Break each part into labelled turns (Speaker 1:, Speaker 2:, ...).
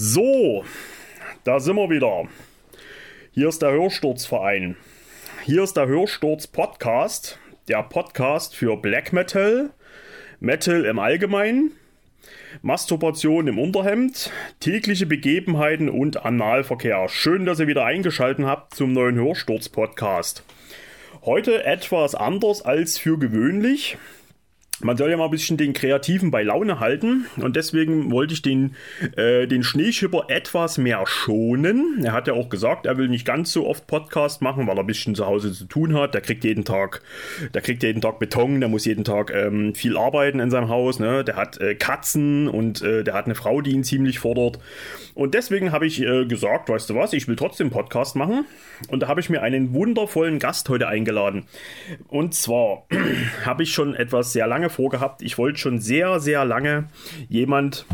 Speaker 1: So, da sind wir wieder. Hier ist der Hörsturzverein. Hier ist der Hörsturz Podcast, der Podcast für Black Metal, Metal im Allgemeinen, Masturbation im Unterhemd, tägliche Begebenheiten und Analverkehr. Schön, dass ihr wieder eingeschaltet habt zum neuen Hörsturz Podcast. Heute etwas anders als für gewöhnlich man soll ja mal ein bisschen den Kreativen bei Laune halten und deswegen wollte ich den, äh, den Schneeschipper etwas mehr schonen. Er hat ja auch gesagt, er will nicht ganz so oft Podcast machen, weil er ein bisschen zu Hause zu tun hat. Der kriegt jeden Tag, der kriegt jeden Tag Beton, der muss jeden Tag ähm, viel arbeiten in seinem Haus. Ne? Der hat äh, Katzen und äh, der hat eine Frau, die ihn ziemlich fordert. Und deswegen habe ich äh, gesagt, weißt du was, ich will trotzdem Podcast machen. Und da habe ich mir einen wundervollen Gast heute eingeladen. Und zwar habe ich schon etwas sehr lange vorgehabt. Ich wollte schon sehr, sehr lange jemand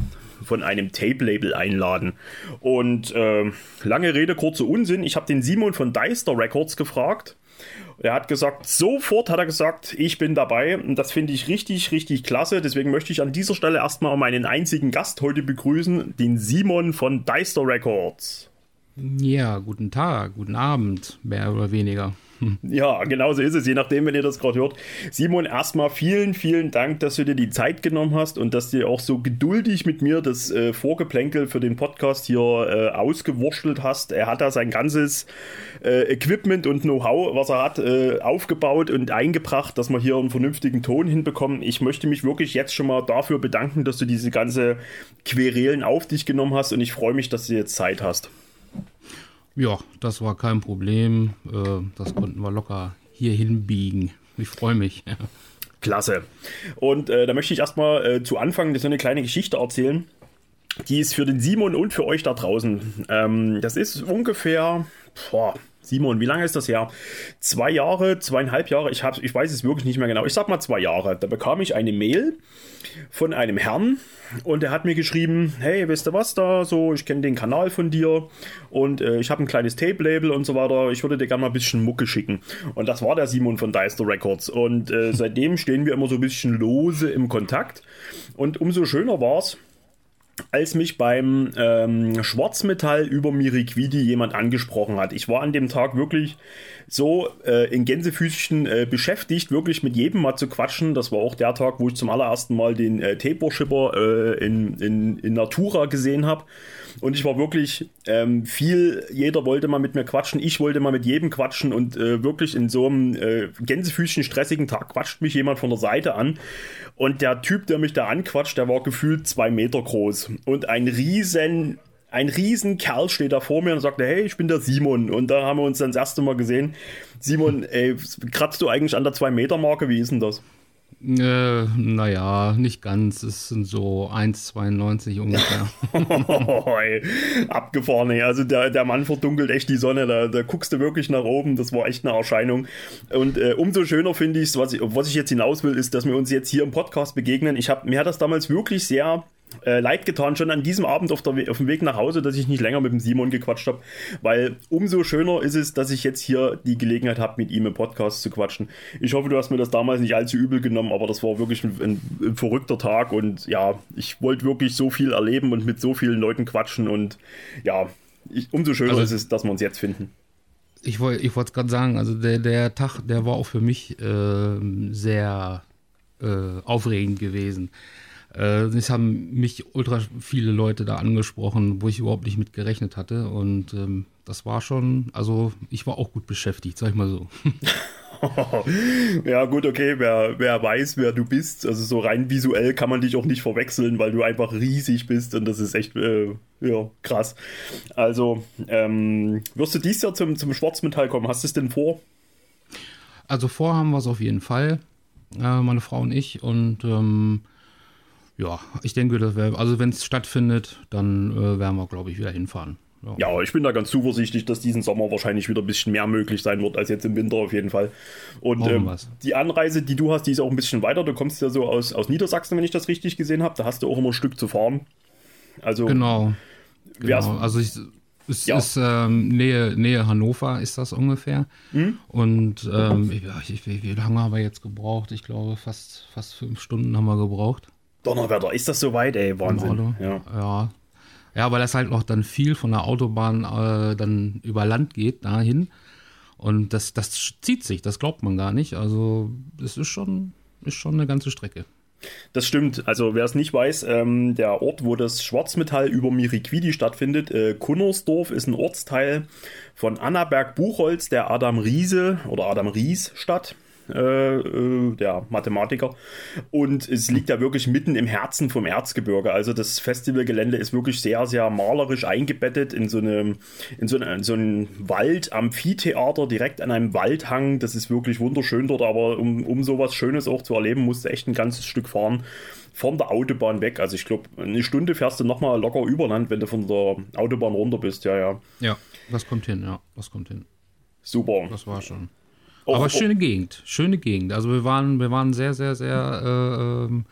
Speaker 1: von einem Tape-Label einladen. Und äh, lange Rede, kurzer Unsinn. Ich habe den Simon von Deister Records gefragt. Er hat gesagt, sofort hat er gesagt, ich bin dabei. Und das finde ich richtig, richtig klasse. Deswegen möchte ich an dieser Stelle erstmal meinen einzigen Gast heute begrüßen, den Simon von Deister Records.
Speaker 2: Ja, guten Tag, guten Abend, mehr oder weniger.
Speaker 1: Ja, genau so ist es, je nachdem, wenn ihr das gerade hört. Simon, erstmal vielen, vielen Dank, dass du dir die Zeit genommen hast und dass du auch so geduldig mit mir das äh, Vorgeplänkel für den Podcast hier äh, ausgewurschtelt hast. Er hat da sein ganzes äh, Equipment und Know-how, was er hat, äh, aufgebaut und eingebracht, dass wir hier einen vernünftigen Ton hinbekommen. Ich möchte mich wirklich jetzt schon mal dafür bedanken, dass du diese ganze Querelen auf dich genommen hast und ich freue mich, dass du jetzt Zeit hast.
Speaker 2: Ja, das war kein Problem. Äh, das konnten wir locker hier hinbiegen. Ich freue mich.
Speaker 1: Klasse. Und äh, da möchte ich erstmal äh, zu Anfang so eine kleine Geschichte erzählen. Die ist für den Simon und für euch da draußen. Ähm, das ist ungefähr, boah, Simon, wie lange ist das her? Zwei Jahre, zweieinhalb Jahre, ich, hab, ich weiß es wirklich nicht mehr genau. Ich sag mal zwei Jahre. Da bekam ich eine Mail von einem Herrn und er hat mir geschrieben, hey, weißt du was da, so, ich kenne den Kanal von dir und äh, ich habe ein kleines Tape-Label und so weiter, ich würde dir gerne mal ein bisschen Mucke schicken. Und das war der Simon von Deister Records und äh, seitdem stehen wir immer so ein bisschen lose im Kontakt und umso schöner war es, als mich beim ähm, Schwarzmetall über Miriquidi jemand angesprochen hat. Ich war an dem Tag wirklich so äh, in Gänsefüßchen äh, beschäftigt, wirklich mit jedem mal zu quatschen. Das war auch der Tag, wo ich zum allerersten Mal den äh, Tape-Worshipper äh, in, in, in Natura gesehen habe. Und ich war wirklich ähm, viel, jeder wollte mal mit mir quatschen, ich wollte mal mit jedem quatschen und äh, wirklich in so einem äh, Gänsefüßchen stressigen Tag quatscht mich jemand von der Seite an. Und der Typ, der mich da anquatscht, der war gefühlt zwei Meter groß und ein riesen ein riesen Kerl steht da vor mir und sagte, hey, ich bin der Simon. Und da haben wir uns dann das erste Mal gesehen. Simon, ey, kratzt du eigentlich an der 2-Meter-Marke? Wie ist denn das?
Speaker 2: Äh, naja, nicht ganz. Es sind so 1,92 ungefähr.
Speaker 1: Abgefahren, ey. Also der, der Mann verdunkelt echt die Sonne. Da, da guckst du wirklich nach oben. Das war echt eine Erscheinung. Und äh, umso schöner finde ich es, was ich, jetzt hinaus will, ist, dass wir uns jetzt hier im Podcast begegnen. Ich hab, mir hat das damals wirklich sehr äh, leid getan, schon an diesem Abend auf, der, auf dem Weg nach Hause, dass ich nicht länger mit dem Simon gequatscht habe, weil umso schöner ist es, dass ich jetzt hier die Gelegenheit habe, mit ihm im Podcast zu quatschen. Ich hoffe, du hast mir das damals nicht allzu übel genommen, aber das war wirklich ein, ein, ein verrückter Tag und ja, ich wollte wirklich so viel erleben und mit so vielen Leuten quatschen und ja, ich, umso schöner also, ist es, dass wir uns jetzt finden.
Speaker 2: Ich wollte ich es gerade sagen, also der, der Tag, der war auch für mich äh, sehr äh, aufregend gewesen. Äh, es haben mich ultra viele Leute da angesprochen, wo ich überhaupt nicht mit gerechnet hatte. Und ähm, das war schon, also ich war auch gut beschäftigt, sag ich mal so.
Speaker 1: ja, gut, okay, wer, wer weiß, wer du bist. Also so rein visuell kann man dich auch nicht verwechseln, weil du einfach riesig bist und das ist echt äh, ja, krass. Also, ähm, wirst du dies Jahr zum, zum Schwarzmetall kommen? Hast du es denn vor?
Speaker 2: Also vor haben wir es auf jeden Fall, äh, meine Frau und ich. Und ähm, ja, ich denke, das wär, also wenn es stattfindet, dann äh, werden wir, glaube ich, wieder hinfahren.
Speaker 1: Ja. ja. ich bin da ganz zuversichtlich, dass diesen Sommer wahrscheinlich wieder ein bisschen mehr möglich sein wird als jetzt im Winter auf jeden Fall. Und ähm, die Anreise, die du hast, die ist auch ein bisschen weiter. Du kommst ja so aus, aus Niedersachsen, wenn ich das richtig gesehen habe. Da hast du auch immer ein Stück zu fahren. Also
Speaker 2: genau. genau. Also ich, es ja. ist ähm, Nähe, Nähe Hannover ist das ungefähr. Mhm. Und ähm, ich, wie, wie lange haben wir jetzt gebraucht? Ich glaube, fast, fast fünf Stunden haben wir gebraucht.
Speaker 1: Donnerwetter, ist das so weit, ey? Wahnsinn.
Speaker 2: Ja. ja. Ja, weil das halt noch dann viel von der Autobahn äh, dann über Land geht dahin. Und das, das zieht sich, das glaubt man gar nicht. Also, das ist schon, ist schon eine ganze Strecke.
Speaker 1: Das stimmt. Also wer es nicht weiß, ähm, der Ort, wo das Schwarzmetall über Miriquidi stattfindet, äh, Kunnersdorf, ist ein Ortsteil von Annaberg-Buchholz, der Adam Riese oder Adam Ries Stadt äh, äh, der Mathematiker. Und es liegt ja wirklich mitten im Herzen vom Erzgebirge. Also das Festivalgelände ist wirklich sehr, sehr malerisch eingebettet in so, eine, in so, eine, in so einen Wald, Amphitheater direkt an einem Waldhang. Das ist wirklich wunderschön dort, aber um, um sowas Schönes auch zu erleben, musst du echt ein ganzes Stück fahren von der Autobahn weg. Also ich glaube, eine Stunde fährst du nochmal locker Überland, wenn du von der Autobahn runter bist. Ja, ja.
Speaker 2: Ja, das kommt hin, ja, das kommt hin.
Speaker 1: Super.
Speaker 2: Das war schon. Oh, Aber schöne oh. Gegend, schöne Gegend. Also wir waren, wir waren sehr, sehr, sehr äh, ähm,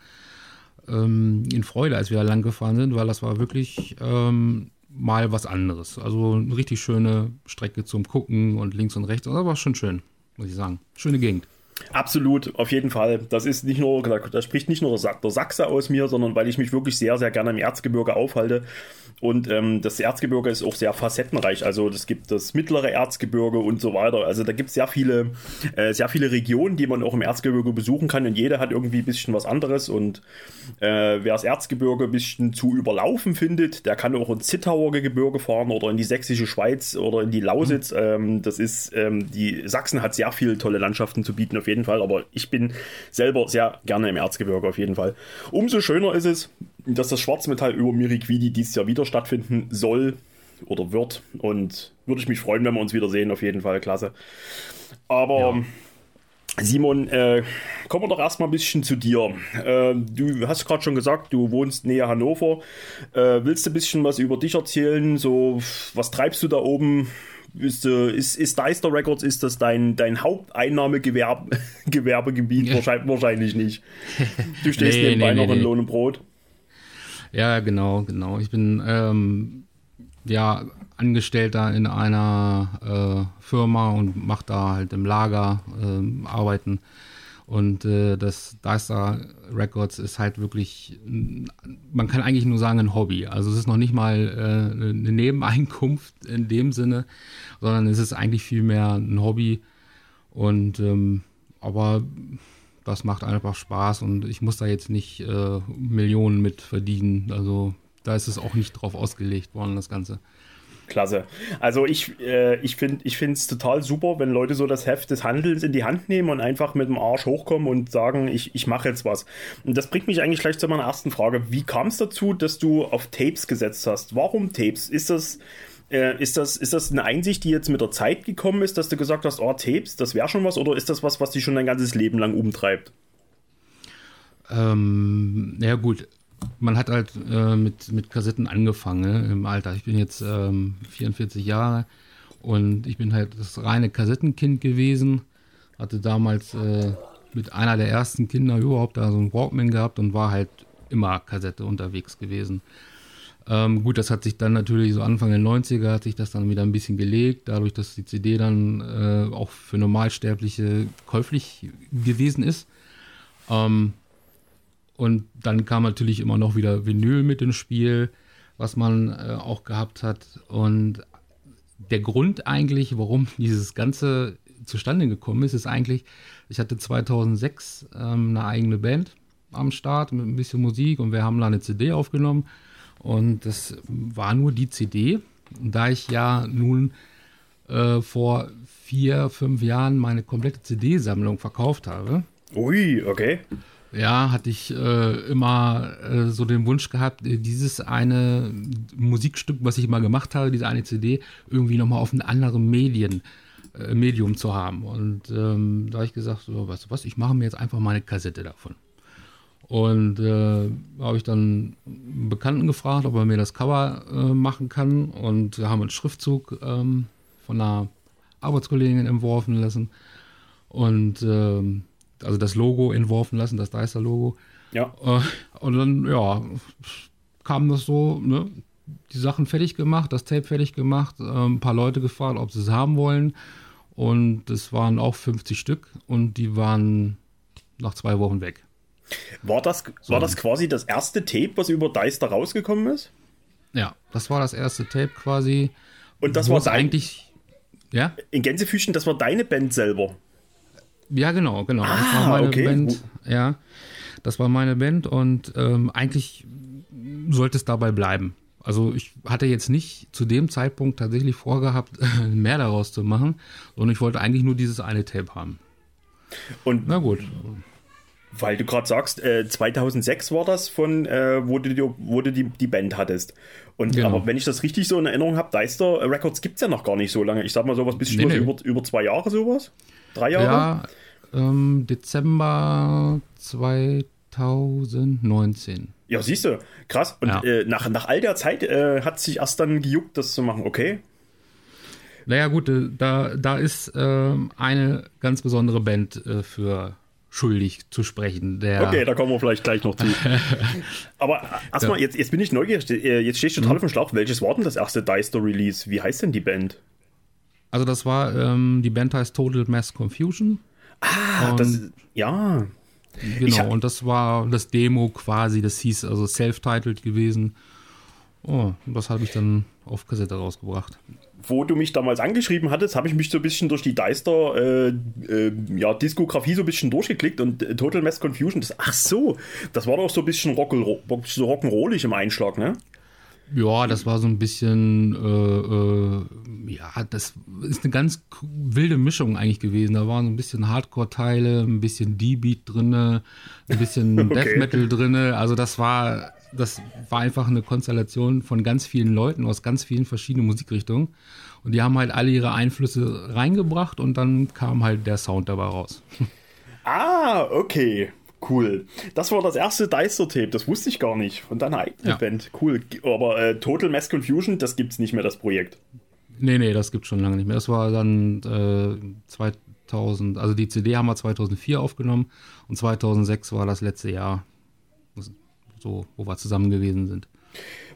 Speaker 2: ähm, in Freude, als wir da lang gefahren sind, weil das war wirklich ähm, mal was anderes. Also eine richtig schöne Strecke zum Gucken und links und rechts. Das war schon schön, muss ich sagen. Schöne Gegend.
Speaker 1: Absolut, auf jeden Fall. Das ist nicht nur, da spricht nicht nur der Sachse aus mir, sondern weil ich mich wirklich sehr, sehr gerne im Erzgebirge aufhalte. Und ähm, das Erzgebirge ist auch sehr facettenreich. Also es gibt das mittlere Erzgebirge und so weiter. Also da gibt es sehr viele, äh, sehr viele Regionen, die man auch im Erzgebirge besuchen kann. Und jeder hat irgendwie ein bisschen was anderes. Und äh, wer das Erzgebirge ein bisschen zu überlaufen findet, der kann auch ins Zittauer Gebirge fahren oder in die sächsische Schweiz oder in die Lausitz. Mhm. Ähm, das ist, ähm, die Sachsen hat sehr viele tolle Landschaften zu bieten auf jeden Fall, aber ich bin selber sehr gerne im Erzgebirge auf jeden Fall. Umso schöner ist es, dass das Schwarzmetall über Miriquidi dieses Jahr wieder stattfinden soll oder wird und würde ich mich freuen, wenn wir uns wieder sehen, auf jeden Fall, klasse. Aber ja. Simon, äh, kommen wir doch erstmal ein bisschen zu dir. Äh, du hast gerade schon gesagt, du wohnst näher Hannover. Äh, willst du ein bisschen was über dich erzählen? So, was treibst du da oben? Ist, ist, ist Deister Records, ist das dein, dein Haupteinnahmegewerbegebiet? Wahrscheinlich, wahrscheinlich nicht. Du stehst nee, nebenbei nee, noch nee, in Lohn und Brot.
Speaker 2: Ja, genau, genau. Ich bin ähm, ja Angestellter in einer äh, Firma und mache da halt im Lager äh, Arbeiten. Und äh, das Deister Records ist halt wirklich, man kann eigentlich nur sagen, ein Hobby. Also es ist noch nicht mal äh, eine Nebeneinkunft in dem Sinne, sondern es ist eigentlich vielmehr ein Hobby. Und ähm, aber das macht einfach Spaß und ich muss da jetzt nicht äh, Millionen mit verdienen. Also da ist es auch nicht drauf ausgelegt worden, das Ganze.
Speaker 1: Klasse. Also ich, äh, ich finde es total super, wenn Leute so das Heft des Handelns in die Hand nehmen und einfach mit dem Arsch hochkommen und sagen, ich, ich mache jetzt was. Und das bringt mich eigentlich gleich zu meiner ersten Frage. Wie kam es dazu, dass du auf Tapes gesetzt hast? Warum Tapes? Ist das, äh, ist, das, ist das eine Einsicht, die jetzt mit der Zeit gekommen ist, dass du gesagt hast, oh, Tapes, das wäre schon was? Oder ist das was, was dich schon dein ganzes Leben lang umtreibt?
Speaker 2: Ähm, ja gut, man hat halt äh, mit, mit Kassetten angefangen ne, im Alter. Ich bin jetzt ähm, 44 Jahre und ich bin halt das reine Kassettenkind gewesen. Hatte damals äh, mit einer der ersten Kinder überhaupt da so einen Walkman gehabt und war halt immer Kassette unterwegs gewesen. Ähm, gut, das hat sich dann natürlich so Anfang der 90er hat sich das dann wieder ein bisschen gelegt, dadurch, dass die CD dann äh, auch für Normalsterbliche käuflich gewesen ist. Ähm, und dann kam natürlich immer noch wieder Vinyl mit ins Spiel, was man äh, auch gehabt hat. Und der Grund eigentlich, warum dieses Ganze zustande gekommen ist, ist eigentlich, ich hatte 2006 ähm, eine eigene Band am Start mit ein bisschen Musik und wir haben da eine CD aufgenommen. Und das war nur die CD. Und da ich ja nun äh, vor vier, fünf Jahren meine komplette CD-Sammlung verkauft habe.
Speaker 1: Ui, okay
Speaker 2: ja, hatte ich äh, immer äh, so den Wunsch gehabt, äh, dieses eine Musikstück, was ich immer gemacht habe, diese eine CD, irgendwie nochmal auf einem anderen Medien, äh, Medium zu haben. Und ähm, da habe ich gesagt, so, weißt du was, ich mache mir jetzt einfach mal eine Kassette davon. Und äh, habe ich dann einen Bekannten gefragt, ob er mir das Cover äh, machen kann. Und wir haben einen Schriftzug ähm, von einer Arbeitskollegin entworfen lassen. Und ähm, also das Logo entworfen lassen, das Deister-Logo.
Speaker 1: Ja.
Speaker 2: Äh, und dann, ja, kam das so, ne? Die Sachen fertig gemacht, das Tape fertig gemacht, äh, ein paar Leute gefragt, ob sie es haben wollen. Und es waren auch 50 Stück und die waren nach zwei Wochen weg.
Speaker 1: War das, so. war das quasi das erste Tape, was über Deister rausgekommen ist?
Speaker 2: Ja, das war das erste Tape quasi.
Speaker 1: Und das war dein,
Speaker 2: eigentlich. Ja?
Speaker 1: In Gänsefüßchen, das war deine Band selber.
Speaker 2: Ja, genau, genau.
Speaker 1: Ah,
Speaker 2: das war meine
Speaker 1: okay.
Speaker 2: Band. Ja, das war meine Band und ähm, eigentlich sollte es dabei bleiben. Also ich hatte jetzt nicht zu dem Zeitpunkt tatsächlich vorgehabt, mehr daraus zu machen, sondern ich wollte eigentlich nur dieses eine Tape haben.
Speaker 1: Und
Speaker 2: Na gut.
Speaker 1: Weil du gerade sagst, äh, 2006 war das von, äh, wo du, die, wo du die, die Band hattest. Und
Speaker 2: Genau.
Speaker 1: aber wenn ich das richtig so in Erinnerung habe, Deister Records gibt es ja noch gar nicht so lange. Ich sag mal sowas bis
Speaker 2: Nee, nee.
Speaker 1: über, über zwei Jahre sowas. Drei Jahre?
Speaker 2: Ja, ähm, Dezember 2019.
Speaker 1: Ja, siehst du, krass. Und
Speaker 2: Ja.
Speaker 1: äh, nach, nach all der Zeit äh, hat sich erst dann gejuckt, das zu machen. Okay.
Speaker 2: Naja gut, äh, da, da ist ähm, eine ganz besondere Band äh, für schuldig zu sprechen.
Speaker 1: Okay, da kommen wir vielleicht gleich noch zu. Aber erstmal, jetzt, jetzt bin ich neugierig. Äh, Jetzt stehe ich total auf dem Schlauch. Welches war denn das erste Deister-Release? Wie heißt denn die Band?
Speaker 2: Also das war, ähm, die Band heißt Total Mass Confusion.
Speaker 1: Ah,
Speaker 2: Und-
Speaker 1: das, ja.
Speaker 2: Genau, und das war das Demo quasi, das hieß also self-titled gewesen. Oh, und das habe ich dann auf Kassette rausgebracht.
Speaker 1: Wo du mich damals angeschrieben hattest, habe ich mich so ein bisschen durch die Deister äh, äh, ja, Diskografie so ein bisschen durchgeklickt und äh, Total Mass Confusion, das, ach so, das war doch so ein bisschen rock'n'ro- so rock'n'rollig im Einschlag, ne?
Speaker 2: Ja, das war so ein bisschen, äh, äh, ja, das ist eine ganz wilde Mischung eigentlich gewesen. Da waren so ein bisschen Hardcore-Teile, ein bisschen D-Beat drinne, ein bisschen
Speaker 1: Okay.
Speaker 2: Death Metal drinne. Also das war, das war einfach eine Konstellation von ganz vielen Leuten aus ganz vielen verschiedenen Musikrichtungen. Und die haben halt alle ihre Einflüsse reingebracht und dann kam halt der Sound dabei raus.
Speaker 1: Ah, okay. Cool. Das war das erste Deister-Tape, das wusste ich gar nicht. Von deiner eigenen
Speaker 2: Ja.
Speaker 1: Band. Cool. Aber äh, Total Mass Confusion, das gibt's nicht mehr, das Projekt.
Speaker 2: Nee, nee, das gibt schon lange nicht mehr. Das war dann äh, 2000, also die CD haben wir 2004 aufgenommen und 2006 war das letzte Jahr, so, wo wir zusammen gewesen sind.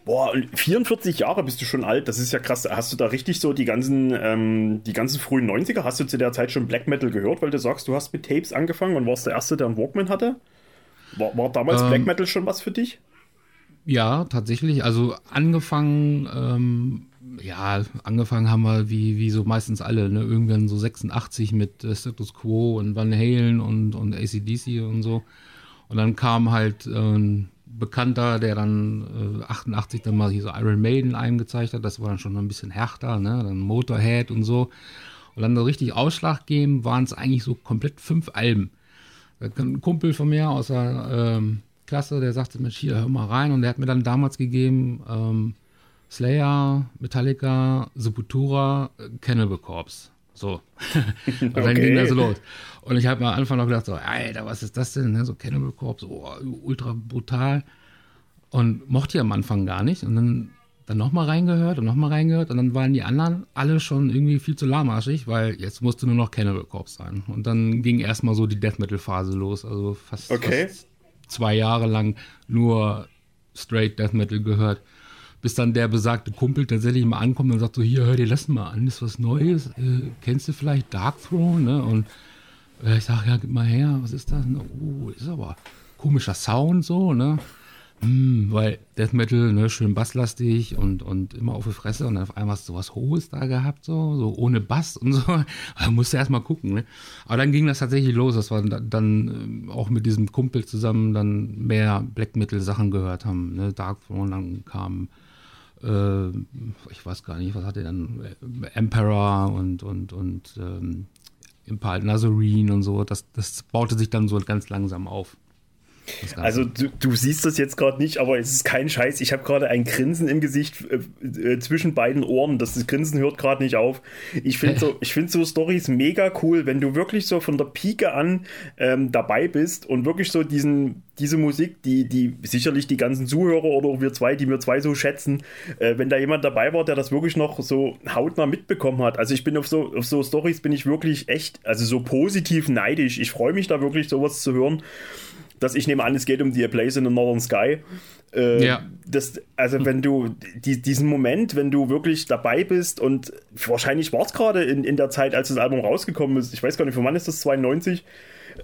Speaker 1: Boah, und 44 Jahre bist du schon alt, das ist ja krass. Hast du da richtig so die ganzen, ähm, die ganzen frühen 90er, hast du zu der Zeit schon Black Metal gehört, weil du sagst, du hast mit Tapes angefangen und warst der Erste, der einen Walkman hatte? War, war damals
Speaker 2: Ähm,
Speaker 1: Black Metal schon was für dich?
Speaker 2: Ja, tatsächlich. Also angefangen, ähm, ja, angefangen haben wir wie, wie so meistens alle, ne? Irgendwann so 86 mit äh, Status Quo und Van Halen und, und ACDC und so. Und dann kam halt äh, ein Bekannter, der dann äh, 88 dann mal hier so Iron Maiden eingezeigt hat. Das war dann schon ein bisschen härter, ne? Dann Motorhead und so. Und dann so richtig ausschlaggebend waren es eigentlich so komplett fünf Alben. Ein Kumpel von mir aus der ähm, Klasse, der sagte, Mensch, hier, hör mal rein. Und der hat mir dann damals gegeben ähm, Slayer, Metallica, Sepultura, äh, Cannibal Corpse. So. und dann
Speaker 1: Okay.
Speaker 2: ging das los. Und ich habe am Anfang noch gedacht, so, Alter, was ist das denn? Ne? So Cannibal Corpse, oh, ultra brutal. Und mochte ich am Anfang gar nicht. Und dann, dann nochmal reingehört und nochmal reingehört. Und dann waren die anderen alle schon irgendwie viel zu lahmarschig, weil jetzt musste nur noch Cannibal Corpse sein. Und dann ging erstmal so die Death Metal Phase los. Also fast,
Speaker 1: Okay.
Speaker 2: fast zwei Jahre lang nur straight Death Metal gehört. Bis dann der besagte Kumpel tatsächlich mal ankommt und sagt so, hier, hör dir das mal an, ist was Neues. Äh, kennst du vielleicht Dark Throne? Ne? Und äh, ich sage, ja, gib mal her, was ist das? Oh, ist aber komischer Sound so, ne? Hm, weil Death Metal, ne, schön basslastig und, und immer auf die Fresse und dann auf einmal hast du sowas Hohes da gehabt, so, so ohne Bass und so. Da musst du erst mal gucken, ne? Aber dann ging das tatsächlich los, dass wir dann, ähm, auch mit diesem Kumpel zusammen dann mehr Black Metal Sachen gehört haben, ne? Dark Throne, dann kam äh, ich weiß gar nicht, was hat er dann, Äh, Emperor und, und, und ähm, Impal Nazarene und so, das, das baute sich dann so ganz langsam auf.
Speaker 1: Also du, du siehst das jetzt gerade nicht, aber es ist kein Scheiß. Ich habe gerade ein Grinsen im Gesicht äh, äh, zwischen beiden Ohren. Das, das Grinsen hört gerade nicht auf. Ich finde so, ich finde so Stories mega cool, wenn du wirklich so von der Pike an ähm, dabei bist und wirklich so diesen diese Musik, die die sicherlich die ganzen Zuhörer oder auch wir zwei, die wir zwei so schätzen, äh, wenn da jemand dabei war, der das wirklich noch so hautnah mitbekommen hat. Also ich bin auf so auf so Stories bin ich wirklich echt, also so positiv neidisch. Ich freue mich da wirklich sowas zu hören dass ich nehme an, es geht um die Place in the Northern Sky. Äh,
Speaker 2: Ja.
Speaker 1: Das, also wenn du die, diesen Moment, wenn du wirklich dabei bist und wahrscheinlich war es gerade in, in der Zeit, als das Album rausgekommen ist, ich weiß gar nicht, von wann ist das, 92?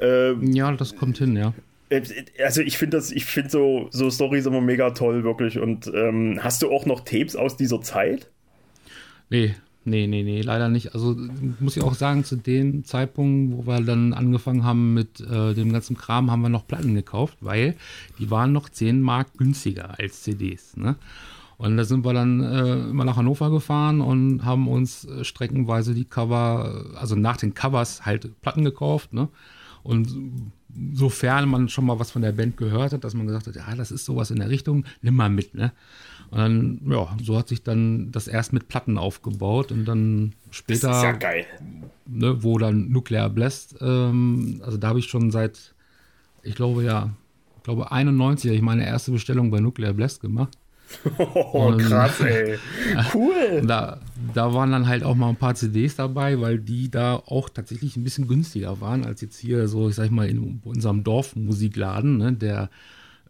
Speaker 1: Äh,
Speaker 2: ja, das kommt hin, ja.
Speaker 1: Äh, also ich finde das, ich finde so, so Stories immer mega toll, wirklich. Und ähm, hast du auch noch Tapes aus dieser Zeit?
Speaker 2: Nee, nee, nee, nee, leider nicht. Also muss ich auch sagen, zu dem Zeitpunkt, wo wir dann angefangen haben mit äh, dem ganzen Kram, haben wir noch Platten gekauft, weil die waren noch 10 Mark günstiger als CDs. Ne? Und da sind wir dann äh, immer nach Hannover gefahren und haben uns äh, streckenweise die Cover, also nach den Covers halt Platten gekauft. Ne? Und sofern man schon mal was von der Band gehört hat, dass man gesagt hat, ja, das ist sowas in der Richtung, nimm mal mit, ne? Und dann, ja, so hat sich dann das erst mit Platten aufgebaut und dann später. Das ist
Speaker 1: ja geil.
Speaker 2: Ne, wo dann Nuclear Blast, ähm, also da habe ich schon seit, ich glaube ja, ich glaube 91 habe ich meine erste Bestellung bei Nuclear Blast gemacht.
Speaker 1: Oh, und, krass, ey. Cool.
Speaker 2: Da, da waren dann halt auch mal ein paar CDs dabei, weil die da auch tatsächlich ein bisschen günstiger waren als jetzt hier so, ich sag mal, in unserem Dorfmusikladen, ne, der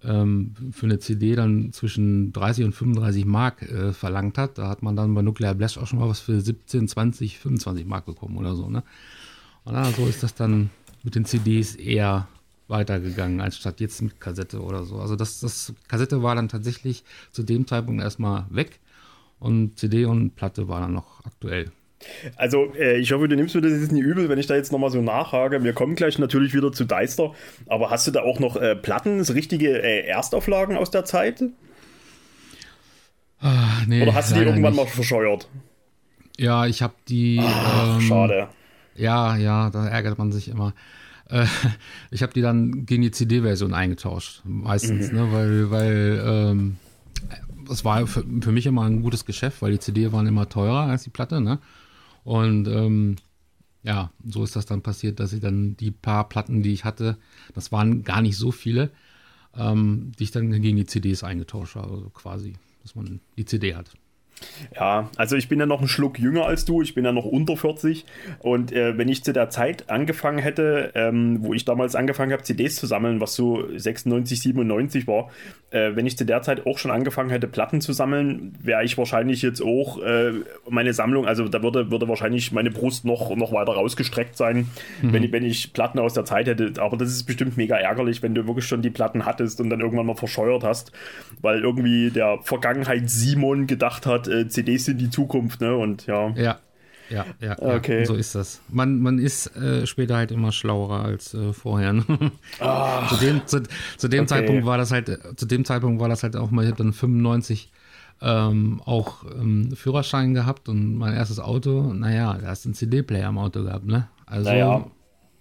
Speaker 2: ähm, für eine CD dann zwischen 30 und 35 Mark äh, verlangt hat. Da hat man dann bei Nuclear Blast auch schon mal was für 17, 20, 25 Mark bekommen oder so. Ne? Und ja, so ist das dann mit den CDs eher weitergegangen, als statt jetzt mit Kassette oder so. Also das, das Kassette war dann tatsächlich zu dem Zeitpunkt erstmal weg und CD und Platte war dann noch aktuell.
Speaker 1: Also, äh, ich hoffe, du nimmst mir das jetzt nicht übel, wenn ich da jetzt nochmal so nachhake. Wir kommen gleich natürlich wieder zu Deister. Aber hast du da auch noch äh, Platten, richtige äh, Erstauflagen aus der Zeit?
Speaker 2: Ach, nee,
Speaker 1: Oder hast du die irgendwann nicht. mal verscheuert?
Speaker 2: Ja, ich habe die.
Speaker 1: Ach, ähm, schade.
Speaker 2: Ja, ja, da ärgert man sich immer. Äh, ich habe die dann gegen die CD-Version eingetauscht, meistens, mhm. ne, weil, weil ähm, es war für, für, mich immer ein gutes Geschäft, weil die CD waren immer teurer als die Platte, ne? Und ähm, ja, so ist das dann passiert, dass ich dann die paar Platten, die ich hatte, das waren gar nicht so viele, ähm, die ich dann gegen die CDs eingetauscht habe, also quasi, dass man die CD hat.
Speaker 1: Ja, also ich bin ja noch einen Schluck jünger als du, ich bin ja noch unter 40 und äh, wenn ich zu der Zeit angefangen hätte, ähm, wo ich damals angefangen habe, CDs zu sammeln, was so 96, 97 war, äh, wenn ich zu der Zeit auch schon angefangen hätte, Platten zu sammeln, wäre ich wahrscheinlich jetzt auch äh, meine Sammlung, also da würde, würde wahrscheinlich meine Brust noch, noch weiter rausgestreckt sein, mhm. wenn, ich, wenn ich Platten aus der Zeit hätte. Aber das ist bestimmt mega ärgerlich, wenn du wirklich schon die Platten hattest und dann irgendwann mal verscheuert hast, weil irgendwie der Vergangenheit Simon gedacht hat, äh, CDs sind die Zukunft, ne? Und ja.
Speaker 2: Ja. Ja, ja, okay. Ja, so ist das. Man, man ist äh, später halt immer schlauer als äh, vorher. Ne? zu dem, zu, zu dem okay. Zeitpunkt war das halt, zu dem Zeitpunkt war das halt auch mal, ich habe dann 95 ähm, auch ähm, Führerschein gehabt und mein erstes Auto, naja, da hast du einen CD-Player im Auto gehabt, ne? Also naja.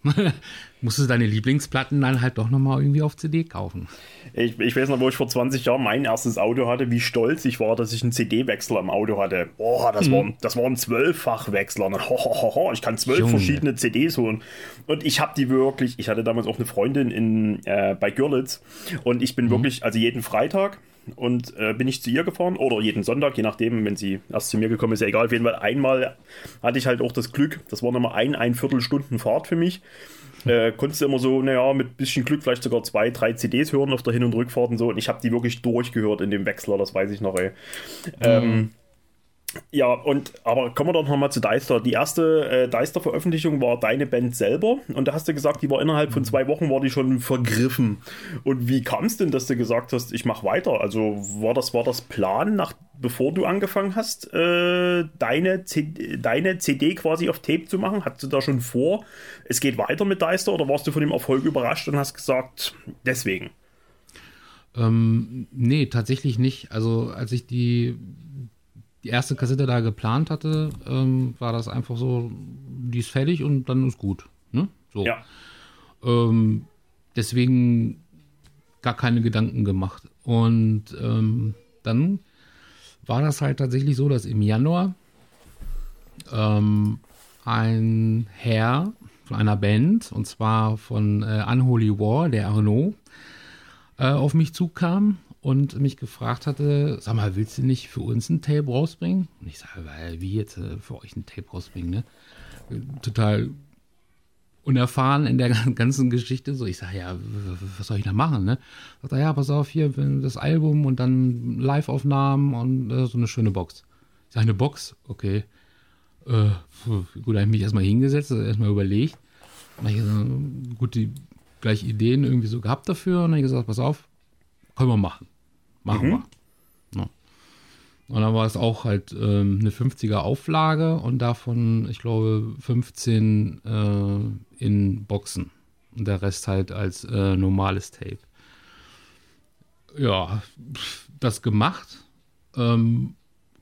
Speaker 2: musst du deine Lieblingsplatten dann halt doch nochmal irgendwie auf CD kaufen.
Speaker 1: Ich, ich weiß noch, wo ich vor 20 Jahren mein erstes Auto hatte, wie stolz ich war, dass ich einen CD-Wechsler im Auto hatte. Boah, das, mhm. war, das war ein Zwölffach-Wechsler. Ich kann zwölf verschiedene CDs holen. Und ich habe die wirklich, ich hatte damals auch eine Freundin in, äh, bei Görlitz und ich bin mhm. wirklich, also jeden Freitag und äh, bin ich zu ihr gefahren oder jeden Sonntag, je nachdem, wenn sie erst zu mir gekommen ist, ja egal. Auf jeden Fall einmal hatte ich halt auch das Glück, das war nochmal ein, ein Viertelstunden Fahrt für mich. Äh, konntest du immer so, naja, mit bisschen Glück vielleicht sogar zwei, drei CDs hören auf der Hin- und Rückfahrt und so. Und ich habe die wirklich durchgehört in dem Wechsler, das weiß ich noch, ey. Mhm. Ähm, ja, und aber kommen wir doch nochmal zu Deister. Die erste äh, Deister-Veröffentlichung war deine Band selber und da hast du gesagt, die war innerhalb von zwei Wochen war die schon vergriffen. Und wie kam es denn, dass du gesagt hast, ich mache weiter? Also war das, war das Plan, nach, bevor du angefangen hast, äh, deine, deine CD quasi auf Tape zu machen? Hattest du da schon vor, es geht weiter mit Deister oder warst du von dem Erfolg überrascht und hast gesagt, deswegen?
Speaker 2: Ähm, nee, tatsächlich nicht. Also als ich die die erste Kassette da geplant hatte, ähm, war das einfach so, die ist fertig und dann ist gut. Ne? So. Ja. Ähm, deswegen gar keine Gedanken gemacht. Und ähm, dann war das halt tatsächlich so, dass im Januar ähm, ein Herr von einer Band, und zwar von äh, Unholy War, der Arnaud, äh, auf mich zukam und mich gefragt hatte, sag mal, willst du nicht für uns ein Tape rausbringen? Und ich sage, weil, wie jetzt äh, für euch ein Tape rausbringen, ne? Total unerfahren in der ganzen Geschichte. So, ich sage, ja, was soll ich da machen, ne? Sagt er, ja, pass auf, hier das Album und dann Live-Aufnahmen und äh, so eine schöne Box. Ich sage, eine Box? Okay. Äh, gut, da habe ich mich erstmal hingesetzt, also erstmal überlegt. Und ich gesagt, gut, die gleich Ideen irgendwie so gehabt dafür und dann habe ich gesagt, pass auf, können wir machen. Machen mhm. wir. Ja. Und dann war es auch halt ähm, eine 50er Auflage und davon, ich glaube, 15 äh, in Boxen. Und der Rest halt als äh, normales Tape. Ja, das gemacht. Ähm,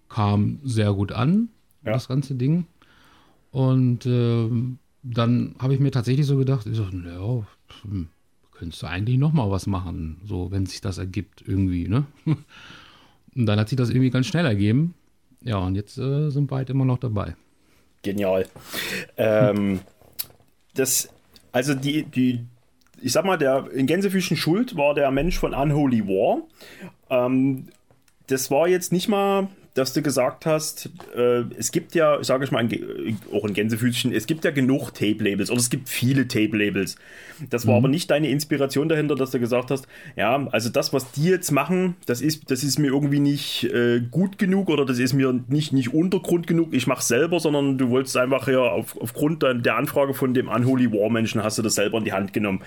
Speaker 2: kam sehr gut an, ja. das ganze Ding. Und ähm, dann habe ich mir tatsächlich so gedacht, ich so, naja, könntest du eigentlich noch mal was machen, so wenn sich das ergibt irgendwie, ne? Und dann hat sich das irgendwie ganz schnell ergeben. Ja, und jetzt äh, sind beide immer noch dabei.
Speaker 1: Genial. Ähm, das, also die, die, ich sag mal, der in Gänsefüßchen Schuld war der Mensch von Unholy War. Ähm, das war jetzt nicht mal dass du gesagt hast, äh, es gibt ja, sage ich mal, auch in Gänsefüßchen, es gibt ja genug Tape-Labels oder es gibt viele Tape-Labels. Das war mhm. aber nicht deine Inspiration dahinter, dass du gesagt hast, ja, also das, was die jetzt machen, das ist, das ist mir irgendwie nicht äh, gut genug oder das ist mir nicht, nicht Untergrund genug, ich mache selber, sondern du wolltest einfach ja auf, aufgrund der Anfrage von dem Unholy War-Menschen hast du das selber in die Hand genommen.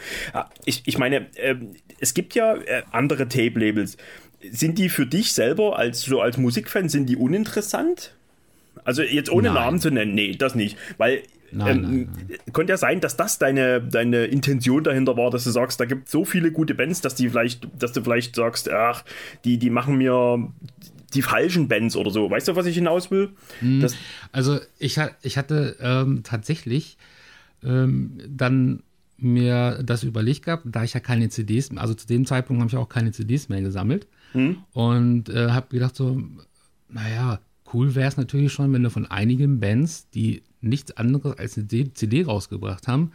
Speaker 1: Ich, ich meine, äh, es gibt ja äh, andere Tape-Labels sind die für dich selber als so als Musikfan sind die uninteressant? Also jetzt ohne nein. Namen zu nennen, nee, das nicht, weil Nein, ähm, nein, nein. Konnte ja sein, dass das deine, deine Intention dahinter war, dass du sagst, da gibt so viele gute Bands, dass die vielleicht, dass du vielleicht sagst, ach, die, die machen mir die falschen Bands oder so. Weißt du, was ich hinaus will?
Speaker 2: Hm, also ich, ich hatte ähm, tatsächlich ähm, dann mir das überlegt gehabt, da ich ja keine CDs, also zu dem Zeitpunkt habe ich auch keine CDs mehr gesammelt. Hm. Und äh, habe gedacht so, naja, cool wäre es natürlich schon, wenn du von einigen Bands, die nichts anderes als eine CD rausgebracht haben,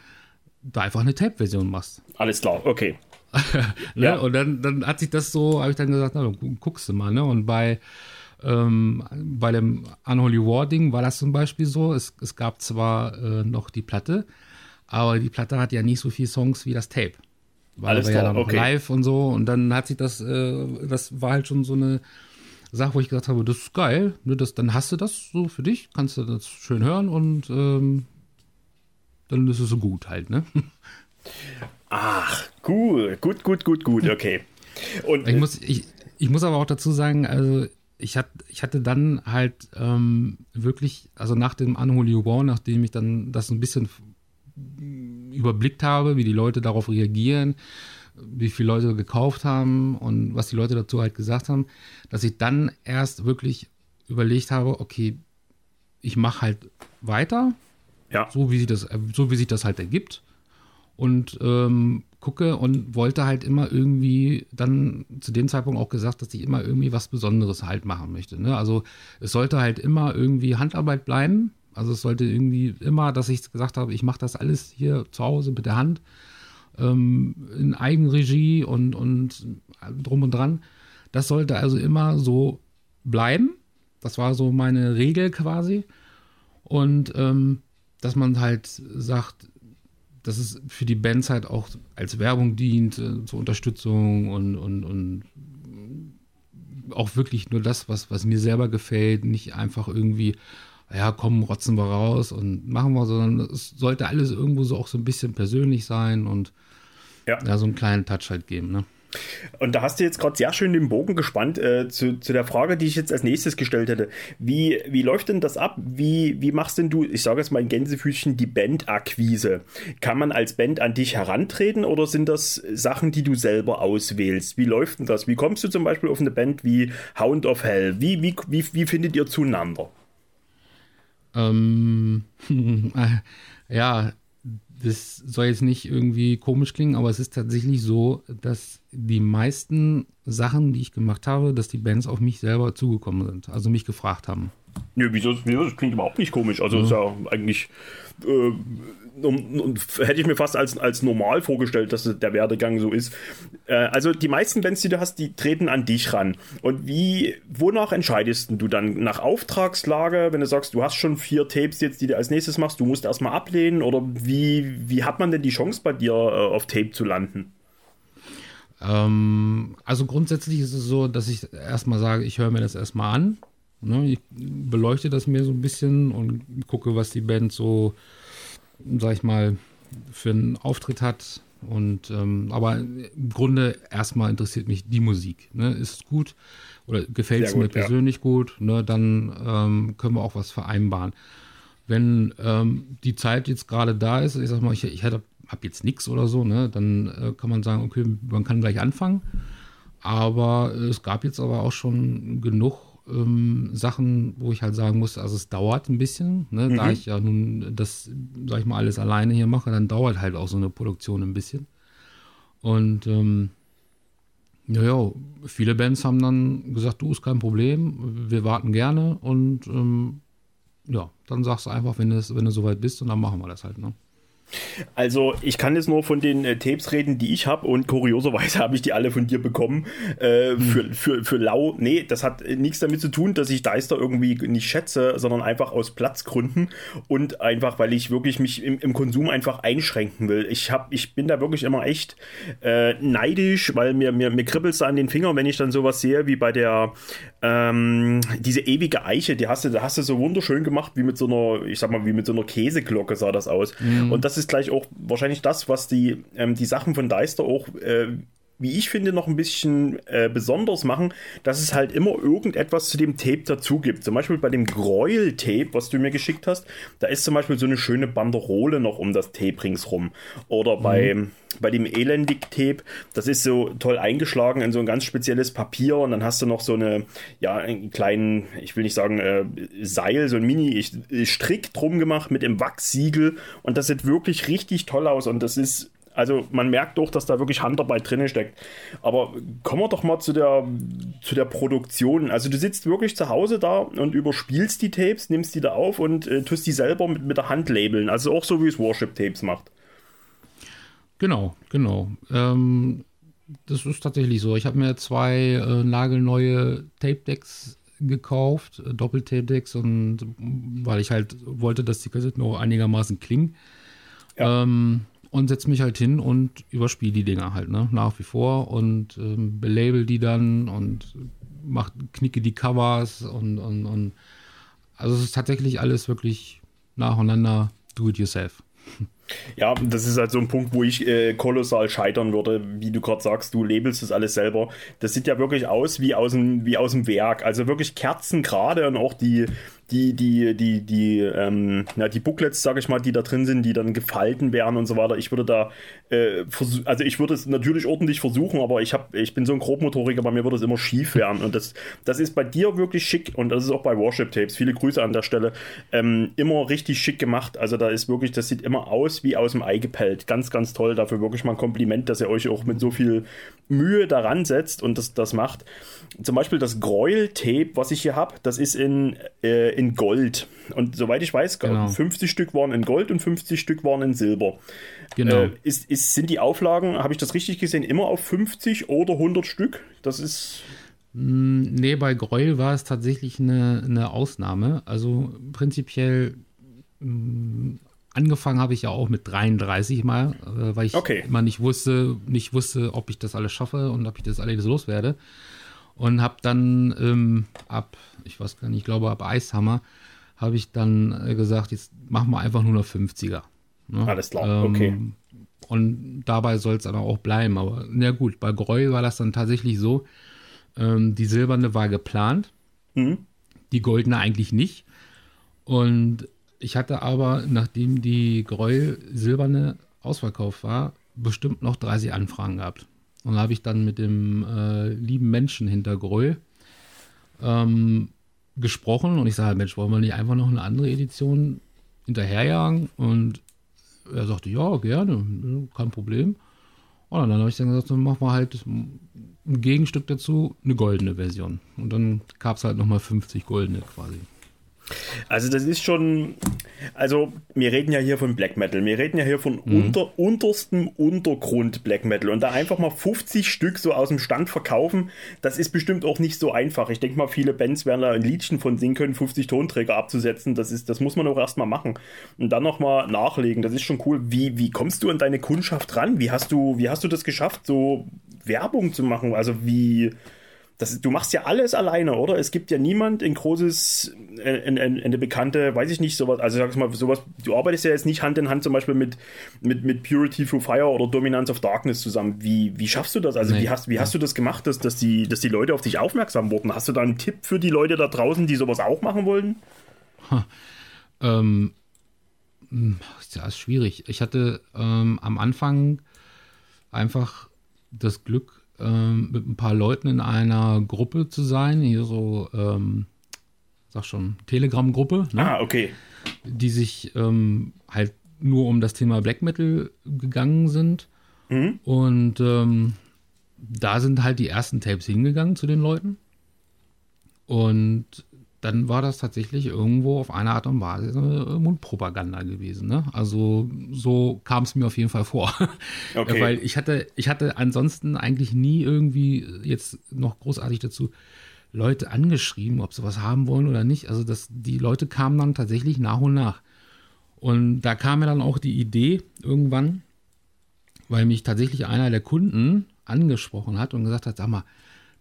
Speaker 2: da einfach eine Tape-Version machst.
Speaker 1: Alles klar, okay.
Speaker 2: ne? ja. Und dann, dann hat sich das so, habe ich dann gesagt, na, guckst du mal, ne? Und bei, ähm, bei dem Unholy War Ding war das zum Beispiel so, es, es gab zwar äh, noch die Platte, aber die Platte hat ja nicht so viele Songs wie das Tape. Weil Alles klar, ja okay. live und so. Und dann hat sich das, äh, das war halt schon so eine Sache, wo ich gesagt habe, das ist geil. Ne, das, dann hast du das so für dich, kannst du das schön hören und ähm, dann ist es so gut halt, ne?
Speaker 1: Ach, cool. Gut, gut, gut, gut, okay.
Speaker 2: Und, ich, muss, ich, ich muss aber auch dazu sagen, also ich, hat, ich hatte dann halt ähm, wirklich, also nach dem Unholy War, nachdem ich dann das ein bisschen überblickt habe, wie die Leute darauf reagieren, wie viele Leute gekauft haben und was die Leute dazu halt gesagt haben, dass ich dann erst wirklich überlegt habe, okay, ich mache halt weiter, ja. so, wie sich das, so wie sich das halt ergibt und ähm, gucke und wollte halt immer irgendwie dann zu dem Zeitpunkt auch gesagt, dass ich immer irgendwie was Besonderes halt machen möchte. Ne? Also es sollte halt immer irgendwie Handarbeit bleiben, also es sollte irgendwie immer, dass ich gesagt habe, ich mache das alles hier zu Hause mit der Hand, ähm, in Eigenregie und, und drum und dran. Das sollte also immer so bleiben. Das war so meine Regel quasi. Und ähm, dass man halt sagt, dass es für die Bands halt auch als Werbung dient, äh, zur Unterstützung und, und, und auch wirklich nur das, was, was mir selber gefällt, nicht einfach irgendwie ja, komm, rotzen wir raus und machen wir, sondern es sollte alles irgendwo so auch so ein bisschen persönlich sein und ja, ja so einen kleinen Touch halt geben, ne?
Speaker 1: Und da hast du jetzt gerade sehr schön den Bogen gespannt äh, zu, zu der Frage, die ich jetzt als nächstes gestellt hätte. Wie, wie läuft denn das ab? Wie, wie machst denn du, ich sage jetzt mal in Gänsefüßchen, die Bandakquise? Kann man als Band an dich herantreten oder sind das Sachen, die du selber auswählst? Wie läuft denn das? Wie kommst du zum Beispiel auf eine Band wie Hound of Hell? Wie, wie, wie, wie findet ihr zueinander?
Speaker 2: Ähm, ja, das soll jetzt nicht irgendwie komisch klingen, aber es ist tatsächlich so, dass die meisten Sachen, die ich gemacht habe, dass die Bands auf mich selber zugekommen sind, also mich gefragt haben.
Speaker 1: Nö, wieso, wieso? Das klingt überhaupt nicht komisch. Also, ja. ist ja eigentlich äh, hätte ich mir fast als, als normal vorgestellt, dass der Werdegang so ist. Äh, also die meisten Bands, die du hast, die treten an dich ran. Und wie, wonach entscheidest du dann? Nach Auftragslage, wenn du sagst, du hast schon vier Tapes jetzt, die du als nächstes machst, du musst erstmal ablehnen? Oder wie, wie hat man denn die Chance bei dir äh, auf Tape zu landen?
Speaker 2: Ähm, also grundsätzlich ist es so, dass ich erstmal sage, ich höre mir das erstmal an. Ne? Ich beleuchte das mir so ein bisschen und gucke, was die Band so sag ich mal, für einen Auftritt hat, Und ähm, aber im Grunde erstmal interessiert mich die Musik. Ne? Ist es gut oder gefällt es mir persönlich ja. gut? Ne? Dann ähm, können wir auch was vereinbaren. Wenn ähm, die Zeit jetzt gerade da ist, ich sag mal, ich, ich habe jetzt nichts oder so, ne? dann äh, kann man sagen, okay, man kann gleich anfangen. Aber es gab jetzt aber auch schon genug ähm, Sachen, wo ich halt sagen muss, also es dauert ein bisschen, ne? Mhm. da ich ja nun das, sag ich mal, alles alleine hier mache, dann dauert halt auch so eine Produktion ein bisschen. Und ähm, ja, viele Bands haben dann gesagt, du ist kein Problem, wir warten gerne und ähm, ja, dann sagst du einfach, wenn, es, wenn du soweit bist und dann machen wir das halt, ne?
Speaker 1: Also ich kann jetzt nur von den äh, Tapes reden, die ich habe und kurioserweise habe ich die alle von dir bekommen. Äh, hm. für, für, für lau, nee, das hat nichts damit zu tun, dass ich Deister irgendwie nicht schätze, sondern einfach aus Platzgründen und einfach, weil ich wirklich mich im, im Konsum einfach einschränken will. Ich, hab, ich bin da wirklich immer echt äh, neidisch, weil mir, mir, mir kribbelt es an den Fingern, wenn ich dann sowas sehe wie bei der, ähm, diese ewige Eiche, die hast du, da hast du so wunderschön gemacht, wie mit so einer, ich sag mal, wie mit so einer Käseglocke sah das aus. Mhm. Und das ist gleich auch wahrscheinlich das, was die, ähm, die Sachen von Deister auch äh, wie ich finde, noch ein bisschen äh, besonders machen, dass es halt immer irgendetwas zu dem Tape dazu gibt. Zum Beispiel bei dem Gräuel-Tape, was du mir geschickt hast, da ist zum Beispiel so eine schöne Banderole noch um das Tape ringsrum. Oder mhm. bei, bei dem Elendig-Tape, das ist so toll eingeschlagen in so ein ganz spezielles Papier und dann hast du noch so eine, ja, einen kleinen, ich will nicht sagen äh, Seil, so ein Mini-Strick drum gemacht mit dem Wachssiegel und das sieht wirklich richtig toll aus und das ist also man merkt doch, dass da wirklich Handarbeit drin steckt. Aber kommen wir doch mal zu der, zu der Produktion. Also du sitzt wirklich zu Hause da und überspielst die Tapes, nimmst die da auf und äh, tust die selber mit, mit der Hand labeln. Also auch so, wie es Warship Tapes macht.
Speaker 2: Genau, genau. Ähm, das ist tatsächlich so. Ich habe mir zwei äh, nagelneue Tape-Decks gekauft, äh, Doppel-Tape-Decks, und weil ich halt wollte, dass die Kassetten auch einigermaßen klingen. Ja. Ähm, und setze mich halt hin und überspiele die Dinger halt, ne? Nach wie vor und ähm, belabel die dann und mach, knicke die Covers und, und, und also es ist tatsächlich alles wirklich nacheinander do it yourself.
Speaker 1: Ja, das ist halt so ein Punkt, wo ich äh, kolossal scheitern würde, wie du gerade sagst, du labelst das alles selber. Das sieht ja wirklich aus wie aus dem, wie aus dem Werk. Also wirklich Kerzen gerade und auch die, die, die, die, die, ähm, ja, die Booklets, sage ich mal, die da drin sind, die dann gefalten werden und so weiter. Ich würde da, äh, also ich würde es natürlich ordentlich versuchen, aber ich habe, ich bin so ein Grobmotoriker, bei mir würde es immer schief werden. Und das, das ist bei dir wirklich schick und das ist auch bei Warship Tapes. Viele Grüße an der Stelle. Ähm, immer richtig schick gemacht. Also da ist wirklich, das sieht immer aus wie aus dem Ei gepellt. Ganz, ganz toll. Dafür wirklich mal ein Kompliment, dass ihr euch auch mit so viel Mühe daran setzt und das, das macht. Zum Beispiel das Gräuel-Tape, was ich hier habe, das ist in, äh, in Gold. Und soweit ich weiß, genau. 50 Stück waren in Gold und 50 Stück waren in Silber. Genau. Äh, ist, ist, sind die Auflagen, habe ich das richtig gesehen, immer auf 50 oder 100 Stück? Das ist.
Speaker 2: Mm, nee, bei Gräuel war es tatsächlich eine, eine Ausnahme. Also prinzipiell mm, angefangen habe ich ja auch mit 33 mal, äh, weil ich okay. immer nicht wusste, nicht wusste, ob ich das alles schaffe und ob ich das alles loswerde. Und habe dann ähm, ab, ich weiß gar nicht, ich glaube ab Eishammer, habe ich dann äh, gesagt, jetzt machen wir einfach nur noch 50er.
Speaker 1: Ne? Alles klar, ähm, okay.
Speaker 2: Und dabei soll es dann auch bleiben. Aber na gut, bei Greu war das dann tatsächlich so, ähm, die silberne war geplant, mhm. die goldene eigentlich nicht. Und ich hatte aber, nachdem die Gräuel silberne ausverkauft war, bestimmt noch 30 Anfragen gehabt. Und da habe ich dann mit dem äh, lieben Menschen hinter Gräuel ähm, gesprochen und ich sage, Mensch, wollen wir nicht einfach noch eine andere Edition hinterherjagen? Und er sagte, ja, gerne, kein Problem. Und dann habe ich dann gesagt, dann machen wir halt ein Gegenstück dazu, eine goldene Version. Und dann gab es halt nochmal 50 goldene quasi.
Speaker 1: Also das ist schon, also wir reden ja hier von Black Metal, wir reden ja hier von mhm. unter, unterstem Untergrund Black Metal und da einfach mal 50 Stück so aus dem Stand verkaufen, das ist bestimmt auch nicht so einfach. Ich denke mal, viele Bands werden da ein Liedchen von singen können, 50 Tonträger abzusetzen, das ist, das muss man auch erstmal machen und dann nochmal nachlegen, das ist schon cool. Wie, wie kommst du an deine Kundschaft ran? Wie hast du, wie hast du das geschafft, so Werbung zu machen? Also wie das, du machst ja alles alleine, oder? Es gibt ja niemand ein großes, eine, eine, eine bekannte, weiß ich nicht, sowas, also sag ich mal, sowas, du arbeitest ja jetzt nicht Hand in Hand zum Beispiel mit, mit, mit Purity Through Fire oder Dominance of Darkness zusammen. Wie, wie schaffst du das? Also nee. wie, hast, wie ja. hast du das gemacht, dass, dass, die, dass die Leute auf dich aufmerksam wurden? Hast du da einen Tipp für die Leute da draußen, die sowas auch machen wollen?
Speaker 2: Ha, ähm, hm, ja, ist schwierig. Ich hatte ähm, am Anfang einfach das Glück, ähm, mit ein paar Leuten in einer Gruppe zu sein, hier so, ähm, sag schon, Telegram-Gruppe.
Speaker 1: Ne? Ah, okay.
Speaker 2: Die sich ähm, halt nur um das Thema Black Metal gegangen sind. Mhm. Und ähm, da sind halt die ersten Tapes hingegangen zu den Leuten. Und dann war das tatsächlich irgendwo auf eine Art und Weise Mundpropaganda gewesen. Ne? Also so kam es mir auf jeden Fall vor. Okay. Weil ich hatte, ich hatte ansonsten eigentlich nie irgendwie jetzt noch großartig dazu Leute angeschrieben, ob sie was haben wollen oder nicht. Also das, die Leute kamen dann tatsächlich nach und nach. Und da kam mir dann auch die Idee irgendwann, weil mich tatsächlich einer der Kunden angesprochen hat und gesagt hat, sag mal,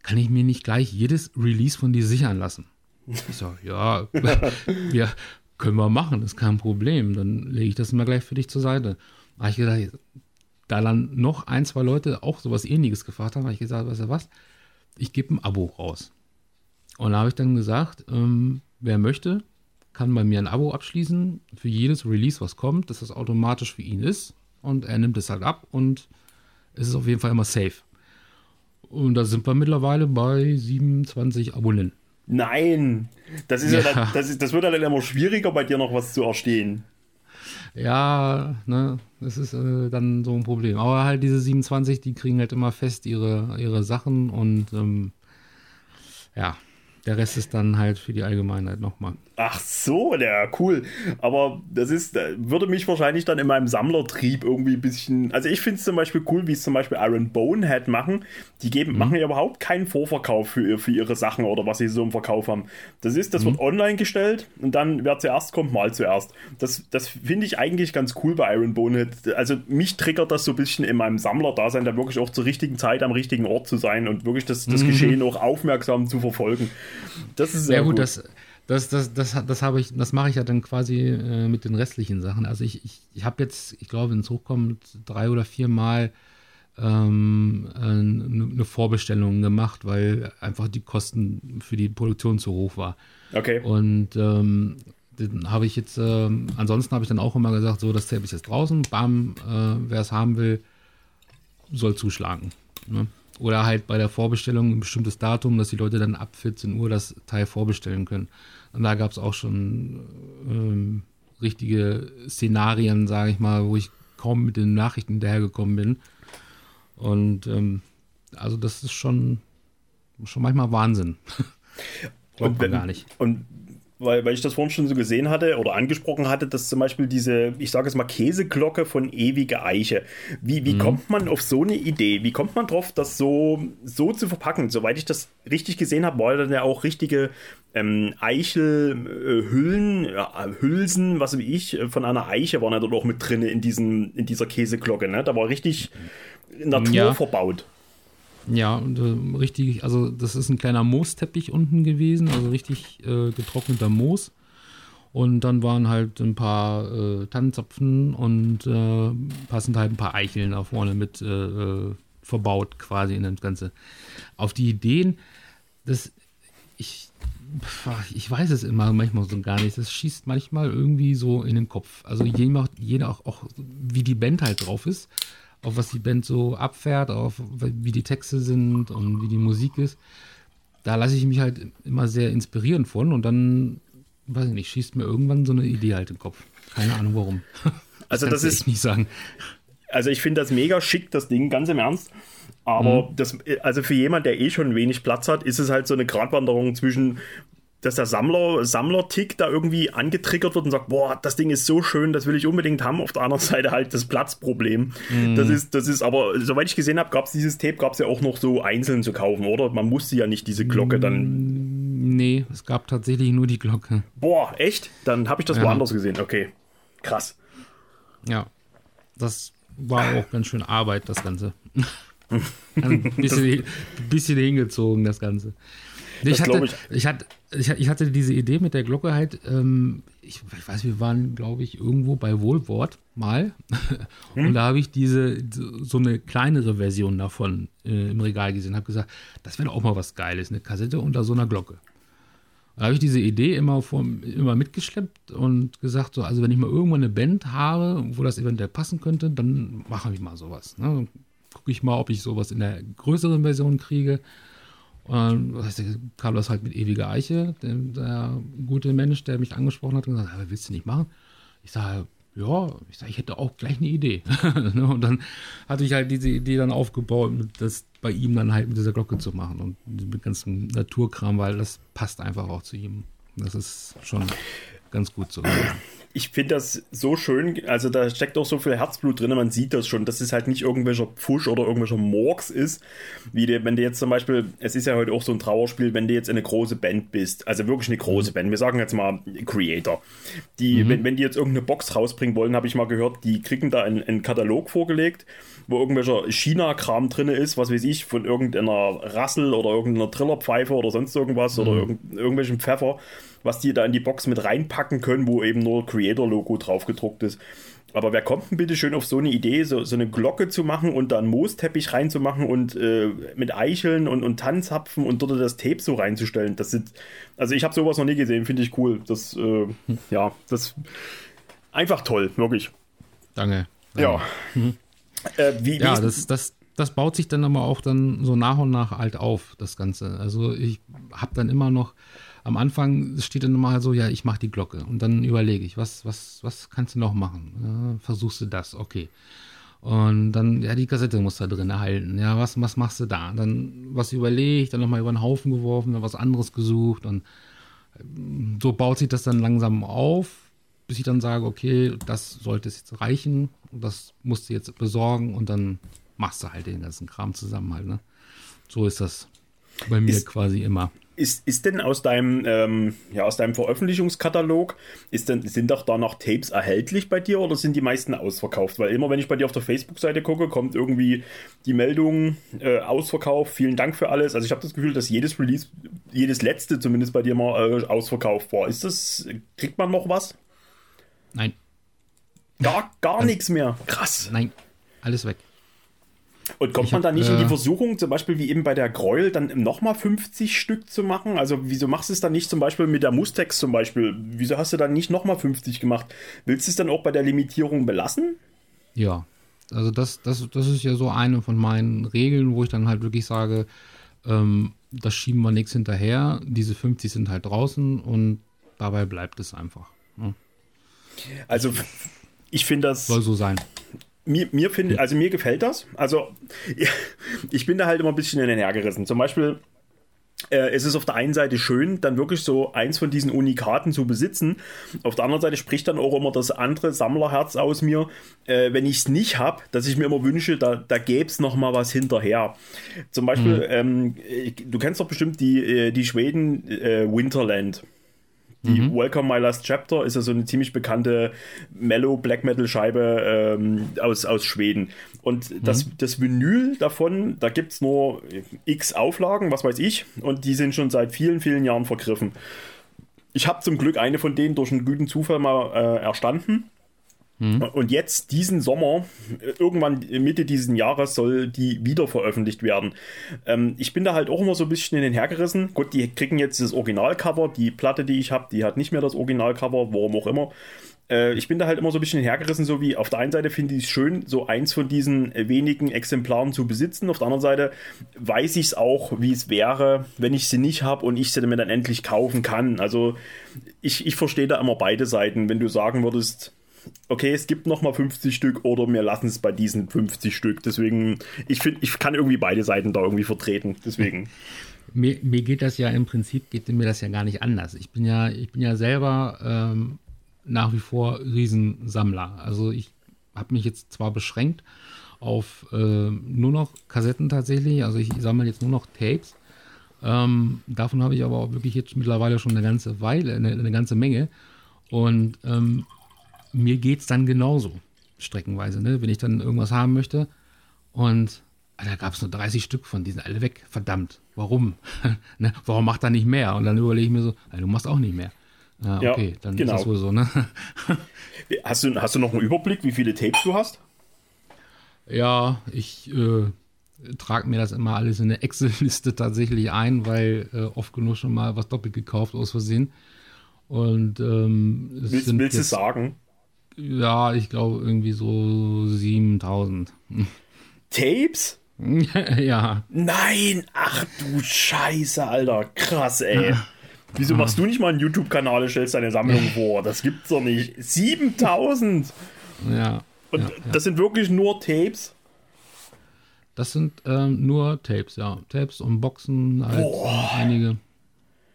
Speaker 2: kann ich mir nicht gleich jedes Release von dir sichern lassen? Ich sage, ja, ja, können wir machen, ist kein Problem. Dann lege ich das mal gleich für dich zur Seite. Da habe ich gedacht, da dann noch ein, zwei Leute auch sowas ähnliches gefragt haben, habe ich gesagt, weißt du was, ich gebe ein Abo raus. Und da habe ich dann gesagt, ähm, wer möchte, kann bei mir ein Abo abschließen für jedes Release, was kommt, dass das automatisch für ihn ist. Und er nimmt es halt ab und es ist auf jeden Fall immer safe. Und da sind wir mittlerweile bei 27 Abonnenten.
Speaker 1: Nein, das ist ja, ja dann, das, ist, das wird dann immer schwieriger, bei dir noch was zu erstehen.
Speaker 2: Ja, ne, das ist äh, dann so ein Problem. Aber halt diese 27, die kriegen halt immer fest ihre, ihre Sachen und ähm, ja, der Rest ist dann halt für die Allgemeinheit nochmal.
Speaker 1: Ach so, der cool. Aber das ist, würde mich wahrscheinlich dann in meinem Sammlertrieb irgendwie ein bisschen. Also ich finde es zum Beispiel cool, wie es zum Beispiel Iron Bonehead machen. Die geben, mhm. machen ja überhaupt keinen Vorverkauf für, für ihre Sachen oder was sie so im Verkauf haben. Das ist, das mhm. wird online gestellt und dann wer zuerst kommt, mal zuerst. Das, das finde ich eigentlich ganz cool bei Iron Bonehead. Also mich triggert das so ein bisschen in meinem Sammler-Dasein, da wirklich auch zur richtigen Zeit am richtigen Ort zu sein und wirklich das, das mhm. Geschehen auch aufmerksam zu verfolgen.
Speaker 2: Das ist sehr ja, gut. gut. Das, das, das, das, das habe ich, das mache ich ja dann quasi äh, mit den restlichen Sachen. Also ich, ich, ich habe jetzt, ich glaube, wenn es hochkommt, drei oder vier Mal ähm, eine, eine Vorbestellung gemacht, weil einfach die Kosten für die Produktion zu hoch war.
Speaker 1: Okay.
Speaker 2: Und ähm, dann habe ich jetzt, äh, ansonsten habe ich dann auch immer gesagt, so, das Tape ist jetzt draußen, bam, äh, wer es haben will, soll zuschlagen. Ne? Oder halt bei der Vorbestellung ein bestimmtes Datum, dass die Leute dann ab 14 Uhr das Teil vorbestellen können. Und da gab es auch schon ähm, richtige Szenarien, sage ich mal, wo ich kaum mit den Nachrichten hinterhergekommen bin. Und ähm, also das ist schon, schon manchmal Wahnsinn.
Speaker 1: Glaubt man gar nicht. Und weil, weil ich das vorhin schon so gesehen hatte oder angesprochen hatte, dass zum Beispiel diese, ich sage es mal, Käseglocke von ewige Eiche. Wie, wie mhm. kommt man auf so eine Idee? Wie kommt man drauf, das so, so zu verpacken? Soweit ich das richtig gesehen habe, war dann ja auch richtige ähm, Eichelhüllen, äh, ja, Hülsen, was wie ich, äh, von einer Eiche waren ja dort auch mit drin in, diesen, in dieser Käseglocke. Ne? Da war richtig Natur ja. verbaut.
Speaker 2: Ja, und, äh, richtig, also das ist ein kleiner Moosteppich unten gewesen, also richtig äh, getrockneter Moos. Und dann waren halt ein paar äh, Tannenzapfen und äh, passend halt ein paar Eicheln da vorne mit äh, äh, verbaut quasi in das Ganze. Auf die Ideen, das ich, ich weiß es immer manchmal so gar nicht. Das schießt manchmal irgendwie so in den Kopf. Also je, je auch, auch wie die Band halt drauf ist auf was die Band so abfährt, auf wie die Texte sind und wie die Musik ist. Da lasse ich mich halt immer sehr inspirieren von und dann, weiß ich nicht, schießt mir irgendwann so eine Idee halt im Kopf. Keine Ahnung warum.
Speaker 1: Das also das ist nicht sagen. Also ich finde das mega schick, das Ding, ganz im Ernst. Aber mhm. das, also für jemand, der eh schon wenig Platz hat, ist es halt so eine Gratwanderung zwischen, dass der Sammler, Sammler-Tick da irgendwie angetriggert wird und sagt, boah, das Ding ist so schön, das will ich unbedingt haben. Auf der anderen Seite halt das Platzproblem. Mm. Das ist, das ist aber, soweit ich gesehen habe, gab es dieses Tape, gab es ja auch noch so einzeln zu kaufen, oder? Man musste ja nicht diese Glocke dann.
Speaker 2: Mm, nee, es gab tatsächlich nur die Glocke.
Speaker 1: Boah, echt? Dann habe ich das ja. woanders gesehen. Okay, krass.
Speaker 2: Ja, das war auch ganz schön Arbeit, das Ganze. ein bisschen, bisschen hingezogen, das Ganze. Ich hatte, ich. Ich, hatte, ich, hatte diese Idee mit der Glocke halt, ähm, ich, ich, weiß, wir waren, glaube ich, irgendwo bei Wohlwort mal. Hm? Und da habe ich diese, so eine kleinere Version davon äh, im Regal gesehen. Habe gesagt, das wäre auch mal was Geiles, eine Kassette unter so einer Glocke. Da habe ich diese Idee immer, vor, immer mitgeschleppt und gesagt, so, also wenn ich mal irgendwann eine Band habe, wo das eventuell passen könnte, dann mache ich mal sowas. Ne? Gucke ich mal, ob ich sowas in der größeren Version kriege. Und was heißt, Carlos halt mit ewiger Eiche, der, der, gute Mensch, der mich angesprochen hat und gesagt, willst du nicht machen? Ich sage, ja, ich sage, ich hätte auch gleich eine Idee. Ne? und dann hatte ich halt diese Idee dann aufgebaut, das bei ihm dann halt mit dieser Glocke zu machen und mit ganzem Naturkram, weil das passt einfach auch zu ihm. Das ist schon ganz gut so
Speaker 1: ich finde das so schön, also da steckt auch so viel Herzblut drin, man sieht das schon, dass es halt nicht irgendwelcher Pfusch oder irgendwelcher Morgs ist, wie die, wenn du jetzt zum Beispiel, es ist ja heute auch so ein Trauerspiel, wenn du jetzt eine große Band bist, also wirklich eine große mhm. Band, wir sagen jetzt mal Creator, die, mhm. wenn, wenn die jetzt irgendeine Box rausbringen wollen, habe ich mal gehört, die kriegen da einen, einen Katalog vorgelegt, wo irgendwelcher China-Kram drin ist, was weiß ich, von irgendeiner Rassel oder irgendeiner Trillerpfeife oder sonst irgendwas mhm. oder irgend, irgendwelchen Pfeffer was die da in die Box mit reinpacken können, wo eben nur Creator-Logo drauf gedruckt ist. Aber wer kommt denn bitte schön auf so eine Idee, so, so eine Glocke zu machen und dann Moosteppich reinzumachen und äh, mit Eicheln und, und Tanzapfen und dort das Tape so reinzustellen? Das sind, also ich habe sowas noch nie gesehen, finde ich cool. Das, äh, ja, das einfach toll, wirklich.
Speaker 2: Danke.
Speaker 1: Ja.
Speaker 2: Mhm. Äh, wie, ja, wie das, das, das baut sich dann aber auch dann so nach und nach halt auf, das Ganze. Also ich habe dann immer noch am Anfang steht dann mal so, ja, ich mache die Glocke. Und dann überlege ich, was, was, was kannst du noch machen? Versuchst du das, okay. Und dann, ja, die Kassette muss da drin erhalten. Ja, was, was machst du da? Dann was überlegt, dann nochmal über den Haufen geworfen, dann was anderes gesucht. Und ähm, so baut sich das dann langsam auf, bis ich dann sage, okay, das sollte es jetzt reichen. Das musst du jetzt besorgen und dann machst du halt den ganzen Kram zusammen halt. Ne? So ist das bei mir ist, quasi immer.
Speaker 1: Ist, ist denn aus deinem, ähm, ja, aus deinem Veröffentlichungskatalog, ist denn, sind doch da noch Tapes erhältlich bei dir oder sind die meisten ausverkauft? Weil immer, wenn ich bei dir auf der Facebook-Seite gucke, kommt irgendwie die Meldung, äh, ausverkauft, vielen Dank für alles. Also ich habe das Gefühl, dass jedes Release, jedes letzte zumindest bei dir mal äh, ausverkauft war. Ist das, kriegt man noch was?
Speaker 2: Nein.
Speaker 1: Gar, gar nichts mehr. Krass.
Speaker 2: Nein, alles weg.
Speaker 1: Und kommt man da nicht äh, in die äh, Versuchung, zum Beispiel wie eben bei der Gräuel, dann nochmal 50 Stück zu machen? Also wieso machst du es dann nicht zum Beispiel mit der Mustex zum Beispiel? Wieso hast du dann nicht nochmal 50 gemacht? Willst du es dann auch bei der Limitierung belassen?
Speaker 2: Ja, also das, das, das ist ja so eine von meinen Regeln, wo ich dann halt wirklich sage, ähm, das schieben wir nichts hinterher. Diese 50 sind halt draußen und dabei bleibt es einfach. Ne?
Speaker 1: Also ich finde das.
Speaker 2: Soll so sein
Speaker 1: mir, mir finde, also mir gefällt das. Also ich bin da halt immer ein bisschen in den hergerissen. Zum Beispiel äh, es ist auf der einen Seite schön, dann wirklich so eins von diesen Unikaten zu besitzen. Auf der anderen Seite spricht dann auch immer das andere Sammlerherz aus mir, äh, wenn ich es nicht habe, dass ich mir immer wünsche, da, da gäbe es noch mal was hinterher. Zum Beispiel, mhm. ähm, du kennst doch bestimmt die, äh, die Schweden äh, Winterland. Die mhm. Welcome My Last Chapter ist ja so eine ziemlich bekannte Mellow Black Metal Scheibe ähm, aus, aus Schweden. Und das, mhm. das Vinyl davon, da gibt es nur x Auflagen, was weiß ich, und die sind schon seit vielen, vielen Jahren vergriffen. Ich habe zum Glück eine von denen durch einen guten Zufall mal äh, erstanden. Mhm. Und jetzt, diesen Sommer, irgendwann Mitte dieses Jahres, soll die wieder veröffentlicht werden. Ähm, ich bin da halt auch immer so ein bisschen in den hergerissen. Gut, die kriegen jetzt das Originalcover. Die Platte, die ich habe, die hat nicht mehr das Originalcover, warum auch immer. Äh, ich bin da halt immer so ein bisschen hergerissen, so wie auf der einen Seite finde ich es schön, so eins von diesen wenigen Exemplaren zu besitzen. Auf der anderen Seite weiß ich es auch, wie es wäre, wenn ich sie nicht habe und ich sie mir dann endlich kaufen kann. Also ich, ich verstehe da immer beide Seiten. Wenn du sagen würdest, okay, es gibt noch mal 50 Stück oder wir lassen es bei diesen 50 Stück. Deswegen, ich finde, ich kann irgendwie beide Seiten da irgendwie vertreten. Deswegen.
Speaker 2: Mir, mir geht das ja im Prinzip, geht mir das ja gar nicht anders. Ich bin ja, ich bin ja selber ähm, nach wie vor Riesensammler. Also ich habe mich jetzt zwar beschränkt auf äh, nur noch Kassetten tatsächlich, also ich sammle jetzt nur noch Tapes. Ähm, davon habe ich aber auch wirklich jetzt mittlerweile schon eine ganze Weile, eine, eine ganze Menge. Und ähm, mir geht es dann genauso, streckenweise, ne? wenn ich dann irgendwas haben möchte. Und da gab es nur 30 Stück von, die sind alle weg. Verdammt, warum? ne? Warum macht er nicht mehr? Und dann überlege ich mir so, du machst auch nicht mehr. Ja, okay, ja, dann genau. ist das wohl so, ne?
Speaker 1: hast, du, hast du noch einen Überblick, wie viele Tapes du hast?
Speaker 2: Ja, ich äh, trage mir das immer alles in eine Excel-Liste tatsächlich ein, weil äh, oft genug schon mal was doppelt gekauft aus Versehen. Und ähm,
Speaker 1: willst, willst du sagen?
Speaker 2: Ja, ich glaube irgendwie so 7000.
Speaker 1: Tapes?
Speaker 2: ja.
Speaker 1: Nein, ach du Scheiße, Alter. Krass, ey. Wieso machst du nicht mal einen YouTube-Kanal und stellst deine Sammlung vor? Das gibt's doch nicht. 7000!
Speaker 2: Ja.
Speaker 1: Und
Speaker 2: ja,
Speaker 1: das sind wirklich nur Tapes?
Speaker 2: Das sind ähm, nur Tapes, ja. Tapes und Boxen, halt einige.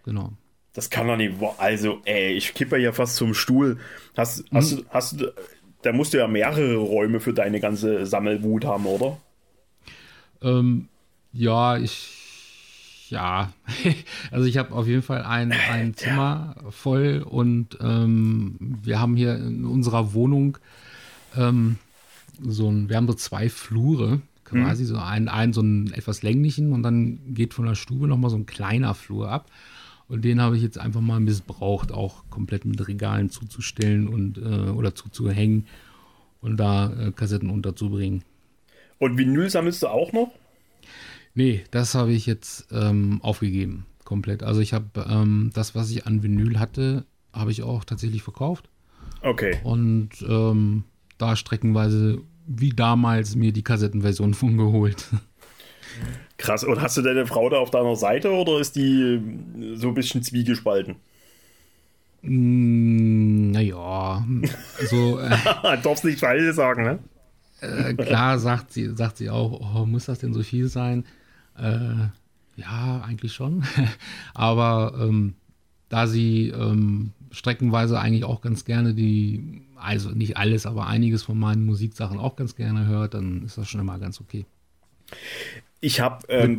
Speaker 2: Genau.
Speaker 1: Das kann doch nicht. Also, ey, ich kippe ja fast zum Stuhl. Hast, hast, hm. du, hast du, da musst du ja mehrere Räume für deine ganze Sammelwut haben, oder?
Speaker 2: Ähm, ja, ich. Ja, also ich habe auf jeden Fall ein, ein Zimmer voll und ähm, wir haben hier in unserer Wohnung ähm, so ein, wir haben so zwei Flure, quasi, mhm. so einen, einen so einen etwas länglichen und dann geht von der Stube nochmal so ein kleiner Flur ab. Und den habe ich jetzt einfach mal missbraucht, auch komplett mit Regalen zuzustellen und äh, oder zuzuhängen und da äh, Kassetten unterzubringen.
Speaker 1: Und Vinyl sammelst du auch noch?
Speaker 2: Nee, das habe ich jetzt ähm, aufgegeben. Komplett. Also ich habe ähm, das, was ich an Vinyl hatte, habe ich auch tatsächlich verkauft.
Speaker 1: Okay.
Speaker 2: Und ähm, da streckenweise wie damals mir die Kassettenversion von geholt.
Speaker 1: Krass. Und hast du deine Frau da auf deiner Seite oder ist die so ein bisschen zwiegespalten?
Speaker 2: Mm, naja, so.
Speaker 1: Äh, Darfst nicht falsch sagen, ne?
Speaker 2: Äh, klar sagt sie, sagt sie auch, oh, muss das denn so viel sein? Äh, ja, eigentlich schon. Aber ähm, da sie ähm, streckenweise eigentlich auch ganz gerne die, also nicht alles, aber einiges von meinen Musiksachen auch ganz gerne hört, dann ist das schon immer ganz okay.
Speaker 1: Ich habe, ähm,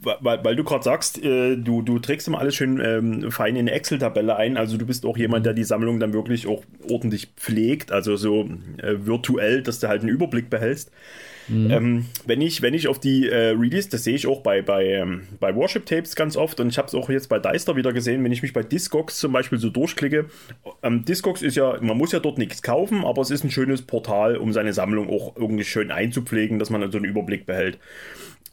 Speaker 1: weil, weil, du gerade sagst, äh, du, du trägst immer alles schön ähm, fein in eine Excel-Tabelle ein. Also du bist auch jemand, der die Sammlung dann wirklich auch ordentlich pflegt, also so äh, virtuell, dass du halt einen Überblick behältst. Mhm. Ähm, wenn, ich, wenn ich auf die äh, Release, das sehe ich auch bei, bei, ähm, bei Worship Tapes ganz oft und ich habe es auch jetzt bei Deister wieder gesehen, wenn ich mich bei Discogs zum Beispiel so durchklicke. Ähm, Discogs ist ja, man muss ja dort nichts kaufen, aber es ist ein schönes Portal, um seine Sammlung auch irgendwie schön einzupflegen, dass man dann so einen Überblick behält.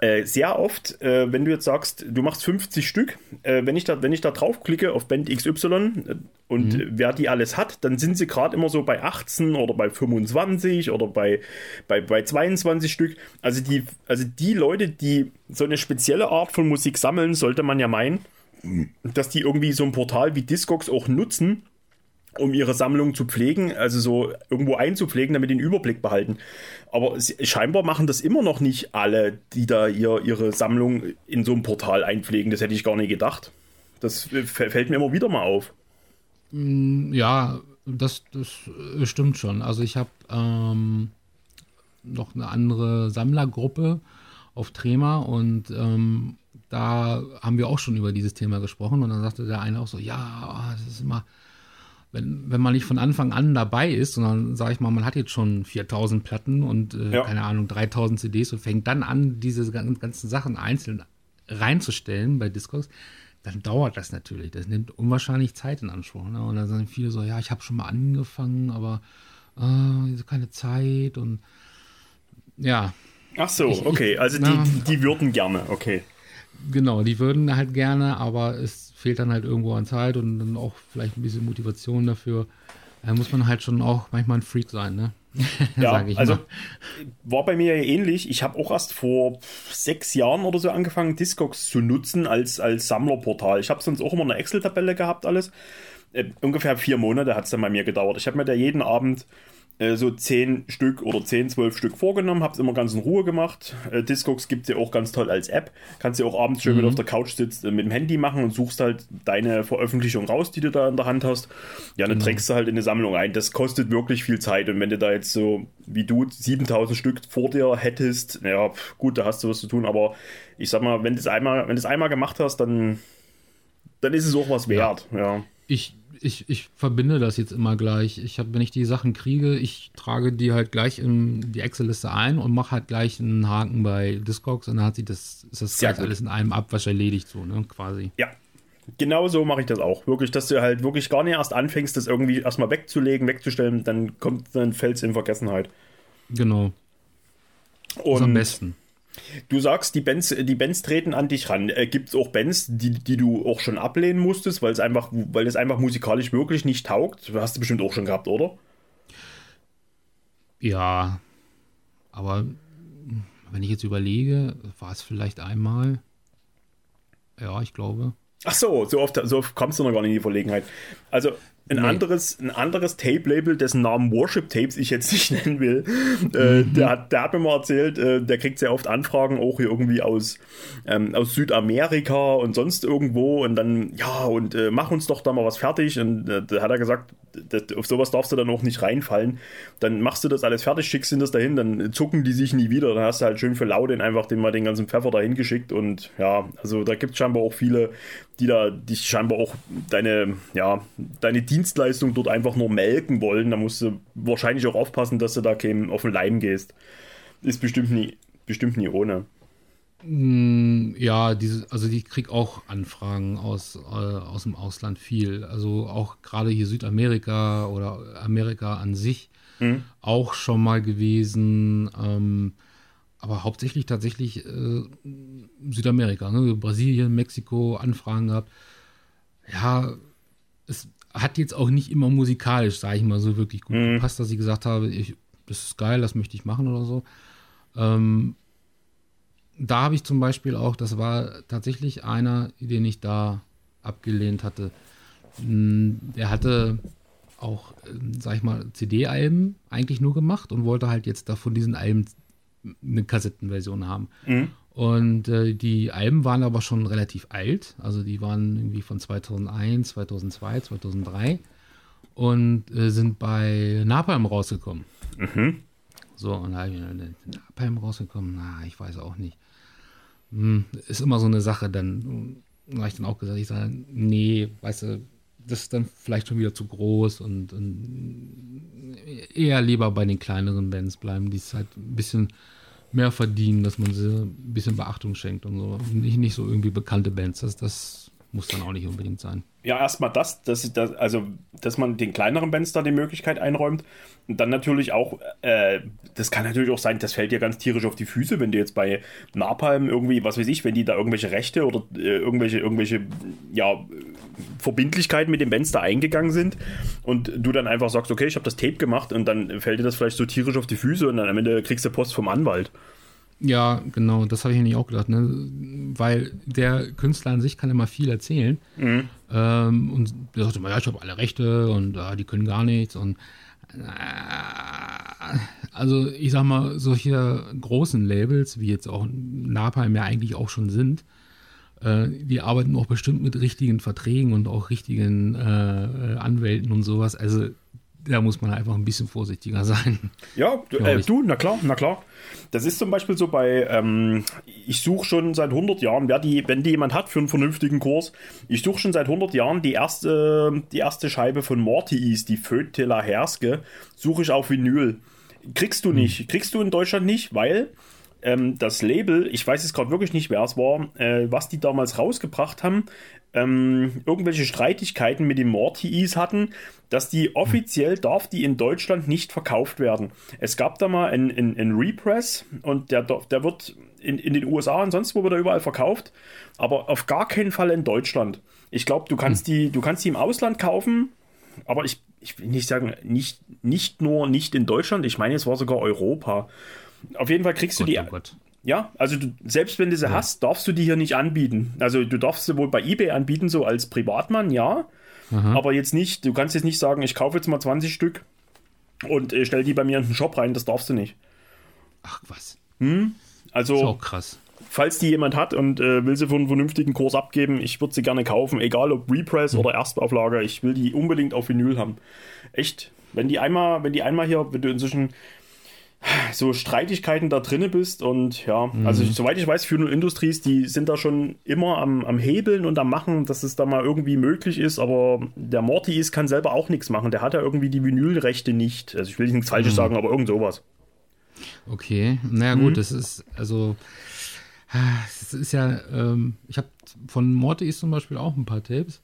Speaker 1: Äh, sehr oft, äh, wenn du jetzt sagst, du machst 50 Stück, äh, wenn, ich da, wenn ich da draufklicke auf Band XY äh, und mhm. wer die alles hat, dann sind sie gerade immer so bei 18 oder bei 25 oder bei, bei, bei 22 Stück. Also die, also die Leute, die so eine spezielle Art von Musik sammeln, sollte man ja meinen, dass die irgendwie so ein Portal wie Discogs auch nutzen, um ihre Sammlung zu pflegen, also so irgendwo einzupflegen, damit den Überblick behalten. Aber scheinbar machen das immer noch nicht alle, die da ihr, ihre Sammlung in so einem Portal einpflegen. Das hätte ich gar nicht gedacht. Das fällt mir immer wieder mal auf.
Speaker 2: Mm, ja, das, das äh, stimmt schon. Also ich habe ähm, noch eine andere Sammlergruppe auf Trema und ähm, da haben wir auch schon über dieses Thema gesprochen und dann sagte der eine auch so, ja, das ist immer wenn, wenn man nicht von Anfang an dabei ist, sondern sage ich mal, man hat jetzt schon 4000 Platten und äh, ja. keine Ahnung, 3000 CDs und fängt dann an, diese ganzen Sachen einzeln reinzustellen bei Discogs, dann dauert das natürlich. Das nimmt unwahrscheinlich Zeit in Anspruch. Ne? Und dann sind viele so, ja, ich habe schon mal angefangen, aber äh, keine Zeit und ja.
Speaker 1: Ach so, ich, okay, also na, die, die würden gerne, okay.
Speaker 2: Genau, die würden halt gerne, aber es fehlt dann halt irgendwo an Zeit und dann auch vielleicht ein bisschen Motivation dafür. Da muss man halt schon auch manchmal ein Freak sein, ne?
Speaker 1: ja, also mal. war bei mir ja ähnlich. Ich habe auch erst vor sechs Jahren oder so angefangen, Discogs zu nutzen als, als Sammlerportal. Ich habe sonst auch immer eine Excel-Tabelle gehabt, alles. Äh, ungefähr vier Monate hat es dann bei mir gedauert. Ich habe mir da jeden Abend äh, so zehn Stück oder zehn, zwölf Stück vorgenommen, hab's immer ganz in Ruhe gemacht. Äh, Discogs gibt's ja auch ganz toll als App. Kannst ja auch abends schön, mhm. wenn du auf der Couch sitzt, äh, mit dem Handy machen und suchst halt deine Veröffentlichung raus, die du da in der Hand hast. Ja, dann mhm. trägst du halt in eine Sammlung ein. Das kostet wirklich viel Zeit. Und wenn du da jetzt so, wie du, 7000 Stück vor dir hättest, ja, gut, da hast du was zu tun. Aber ich sag mal, wenn du es einmal, wenn du es einmal gemacht hast, dann, dann ist es auch was wert, ja.
Speaker 2: ja. Ich, ich, ich verbinde das jetzt immer gleich. Ich habe, wenn ich die Sachen kriege, ich trage die halt gleich in die Excel-Liste ein und mache halt gleich einen Haken bei Discogs und dann hat sich das, ist das gleich alles in einem Abwasch erledigt, so, ne, quasi.
Speaker 1: Ja. Genau so mache ich das auch. Wirklich, dass du halt wirklich gar nicht erst anfängst, das irgendwie erstmal wegzulegen, wegzustellen, dann kommt, dann fällt es in Vergessenheit.
Speaker 2: Genau.
Speaker 1: Und
Speaker 2: am besten.
Speaker 1: Du sagst, die Bands, die Bands treten an dich ran. Äh, Gibt es auch Bands, die, die du auch schon ablehnen musstest, weil es einfach, weil es einfach musikalisch wirklich nicht taugt? Hast du bestimmt auch schon gehabt, oder?
Speaker 2: Ja, aber wenn ich jetzt überlege, war es vielleicht einmal. Ja, ich glaube.
Speaker 1: Ach so, so oft, so oft kommst du noch gar nicht in die Verlegenheit. Also ein nee. anderes, ein anderes Tape-Label, dessen Namen Worship Tapes ich jetzt nicht nennen will, äh, mhm. der, hat, der hat mir mal erzählt, äh, der kriegt sehr oft Anfragen, auch hier irgendwie aus, ähm, aus Südamerika und sonst irgendwo und dann, ja, und äh, mach uns doch da mal was fertig. Und äh, da hat er gesagt, das, auf sowas darfst du dann auch nicht reinfallen. Dann machst du das alles fertig, schickst ihn das dahin, dann zucken die sich nie wieder. Dann hast du halt schön für Laudin einfach den mal den ganzen Pfeffer dahin geschickt und ja, also da gibt es scheinbar auch viele, die da dich scheinbar auch deine, ja, deine Dienstleistung dort einfach nur melken wollen. Da musst du wahrscheinlich auch aufpassen, dass du da kein auf den Leim gehst. Ist bestimmt nie, bestimmt nie ohne.
Speaker 2: Ja, diese, also ich kriege auch Anfragen aus, äh, aus dem Ausland viel. Also auch gerade hier Südamerika oder Amerika an sich mhm. auch schon mal gewesen. Ähm, aber hauptsächlich tatsächlich äh, Südamerika, ne? Brasilien, Mexiko, Anfragen gehabt. Ja, es hat jetzt auch nicht immer musikalisch, sage ich mal, so wirklich gut mhm. gepasst, dass ich gesagt habe, ich, das ist geil, das möchte ich machen oder so. Ähm, da habe ich zum Beispiel auch, das war tatsächlich einer, den ich da abgelehnt hatte. Hm, der hatte auch, ähm, sag ich mal, CD-Alben eigentlich nur gemacht und wollte halt jetzt davon diesen Alben eine Kassettenversion haben. Mhm. Und äh, die Alben waren aber schon relativ alt. Also die waren irgendwie von 2001, 2002, 2003 und äh, sind bei Napalm rausgekommen. Mhm. So, und da habe ich Napalm rausgekommen. Na, ich weiß auch nicht. Hm, ist immer so eine Sache. Dann habe ich dann auch gesagt, ich sage, nee, weißt du, das ist dann vielleicht schon wieder zu groß und, und eher lieber bei den kleineren Bands bleiben, die es halt ein bisschen mehr verdienen, dass man sie ein bisschen Beachtung schenkt und so. Nicht, nicht so irgendwie bekannte Bands. Das, das muss dann auch nicht unbedingt sein.
Speaker 1: Ja, erstmal das, dass, das, also, dass man den kleineren Bands da die Möglichkeit einräumt. Und dann natürlich auch, äh, das kann natürlich auch sein, das fällt dir ganz tierisch auf die Füße, wenn du jetzt bei Napalm irgendwie, was weiß ich, wenn die da irgendwelche Rechte oder äh, irgendwelche, irgendwelche, ja, Verbindlichkeiten mit den Bands da eingegangen sind und du dann einfach sagst, okay, ich habe das Tape gemacht und dann fällt dir das vielleicht so tierisch auf die Füße und dann am Ende kriegst du Post vom Anwalt.
Speaker 2: Ja, genau, das habe ich nämlich auch gedacht, ne? weil der Künstler an sich kann immer viel erzählen. Mhm. Ähm, und der sagt immer, ja, ich habe alle Rechte und äh, die können gar nichts. Und äh, also ich sag mal, solche großen Labels, wie jetzt auch Napalm ja eigentlich auch schon sind, äh, die arbeiten auch bestimmt mit richtigen Verträgen und auch richtigen äh, Anwälten und sowas. Also da muss man einfach ein bisschen vorsichtiger sein.
Speaker 1: Ja, du, äh, du, na klar, na klar. Das ist zum Beispiel so bei, ähm, ich suche schon seit 100 Jahren, wer die, wenn die jemand hat für einen vernünftigen Kurs, ich suche schon seit 100 Jahren die erste, die erste Scheibe von Mortis, die Fötela Herske, suche ich auf Vinyl. Kriegst du hm. nicht, kriegst du in Deutschland nicht, weil ähm, das Label, ich weiß jetzt gerade wirklich nicht, wer es war, äh, was die damals rausgebracht haben, ähm, irgendwelche Streitigkeiten mit den Mortis hatten, dass die offiziell darf die in Deutschland nicht verkauft werden. Es gab da mal einen ein Repress und der, der wird in, in den USA und sonst wo wird er überall verkauft, aber auf gar keinen Fall in Deutschland. Ich glaube, du kannst hm. die, du kannst die im Ausland kaufen, aber ich, ich will nicht sagen, nicht, nicht nur nicht in Deutschland, ich meine, es war sogar Europa. Auf jeden Fall kriegst Gott, du die. Oh Gott. Ja, also du, selbst wenn du sie ja. hast, darfst du die hier nicht anbieten. Also du darfst sie wohl bei eBay anbieten, so als Privatmann, ja. Aha. Aber jetzt nicht, du kannst jetzt nicht sagen, ich kaufe jetzt mal 20 Stück und äh, stell die bei mir in den Shop rein, das darfst du nicht.
Speaker 2: Ach was.
Speaker 1: Hm? Also,
Speaker 2: ist auch krass.
Speaker 1: Falls die jemand hat und äh, will sie für einen vernünftigen Kurs abgeben, ich würde sie gerne kaufen, egal ob Repress hm. oder Erstauflage, ich will die unbedingt auf Vinyl haben. Echt, wenn die einmal, wenn die einmal hier, wenn du inzwischen so Streitigkeiten da drinne bist und ja, mhm. also soweit ich weiß, Funeral Industries, die sind da schon immer am, am Hebeln und am Machen, dass es da mal irgendwie möglich ist, aber der Morty ist, kann selber auch nichts machen. Der hat ja irgendwie die Vinylrechte nicht. Also ich will nichts Falsches mhm. sagen, aber irgend sowas.
Speaker 2: Okay, naja gut, mhm. das ist, also es ist ja, ähm, ich habe von Morty zum Beispiel auch ein paar Tapes.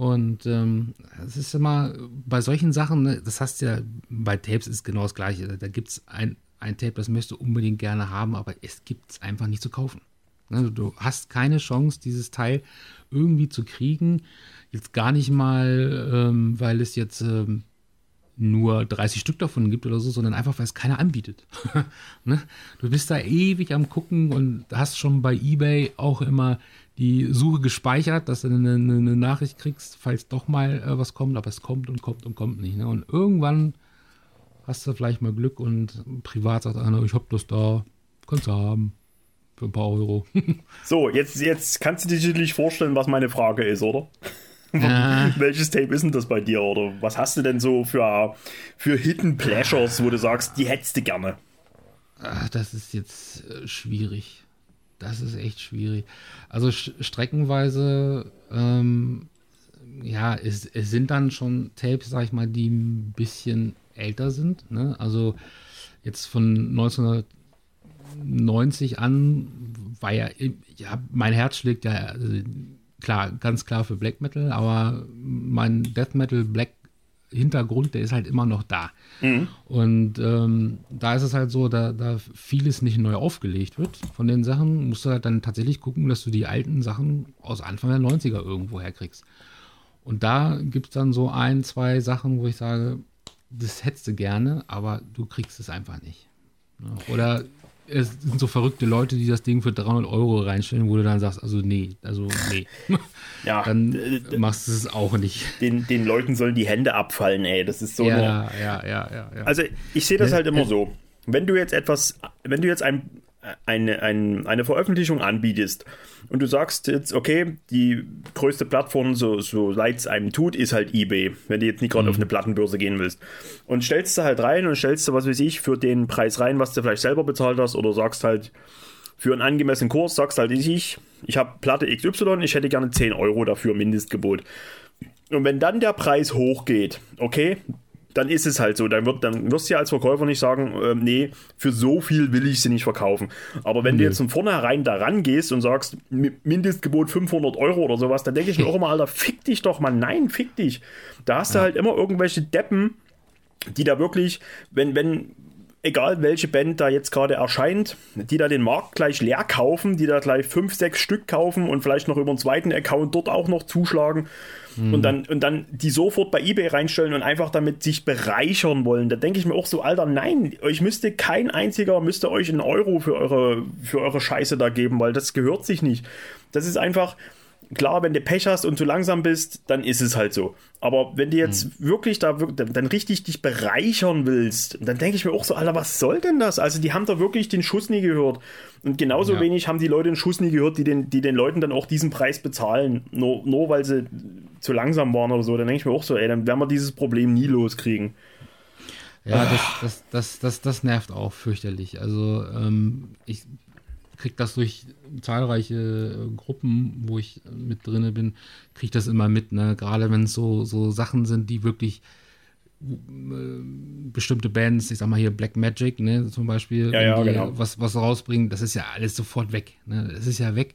Speaker 2: Und ähm, es ist immer bei solchen Sachen, ne, das heißt ja, bei Tapes ist genau das Gleiche. Da gibt es ein, ein Tape, das möchtest du unbedingt gerne haben, aber es gibt es einfach nicht zu kaufen. Ne, du hast keine Chance, dieses Teil irgendwie zu kriegen. Jetzt gar nicht mal, ähm, weil es jetzt ähm, nur 30 Stück davon gibt oder so, sondern einfach, weil es keiner anbietet. ne? Du bist da ewig am Gucken und hast schon bei eBay auch immer die Suche gespeichert, dass du eine, eine Nachricht kriegst, falls doch mal äh, was kommt, aber es kommt und kommt und kommt nicht. Ne? Und irgendwann hast du vielleicht mal Glück und privat sagt einer, ich hab das da, kannst du haben. Für ein paar Euro.
Speaker 1: so, jetzt, jetzt kannst du dir natürlich vorstellen, was meine Frage ist, oder? Ja. Welches Tape ist denn das bei dir? Oder was hast du denn so für, für Hidden Pleasures, wo du sagst, die hättest du gerne?
Speaker 2: Ach, das ist jetzt äh, schwierig. Das ist echt schwierig. Also streckenweise, ähm, ja, es, es, sind dann schon Tapes, sag ich mal, die ein bisschen älter sind. Ne? Also jetzt von 1990 an war ja, ja, mein Herz schlägt ja, also klar, ganz klar für Black Metal, aber mein Death Metal Black Hintergrund, der ist halt immer noch da. Mhm. Und ähm, da ist es halt so, da, da vieles nicht neu aufgelegt wird von den Sachen, musst du halt dann tatsächlich gucken, dass du die alten Sachen aus Anfang der 90er irgendwo herkriegst. Und da gibt es dann so ein, zwei Sachen, wo ich sage, das hättest du gerne, aber du kriegst es einfach nicht. Oder es sind so verrückte Leute, die das Ding für 300 Euro reinstellen, wo du dann sagst, also nee, also nee.
Speaker 1: Ja,
Speaker 2: dann äh, machst du es auch nicht.
Speaker 1: Den, den Leuten sollen die Hände abfallen, ey. Das ist so.
Speaker 2: Ja, eine, ja, ja, ja, ja.
Speaker 1: Also ich sehe das halt immer so. Wenn du jetzt etwas, wenn du jetzt ein eine, ein, eine Veröffentlichung anbietest und du sagst jetzt, okay, die größte Plattform, so, so leid es einem tut, ist halt eBay, wenn du jetzt nicht gerade mhm. auf eine Plattenbörse gehen willst. Und stellst du halt rein und stellst du, was weiß ich, für den Preis rein, was du vielleicht selber bezahlt hast oder sagst halt, für einen angemessenen Kurs sagst halt ich, ich habe Platte XY, ich hätte gerne 10 Euro dafür Mindestgebot. Und wenn dann der Preis hochgeht, okay, dann ist es halt so. Dann, wird, dann wirst du ja als Verkäufer nicht sagen, äh, nee, für so viel will ich sie nicht verkaufen. Aber wenn nee. du jetzt von vornherein da rangehst und sagst, Mindestgebot 500 Euro oder sowas, dann denke ich mir auch immer, Alter, fick dich doch mal. Nein, fick dich. Da hast ja. du halt immer irgendwelche Deppen, die da wirklich, wenn, wenn, egal welche Band da jetzt gerade erscheint, die da den Markt gleich leer kaufen, die da gleich fünf, sechs Stück kaufen und vielleicht noch über einen zweiten Account dort auch noch zuschlagen mhm. und, dann, und dann die sofort bei eBay reinstellen und einfach damit sich bereichern wollen. Da denke ich mir auch so, Alter, nein, euch müsste kein einziger, müsste euch einen Euro für eure, für eure Scheiße da geben, weil das gehört sich nicht. Das ist einfach, klar, wenn du Pech hast und zu langsam bist, dann ist es halt so. Aber wenn du jetzt mhm. wirklich da dann richtig dich bereichern willst, dann denke ich mir auch so, Alter, was soll denn das? Also die haben da wirklich den Schuss nie gehört. Und genauso ja. wenig haben die Leute den Schuss nie gehört, die den, die den Leuten dann auch diesen Preis bezahlen, nur, nur weil sie zu langsam waren oder so. Dann denke ich mir auch so, ey, dann werden wir dieses Problem nie loskriegen.
Speaker 2: Ja, das, das, das, das, das nervt auch fürchterlich. Also ähm, ich kriege das durch zahlreiche äh, Gruppen, wo ich mit drinne bin, kriege ich das immer mit. Ne? Gerade wenn es so, so Sachen sind, die wirklich äh, bestimmte Bands, ich sag mal hier Black Magic, ne, zum Beispiel,
Speaker 1: ja, ja, genau.
Speaker 2: was, was rausbringen, das ist ja alles sofort weg. Ne? Das ist ja weg.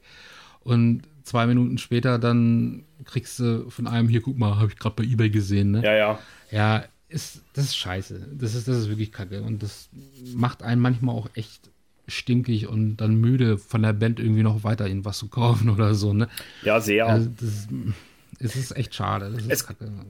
Speaker 2: Und zwei Minuten später dann kriegst du von einem hier, guck mal, habe ich gerade bei Ebay gesehen. Ne?
Speaker 1: Ja, ja.
Speaker 2: Ja, ist, das ist scheiße. Das ist, das ist wirklich kacke. Und das macht einen manchmal auch echt stinkig und dann müde von der Band irgendwie noch weiter irgendwas zu kaufen oder so, ne?
Speaker 1: Ja, sehr. Also
Speaker 2: das, es ist echt schade.
Speaker 1: Es,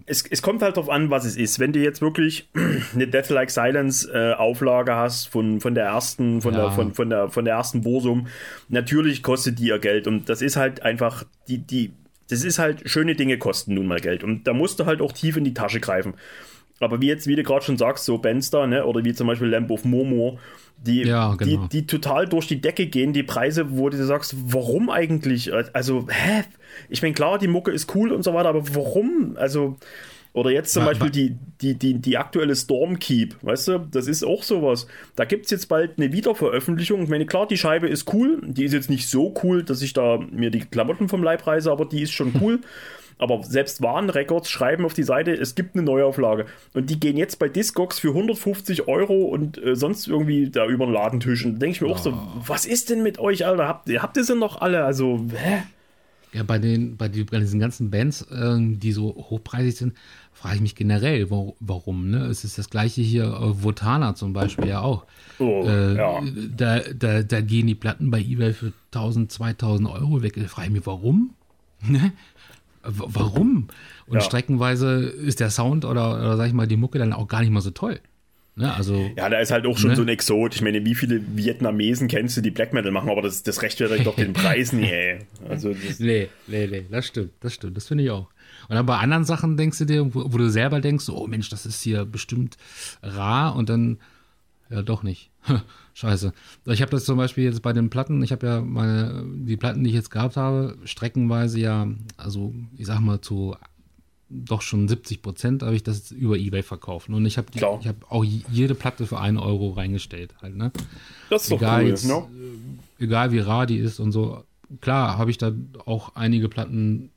Speaker 1: es, es, kommt halt darauf an, was es ist. Wenn du jetzt wirklich eine Death Like Silence äh, Auflage hast von, von der ersten, von, ja. der, von, von, der, von der ersten Bursum, natürlich kostet die ja Geld. Und das ist halt einfach, die, die, das ist halt, schöne Dinge kosten nun mal Geld. Und da musst du halt auch tief in die Tasche greifen. Aber wie jetzt, wie du gerade schon sagst, so da, ne, oder wie zum Beispiel Lamp of Momo, die, ja, genau. die, die total durch die Decke gehen, die Preise, wo du sagst, warum eigentlich? Also, hä? Ich meine, klar, die Mucke ist cool und so weiter, aber warum? Also, Oder jetzt zum Beispiel die, die, die, die aktuelle Stormkeep, weißt du, das ist auch sowas. Da gibt es jetzt bald eine Wiederveröffentlichung. Ich meine, klar, die Scheibe ist cool. Die ist jetzt nicht so cool, dass ich da mir die Klamotten vom Leib reiße, aber die ist schon cool. Aber selbst Warnrecords schreiben auf die Seite, es gibt eine Neuauflage. Und die gehen jetzt bei Discogs für 150 Euro und äh, sonst irgendwie da über den Ladentisch. Und da denke ich mir oh. auch so, was ist denn mit euch, Alter? Habt, habt ihr sie noch alle? Also, hä?
Speaker 2: Ja, bei, den, bei, die, bei diesen ganzen Bands, äh, die so hochpreisig sind, frage ich mich generell, wo, warum. Ne? Es ist das gleiche hier, äh, Votana zum Beispiel ja auch. Oh, äh, ja. Da, da, da gehen die Platten bei eBay für 1000, 2000 Euro weg. Da frage ich mich, warum? Ne? Warum? Und ja. streckenweise ist der Sound oder, oder sag ich mal, die Mucke dann auch gar nicht mal so toll. Ne, also,
Speaker 1: ja, da ist halt auch schon ne? so ein Exot. Ich meine, wie viele Vietnamesen kennst du, die Black Metal machen, aber das, das rechtfertigt doch den Preis nie, ey. Also
Speaker 2: nee, nee, nee, das stimmt, das stimmt, das finde ich auch. Und dann bei anderen Sachen denkst du dir, wo, wo, du selber denkst, oh Mensch, das ist hier bestimmt rar und dann, ja, doch nicht. Scheiße. Ich habe das zum Beispiel jetzt bei den Platten, ich habe ja meine, die Platten, die ich jetzt gehabt habe, streckenweise ja, also ich sag mal zu doch schon 70 Prozent habe ich das über Ebay verkauft. Und ich habe habe auch jede Platte für einen Euro reingestellt. Halt, ne?
Speaker 1: Das ist egal doch cool, jetzt, ne?
Speaker 2: Egal wie rar die ist und so. Klar habe ich da auch einige Platten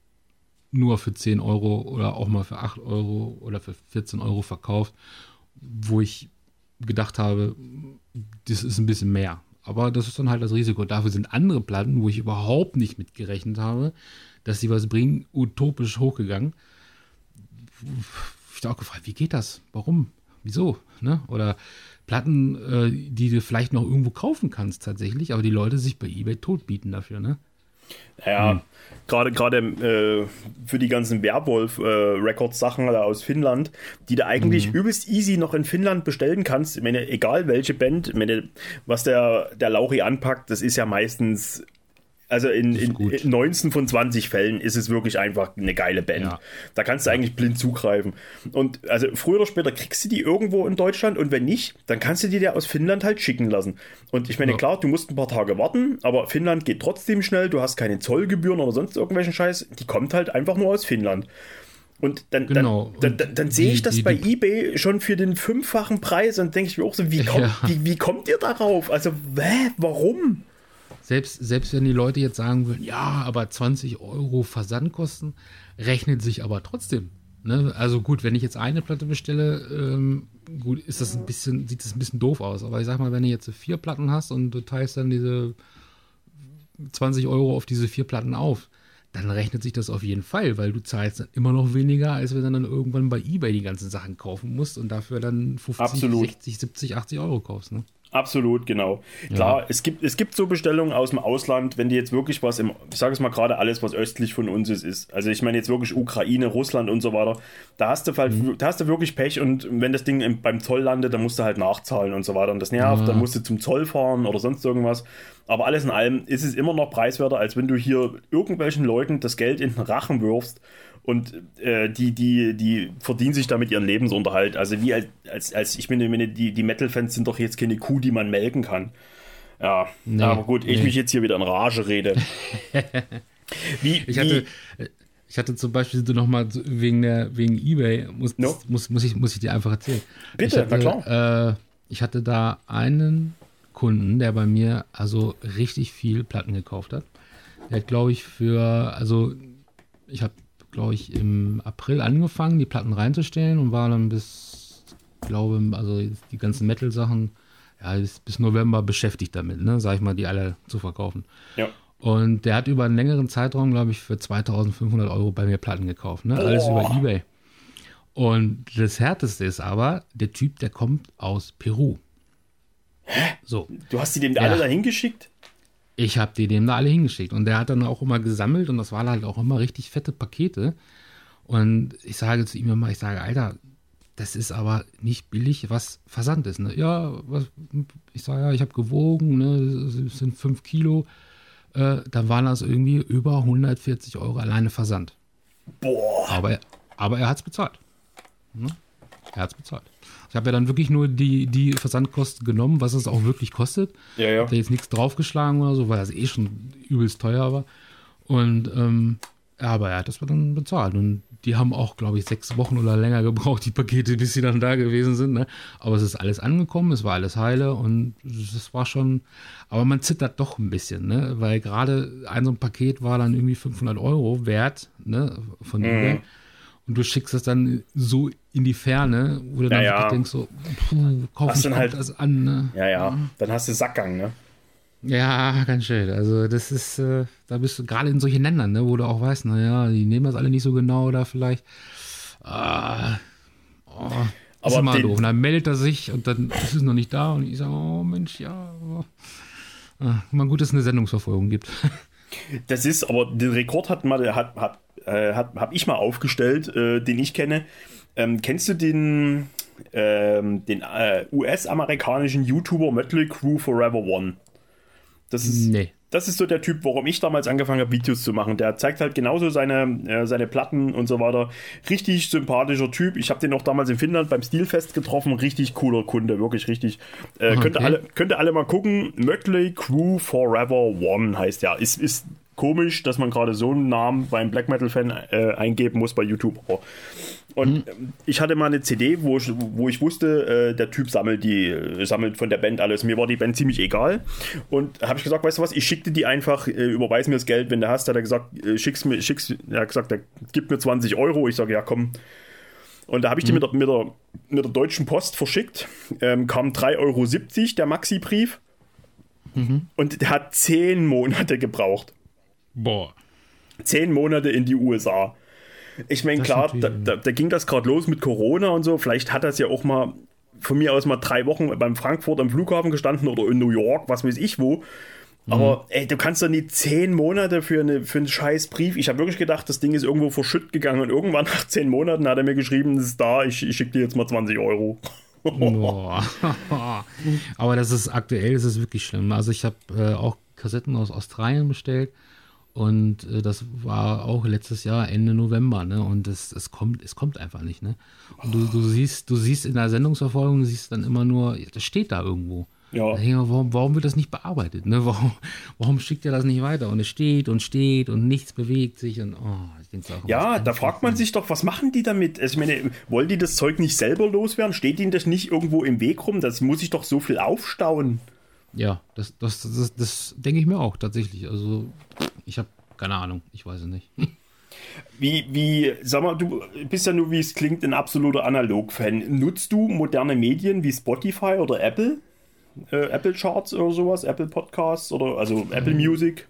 Speaker 2: nur für 10 Euro oder auch mal für 8 Euro oder für 14 Euro verkauft, wo ich gedacht habe, das ist ein bisschen mehr. Aber das ist dann halt das Risiko. Dafür sind andere Platten, wo ich überhaupt nicht mitgerechnet habe, dass sie was bringen, utopisch hochgegangen ich auch gefragt, wie geht das? Warum? Wieso? Ne? Oder Platten, äh, die du vielleicht noch irgendwo kaufen kannst tatsächlich, aber die Leute sich bei eBay totbieten dafür, ne?
Speaker 1: Ja, hm. gerade gerade äh, für die ganzen Werwolf-Records-Sachen äh, aus Finnland, die du eigentlich mhm. übelst easy noch in Finnland bestellen kannst. Ich meine, egal welche Band, ich meine, was der, der Lauri anpackt, das ist ja meistens also in, in, in, 19 von 20 Fällen ist es wirklich einfach eine geile Band. Ja. Da kannst du eigentlich blind zugreifen. Und also früher oder später kriegst du die irgendwo in Deutschland und wenn nicht, dann kannst du die dir aus Finnland halt schicken lassen. Und ich meine, ja. klar, du musst ein paar Tage warten, aber Finnland geht trotzdem schnell, du hast keine Zollgebühren oder sonst irgendwelchen Scheiß. Die kommt halt einfach nur aus Finnland. Und dann, genau. dann, dann, dann, dann sehe ich das die, bei die, eBay schon für den fünffachen Preis und denke ich mir auch so, wie, kommt, ja. wie, wie kommt ihr darauf? Also, hä, warum?
Speaker 2: Selbst, selbst wenn die Leute jetzt sagen würden, ja, aber 20 Euro Versandkosten, rechnet sich aber trotzdem. Ne? Also gut, wenn ich jetzt eine Platte bestelle, ähm, gut, ist das ein bisschen, sieht das ein bisschen doof aus. Aber ich sag mal, wenn du jetzt vier Platten hast und du teilst dann diese 20 Euro auf diese vier Platten auf, dann rechnet sich das auf jeden Fall, weil du zahlst dann immer noch weniger, als wenn du dann irgendwann bei eBay die ganzen Sachen kaufen musst und dafür dann 50, Absolut. 60, 70, 80 Euro kaufst. Ne?
Speaker 1: Absolut, genau. Klar, ja. es, gibt, es gibt so Bestellungen aus dem Ausland, wenn die jetzt wirklich was im, ich sage es mal gerade alles, was östlich von uns ist, ist. Also ich meine jetzt wirklich Ukraine, Russland und so weiter. Da hast du halt, mhm. da hast du wirklich Pech und wenn das Ding im, beim Zoll landet, dann musst du halt nachzahlen und so weiter. Und das nervt, ja. dann musst du zum Zoll fahren oder sonst irgendwas. Aber alles in allem ist es immer noch preiswerter, als wenn du hier irgendwelchen Leuten das Geld in den Rachen wirfst und äh, die, die, die verdienen sich damit ihren Lebensunterhalt. Also wie als, als, ich meine, die, die Metal-Fans sind doch jetzt keine Kuh, die man melken kann. Ja, nee, aber gut, nee. ich mich jetzt hier wieder in Rage rede.
Speaker 2: wie, ich hatte, ich hatte zum Beispiel noch mal wegen der wegen eBay muss, no? muss, muss ich muss ich dir einfach erzählen.
Speaker 1: Bitte,
Speaker 2: hatte,
Speaker 1: na
Speaker 2: klar. Äh, ich hatte da einen Kunden, der bei mir also richtig viel Platten gekauft hat. Der hat glaube ich für also ich habe glaube ich, im April angefangen, die Platten reinzustellen und war dann bis, glaube also die ganzen Metal-Sachen, ja, bis, November beschäftigt damit, ne, sag ich mal, die alle zu verkaufen.
Speaker 1: Ja.
Speaker 2: Und der hat über einen längeren Zeitraum, glaube ich, für 2500 Euro bei mir Platten gekauft, ne, alles oh. über Ebay. Und das Härteste ist aber, der Typ, der kommt aus Peru.
Speaker 1: Hä? So. Du hast die dem ja. alle dahin geschickt?
Speaker 2: Ich habe die dem da alle hingeschickt. Und der hat dann auch immer gesammelt und das waren halt auch immer richtig fette Pakete. Und ich sage zu ihm immer, ich sage, Alter, das ist aber nicht billig, was Versand ist. Ne? Ja, was, ich sage, ja, ich habe gewogen, ne, das sind 5 Kilo. Äh, dann waren das irgendwie über 140 Euro alleine Versand.
Speaker 1: Boah.
Speaker 2: Aber, aber er hat es bezahlt. Ne? Er hat es bezahlt. Ich habe ja dann wirklich nur die, die Versandkosten genommen, was es auch wirklich kostet.
Speaker 1: Ja, ja.
Speaker 2: Habe da jetzt nichts draufgeschlagen oder so, weil das eh schon übelst teuer war. Und ähm, Aber er hat das dann bezahlt. Und die haben auch, glaube ich, sechs Wochen oder länger gebraucht, die Pakete, bis sie dann da gewesen sind. Ne? Aber es ist alles angekommen, es war alles heile und es war schon. Aber man zittert doch ein bisschen, ne? weil gerade ein so ein Paket war dann irgendwie 500 Euro wert ne? von mhm. Und du schickst es dann so in die Ferne, wo du dann
Speaker 1: ja,
Speaker 2: denkst, so, puh, kauf ich
Speaker 1: halt,
Speaker 2: das an. Ne?
Speaker 1: Ja, ja, dann hast du Sackgang, ne?
Speaker 2: Ja, ganz schön. Also das ist, äh, da bist du gerade in solchen Ländern, ne, wo du auch weißt, naja, die nehmen das alle nicht so genau oder vielleicht. Äh, oh, ist Aber immer den, doof. Und dann meldet er sich und dann ist es noch nicht da und ich sage, oh Mensch, ja. Oh. Ah, mal gut, dass es eine Sendungsverfolgung gibt.
Speaker 1: Das ist, aber den Rekord hat mal, hat, hat, äh, hat, hab ich mal aufgestellt, äh, den ich kenne. Ähm, kennst du den, ähm, den äh, US-amerikanischen YouTuber Mötley Crew Forever One? Das ist, nee. das ist so der Typ, warum ich damals angefangen habe, Videos zu machen. Der zeigt halt genauso seine, äh, seine Platten und so weiter. Richtig sympathischer Typ. Ich habe den auch damals in Finnland beim Stilfest getroffen. Richtig cooler Kunde, wirklich richtig. Äh, okay. könnt, ihr alle, könnt ihr alle mal gucken. Mötley Crew Forever One heißt der. Ist, ist komisch, dass man gerade so einen Namen beim Black Metal-Fan äh, eingeben muss bei YouTube. Und mhm. ich hatte mal eine CD, wo ich, wo ich wusste, äh, der Typ sammelt die, sammelt von der Band alles. Mir war die Band ziemlich egal. Und habe ich gesagt, weißt du was, ich schickte die einfach, äh, überweis mir das Geld, wenn du hast. Hat er gesagt, äh, schick's mir, schick's, er hat gesagt, er gibt mir 20 Euro. Ich sage, ja komm. Und da habe ich die mhm. mit, der, mit, der, mit der deutschen Post verschickt. Ähm, kam 3,70 Euro der Maxi-Brief. Mhm. Und der hat 10 Monate gebraucht.
Speaker 2: Boah.
Speaker 1: Zehn Monate in die USA. Ich meine, klar, da, da, da, ging das gerade los mit Corona und so. Vielleicht hat das ja auch mal von mir aus mal drei Wochen beim Frankfurt am Flughafen gestanden oder in New York, was weiß ich wo. Aber mhm. ey, du kannst doch nicht zehn Monate für, eine, für einen scheiß Brief. Ich habe wirklich gedacht, das Ding ist irgendwo verschütt gegangen und irgendwann nach zehn Monaten hat er mir geschrieben, es ist da, ich, ich schicke dir jetzt mal 20 Euro.
Speaker 2: Aber das ist aktuell, das ist wirklich schlimm. Also ich habe äh, auch Kassetten aus Australien bestellt und äh, das war auch letztes Jahr Ende November, ne? Und es, es kommt, es kommt einfach nicht, ne? Und du, du siehst, du siehst in der Sendungsverfolgung, siehst dann immer nur, das steht da irgendwo. Ja. Wir, warum, warum wird das nicht bearbeitet? Ne? Warum, warum schickt er das nicht weiter? Und es steht und steht und nichts bewegt sich und oh, ich
Speaker 1: auch, Ja, da fragt man sich doch, was machen die damit? Also ich meine, wollen die das Zeug nicht selber loswerden? Steht ihnen das nicht irgendwo im Weg rum? Das muss sich doch so viel aufstauen.
Speaker 2: Ja, das, das, das, das denke ich mir auch tatsächlich. Also ich habe keine Ahnung, ich weiß es nicht.
Speaker 1: Wie, wie, sag mal, du bist ja nur, wie es klingt, ein absoluter Analog-Fan. Nutzt du moderne Medien wie Spotify oder Apple? Äh, Apple Charts oder sowas? Apple Podcasts oder also Apple ähm, Music?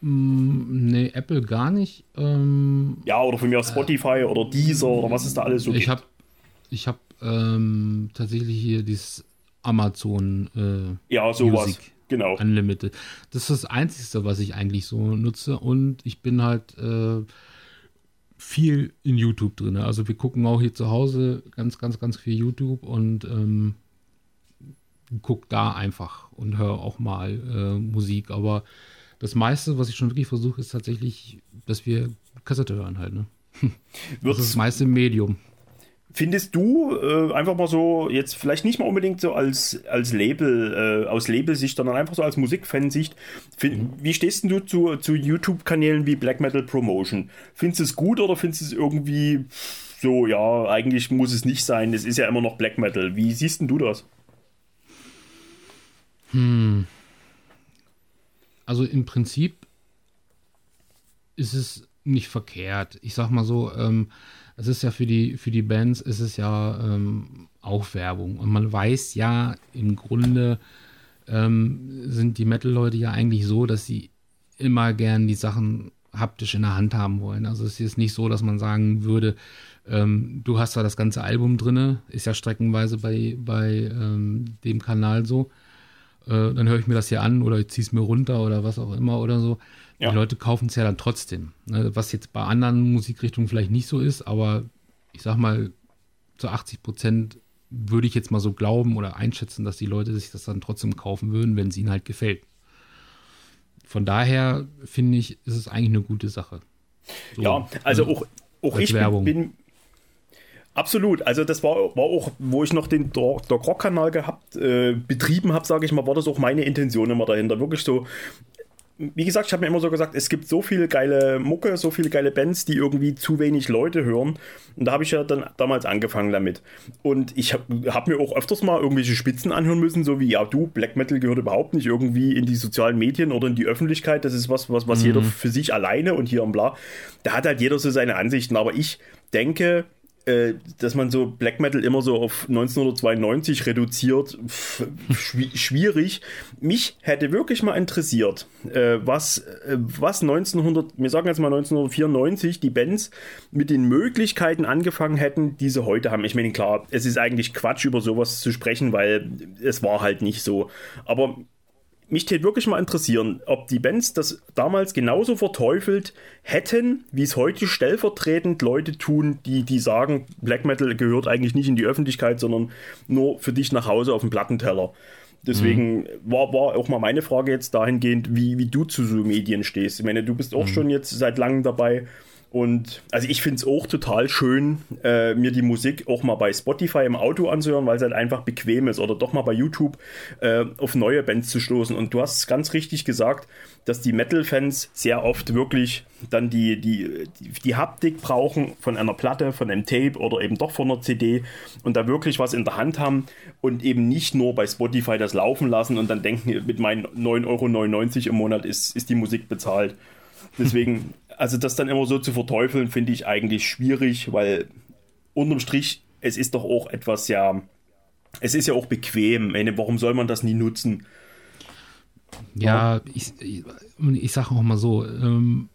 Speaker 2: Mm, nee, Apple gar nicht. Ähm,
Speaker 1: ja, oder von mir aus Spotify äh, oder Deezer oder was es da alles so
Speaker 2: ich gibt. Hab, ich habe ähm, tatsächlich hier dieses Amazon
Speaker 1: äh, ja, sowas. Music. Genau.
Speaker 2: Unlimited. Das ist das Einzige, was ich eigentlich so nutze. Und ich bin halt äh, viel in YouTube drin. Also wir gucken auch hier zu Hause ganz, ganz, ganz viel YouTube und ähm, guck da einfach und höre auch mal äh, Musik. Aber das meiste, was ich schon wirklich versuche, ist tatsächlich, dass wir Kassette hören halt. Ne? Das ist das meiste Medium.
Speaker 1: Findest du äh, einfach mal so, jetzt vielleicht nicht mal unbedingt so als, als Label, äh, aus Labelsicht, sondern einfach so als Musikfansicht, find, mhm. wie stehst du zu, zu YouTube-Kanälen wie Black Metal Promotion? Findest du es gut oder findest du es irgendwie so, ja, eigentlich muss es nicht sein, es ist ja immer noch Black Metal. Wie siehst du das?
Speaker 2: Hm. Also im Prinzip ist es nicht verkehrt. Ich sag mal so, ähm, es ist ja für die, für die Bands ist es ja ähm, auch Werbung. Und man weiß ja, im Grunde ähm, sind die Metal-Leute ja eigentlich so, dass sie immer gern die Sachen haptisch in der Hand haben wollen. Also es ist nicht so, dass man sagen würde, ähm, du hast da das ganze Album drin, ist ja streckenweise bei, bei ähm, dem Kanal so. Äh, dann höre ich mir das hier an oder ich ziehe es mir runter oder was auch immer oder so. Ja. Die Leute kaufen es ja dann trotzdem. Ne? Was jetzt bei anderen Musikrichtungen vielleicht nicht so ist, aber ich sag mal, zu 80 Prozent würde ich jetzt mal so glauben oder einschätzen, dass die Leute sich das dann trotzdem kaufen würden, wenn es ihnen halt gefällt. Von daher finde ich, ist es eigentlich eine gute Sache.
Speaker 1: So, ja, also auch, auch ich Werbung. bin, Absolut. Also das war, war auch, wo ich noch den Doc Rock-Kanal gehabt, äh, betrieben habe, sage ich mal, war das auch meine Intention immer dahinter. Wirklich so wie gesagt, ich habe mir immer so gesagt, es gibt so viele geile Mucke, so viele geile Bands, die irgendwie zu wenig Leute hören. Und da habe ich ja dann damals angefangen damit. Und ich habe hab mir auch öfters mal irgendwelche Spitzen anhören müssen, so wie, ja, du, Black Metal gehört überhaupt nicht irgendwie in die sozialen Medien oder in die Öffentlichkeit. Das ist was, was, was mhm. jeder für sich alleine und hier und bla. Da hat halt jeder so seine Ansichten. Aber ich denke, äh, dass man so Black Metal immer so auf 1992 reduziert, schwierig. Mich hätte wirklich mal interessiert, äh, was, äh, was 1900, wir sagen jetzt mal 1994, die Bands mit den Möglichkeiten angefangen hätten, die sie heute haben. Ich meine, klar, es ist eigentlich Quatsch, über sowas zu sprechen, weil es war halt nicht so. Aber mich täte wirklich mal interessieren, ob die Bands das damals genauso verteufelt hätten, wie es heute stellvertretend Leute tun, die, die sagen, Black Metal gehört eigentlich nicht in die Öffentlichkeit, sondern nur für dich nach Hause auf dem Plattenteller. Deswegen mhm. war, war auch mal meine Frage jetzt dahingehend, wie, wie du zu so Medien stehst. Ich meine, du bist auch mhm. schon jetzt seit langem dabei. Und also ich finde es auch total schön, äh, mir die Musik auch mal bei Spotify im Auto anzuhören, weil es halt einfach bequem ist oder doch mal bei YouTube äh, auf neue Bands zu stoßen. Und du hast es ganz richtig gesagt, dass die Metal-Fans sehr oft wirklich dann die, die, die, die Haptik brauchen von einer Platte, von einem Tape oder eben doch von einer CD und da wirklich was in der Hand haben und eben nicht nur bei Spotify das laufen lassen und dann denken, mit meinen 9,99 Euro im Monat ist, ist die Musik bezahlt. Deswegen also das dann immer so zu verteufeln, finde ich eigentlich schwierig, weil unterm Strich, es ist doch auch etwas ja, es ist ja auch bequem. Meine, warum soll man das nie nutzen?
Speaker 2: Ja, ich, ich, ich sage auch mal so, ähm,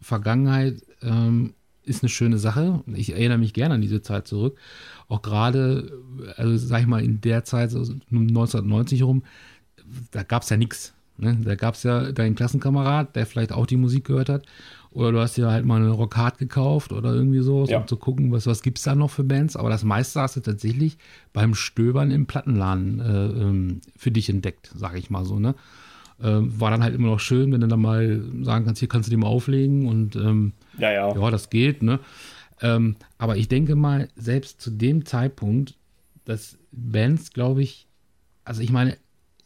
Speaker 2: Vergangenheit ähm, ist eine schöne Sache. Ich erinnere mich gerne an diese Zeit zurück. Auch gerade, also sag ich mal, in der Zeit, so 1990 herum, da gab es ja nichts. Ne? Da gab es ja deinen Klassenkamerad, der vielleicht auch die Musik gehört hat. Oder du hast dir halt mal eine Rockhard gekauft oder irgendwie so, ja. um zu gucken, was, was gibt es da noch für Bands. Aber das meiste hast du tatsächlich beim Stöbern im Plattenladen äh, ähm, für dich entdeckt, sage ich mal so. Ne? Äh, war dann halt immer noch schön, wenn du dann mal sagen kannst, hier kannst du die mal auflegen und ähm, ja, ja. ja, das geht. Ne? Ähm, aber ich denke mal, selbst zu dem Zeitpunkt, dass Bands, glaube ich, also ich meine,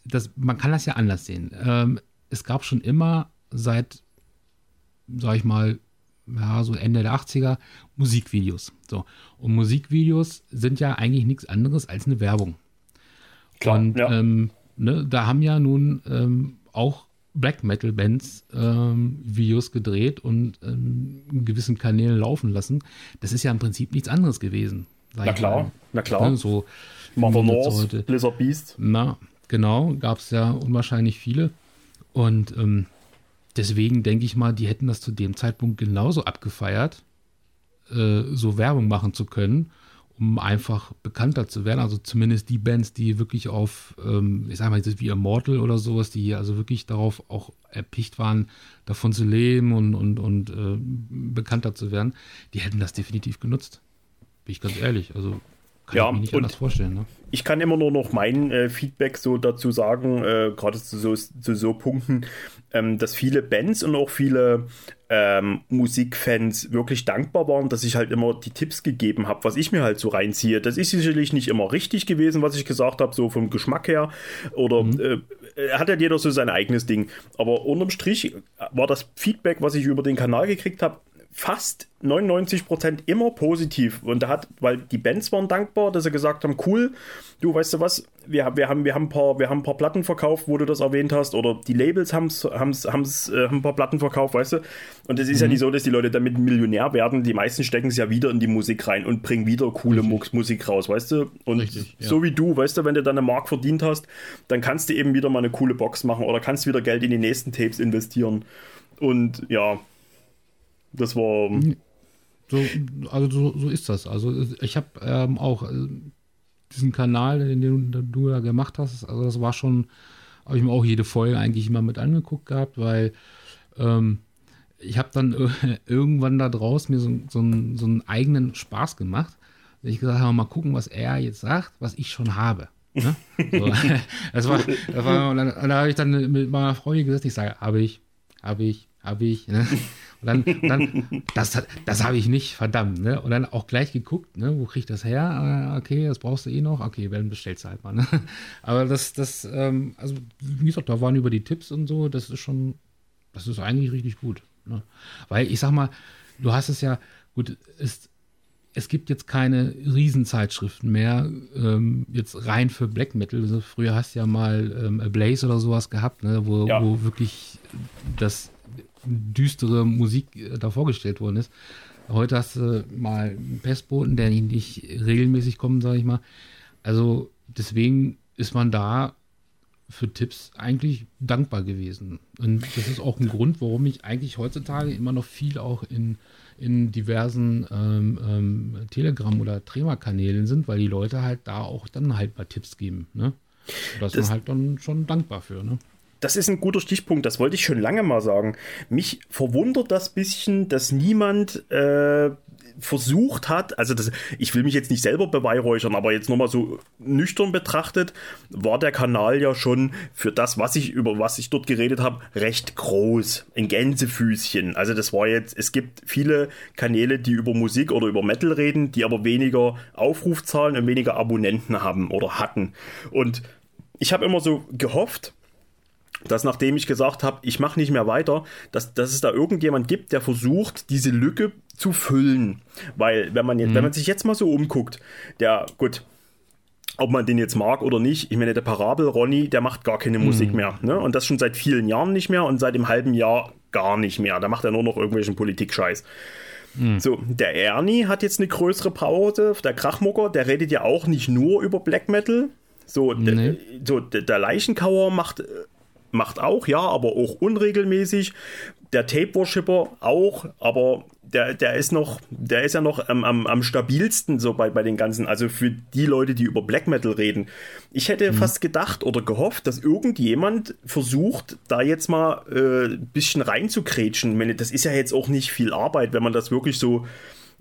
Speaker 2: das, man kann das ja anders sehen. Ähm, es gab schon immer seit, sag ich mal, ja, so Ende der 80er Musikvideos. So. Und Musikvideos sind ja eigentlich nichts anderes als eine Werbung. Klar, und ja. ähm, ne, da haben ja nun ähm, auch Black Metal Bands ähm, Videos gedreht und ähm, in gewissen Kanälen laufen lassen. Das ist ja im Prinzip nichts anderes gewesen.
Speaker 1: Na klar, na klar.
Speaker 2: Ne, so
Speaker 1: Mother North, Blizzard Beast.
Speaker 2: Na, Genau, gab es ja unwahrscheinlich viele. Und ähm, deswegen denke ich mal, die hätten das zu dem Zeitpunkt genauso abgefeiert, äh, so Werbung machen zu können, um einfach bekannter zu werden. Also zumindest die Bands, die wirklich auf, ähm, ich sag mal, wie Immortal oder sowas, die also wirklich darauf auch erpicht waren, davon zu leben und, und, und äh, bekannter zu werden, die hätten das definitiv genutzt. Bin ich ganz ehrlich. Also kann ja, ich mir nicht anders vorstellen. Ne?
Speaker 1: Ich kann immer nur noch mein äh, Feedback so dazu sagen, äh, gerade zu so, zu so Punkten, ähm, dass viele Bands und auch viele ähm, Musikfans wirklich dankbar waren, dass ich halt immer die Tipps gegeben habe, was ich mir halt so reinziehe. Das ist sicherlich nicht immer richtig gewesen, was ich gesagt habe, so vom Geschmack her. Oder mhm. äh, hat ja jeder so sein eigenes Ding. Aber unterm Strich war das Feedback, was ich über den Kanal gekriegt habe, fast 99% immer positiv. Und da hat, weil die Bands waren dankbar, dass sie gesagt haben, cool, du weißt du was, wir, wir, haben, wir, haben, ein paar, wir haben ein paar Platten verkauft, wo du das erwähnt hast, oder die Labels haben's, haben's, haben's, äh, haben ein paar Platten verkauft, weißt du. Und es ist mhm. ja nicht so, dass die Leute damit Millionär werden. Die meisten stecken es ja wieder in die Musik rein und bringen wieder coole Richtig. Musik raus, weißt du. Und Richtig, ja. so wie du, weißt du, wenn du dann eine Mark verdient hast, dann kannst du eben wieder mal eine coole Box machen oder kannst wieder Geld in die nächsten Tapes investieren. Und ja, das war.
Speaker 2: So, also so, so ist das. Also ich habe ähm, auch äh, diesen Kanal, den du, du ja gemacht hast, also das war schon, habe ich mir auch jede Folge eigentlich immer mit angeguckt gehabt, weil ähm, ich habe dann irgendwann da draus mir so, so, einen, so einen eigenen Spaß gemacht. Ich gesagt habe, mal gucken, was er jetzt sagt, was ich schon habe. Ne? So, das war, das war, da habe ich dann mit meiner Freundin gesagt, ich sage, habe ich, habe ich, habe ich. Ne? Und dann, und dann das, das habe ich nicht, verdammt. Ne? Und dann auch gleich geguckt, ne? wo kriege ich das her? Ah, okay, das brauchst du eh noch. Okay, dann bestellst du halt mal. Ne? Aber das, das, ähm, also wie gesagt, da waren über die Tipps und so, das ist schon, das ist eigentlich richtig gut. Ne? Weil ich sag mal, du hast es ja, gut, ist es gibt jetzt keine Riesenzeitschriften mehr, ähm, jetzt rein für Black Metal. Also früher hast du ja mal ähm, A Blaze oder sowas gehabt, ne, wo, ja. wo wirklich das düstere Musik äh, da vorgestellt worden ist. Heute hast du mal einen Pestboten, der nicht regelmäßig kommt, sage ich mal. Also deswegen ist man da für Tipps eigentlich dankbar gewesen. Und das ist auch ein Grund, warum ich eigentlich heutzutage immer noch viel auch in in diversen ähm, ähm, Telegram- oder Trema-Kanälen sind, weil die Leute halt da auch dann halt mal Tipps geben. Ne? Da ist das, man halt dann schon dankbar für. Ne?
Speaker 1: Das ist ein guter Stichpunkt, das wollte ich schon lange mal sagen. Mich verwundert das bisschen, dass niemand äh, versucht hat, also das, ich will mich jetzt nicht selber beweihräuchern, aber jetzt nochmal so nüchtern betrachtet, war der Kanal ja schon für das, was ich über was ich dort geredet habe, recht groß. Ein Gänsefüßchen. Also das war jetzt, es gibt viele Kanäle, die über Musik oder über Metal reden, die aber weniger Aufrufzahlen und weniger Abonnenten haben oder hatten. Und ich habe immer so gehofft, dass nachdem ich gesagt habe, ich mache nicht mehr weiter, dass, dass es da irgendjemand gibt, der versucht, diese Lücke zu füllen. Weil, wenn man, jetzt, mhm. wenn man sich jetzt mal so umguckt, der, gut, ob man den jetzt mag oder nicht, ich meine, der Parabel Ronny, der macht gar keine mhm. Musik mehr. Ne? Und das schon seit vielen Jahren nicht mehr und seit dem halben Jahr gar nicht mehr. Da macht er nur noch irgendwelchen Politik-Scheiß. Mhm. So, der Ernie hat jetzt eine größere Pause, der Krachmucker, der redet ja auch nicht nur über Black Metal. So, nee. so der Leichenkauer macht macht auch, ja, aber auch unregelmäßig. Der Tape Worshipper auch, aber der, der ist noch, der ist ja noch am, am, am stabilsten so bei, bei den ganzen, also für die Leute, die über Black Metal reden. Ich hätte mhm. fast gedacht oder gehofft, dass irgendjemand versucht, da jetzt mal äh, ein bisschen reinzukrätschen. Das ist ja jetzt auch nicht viel Arbeit, wenn man das wirklich so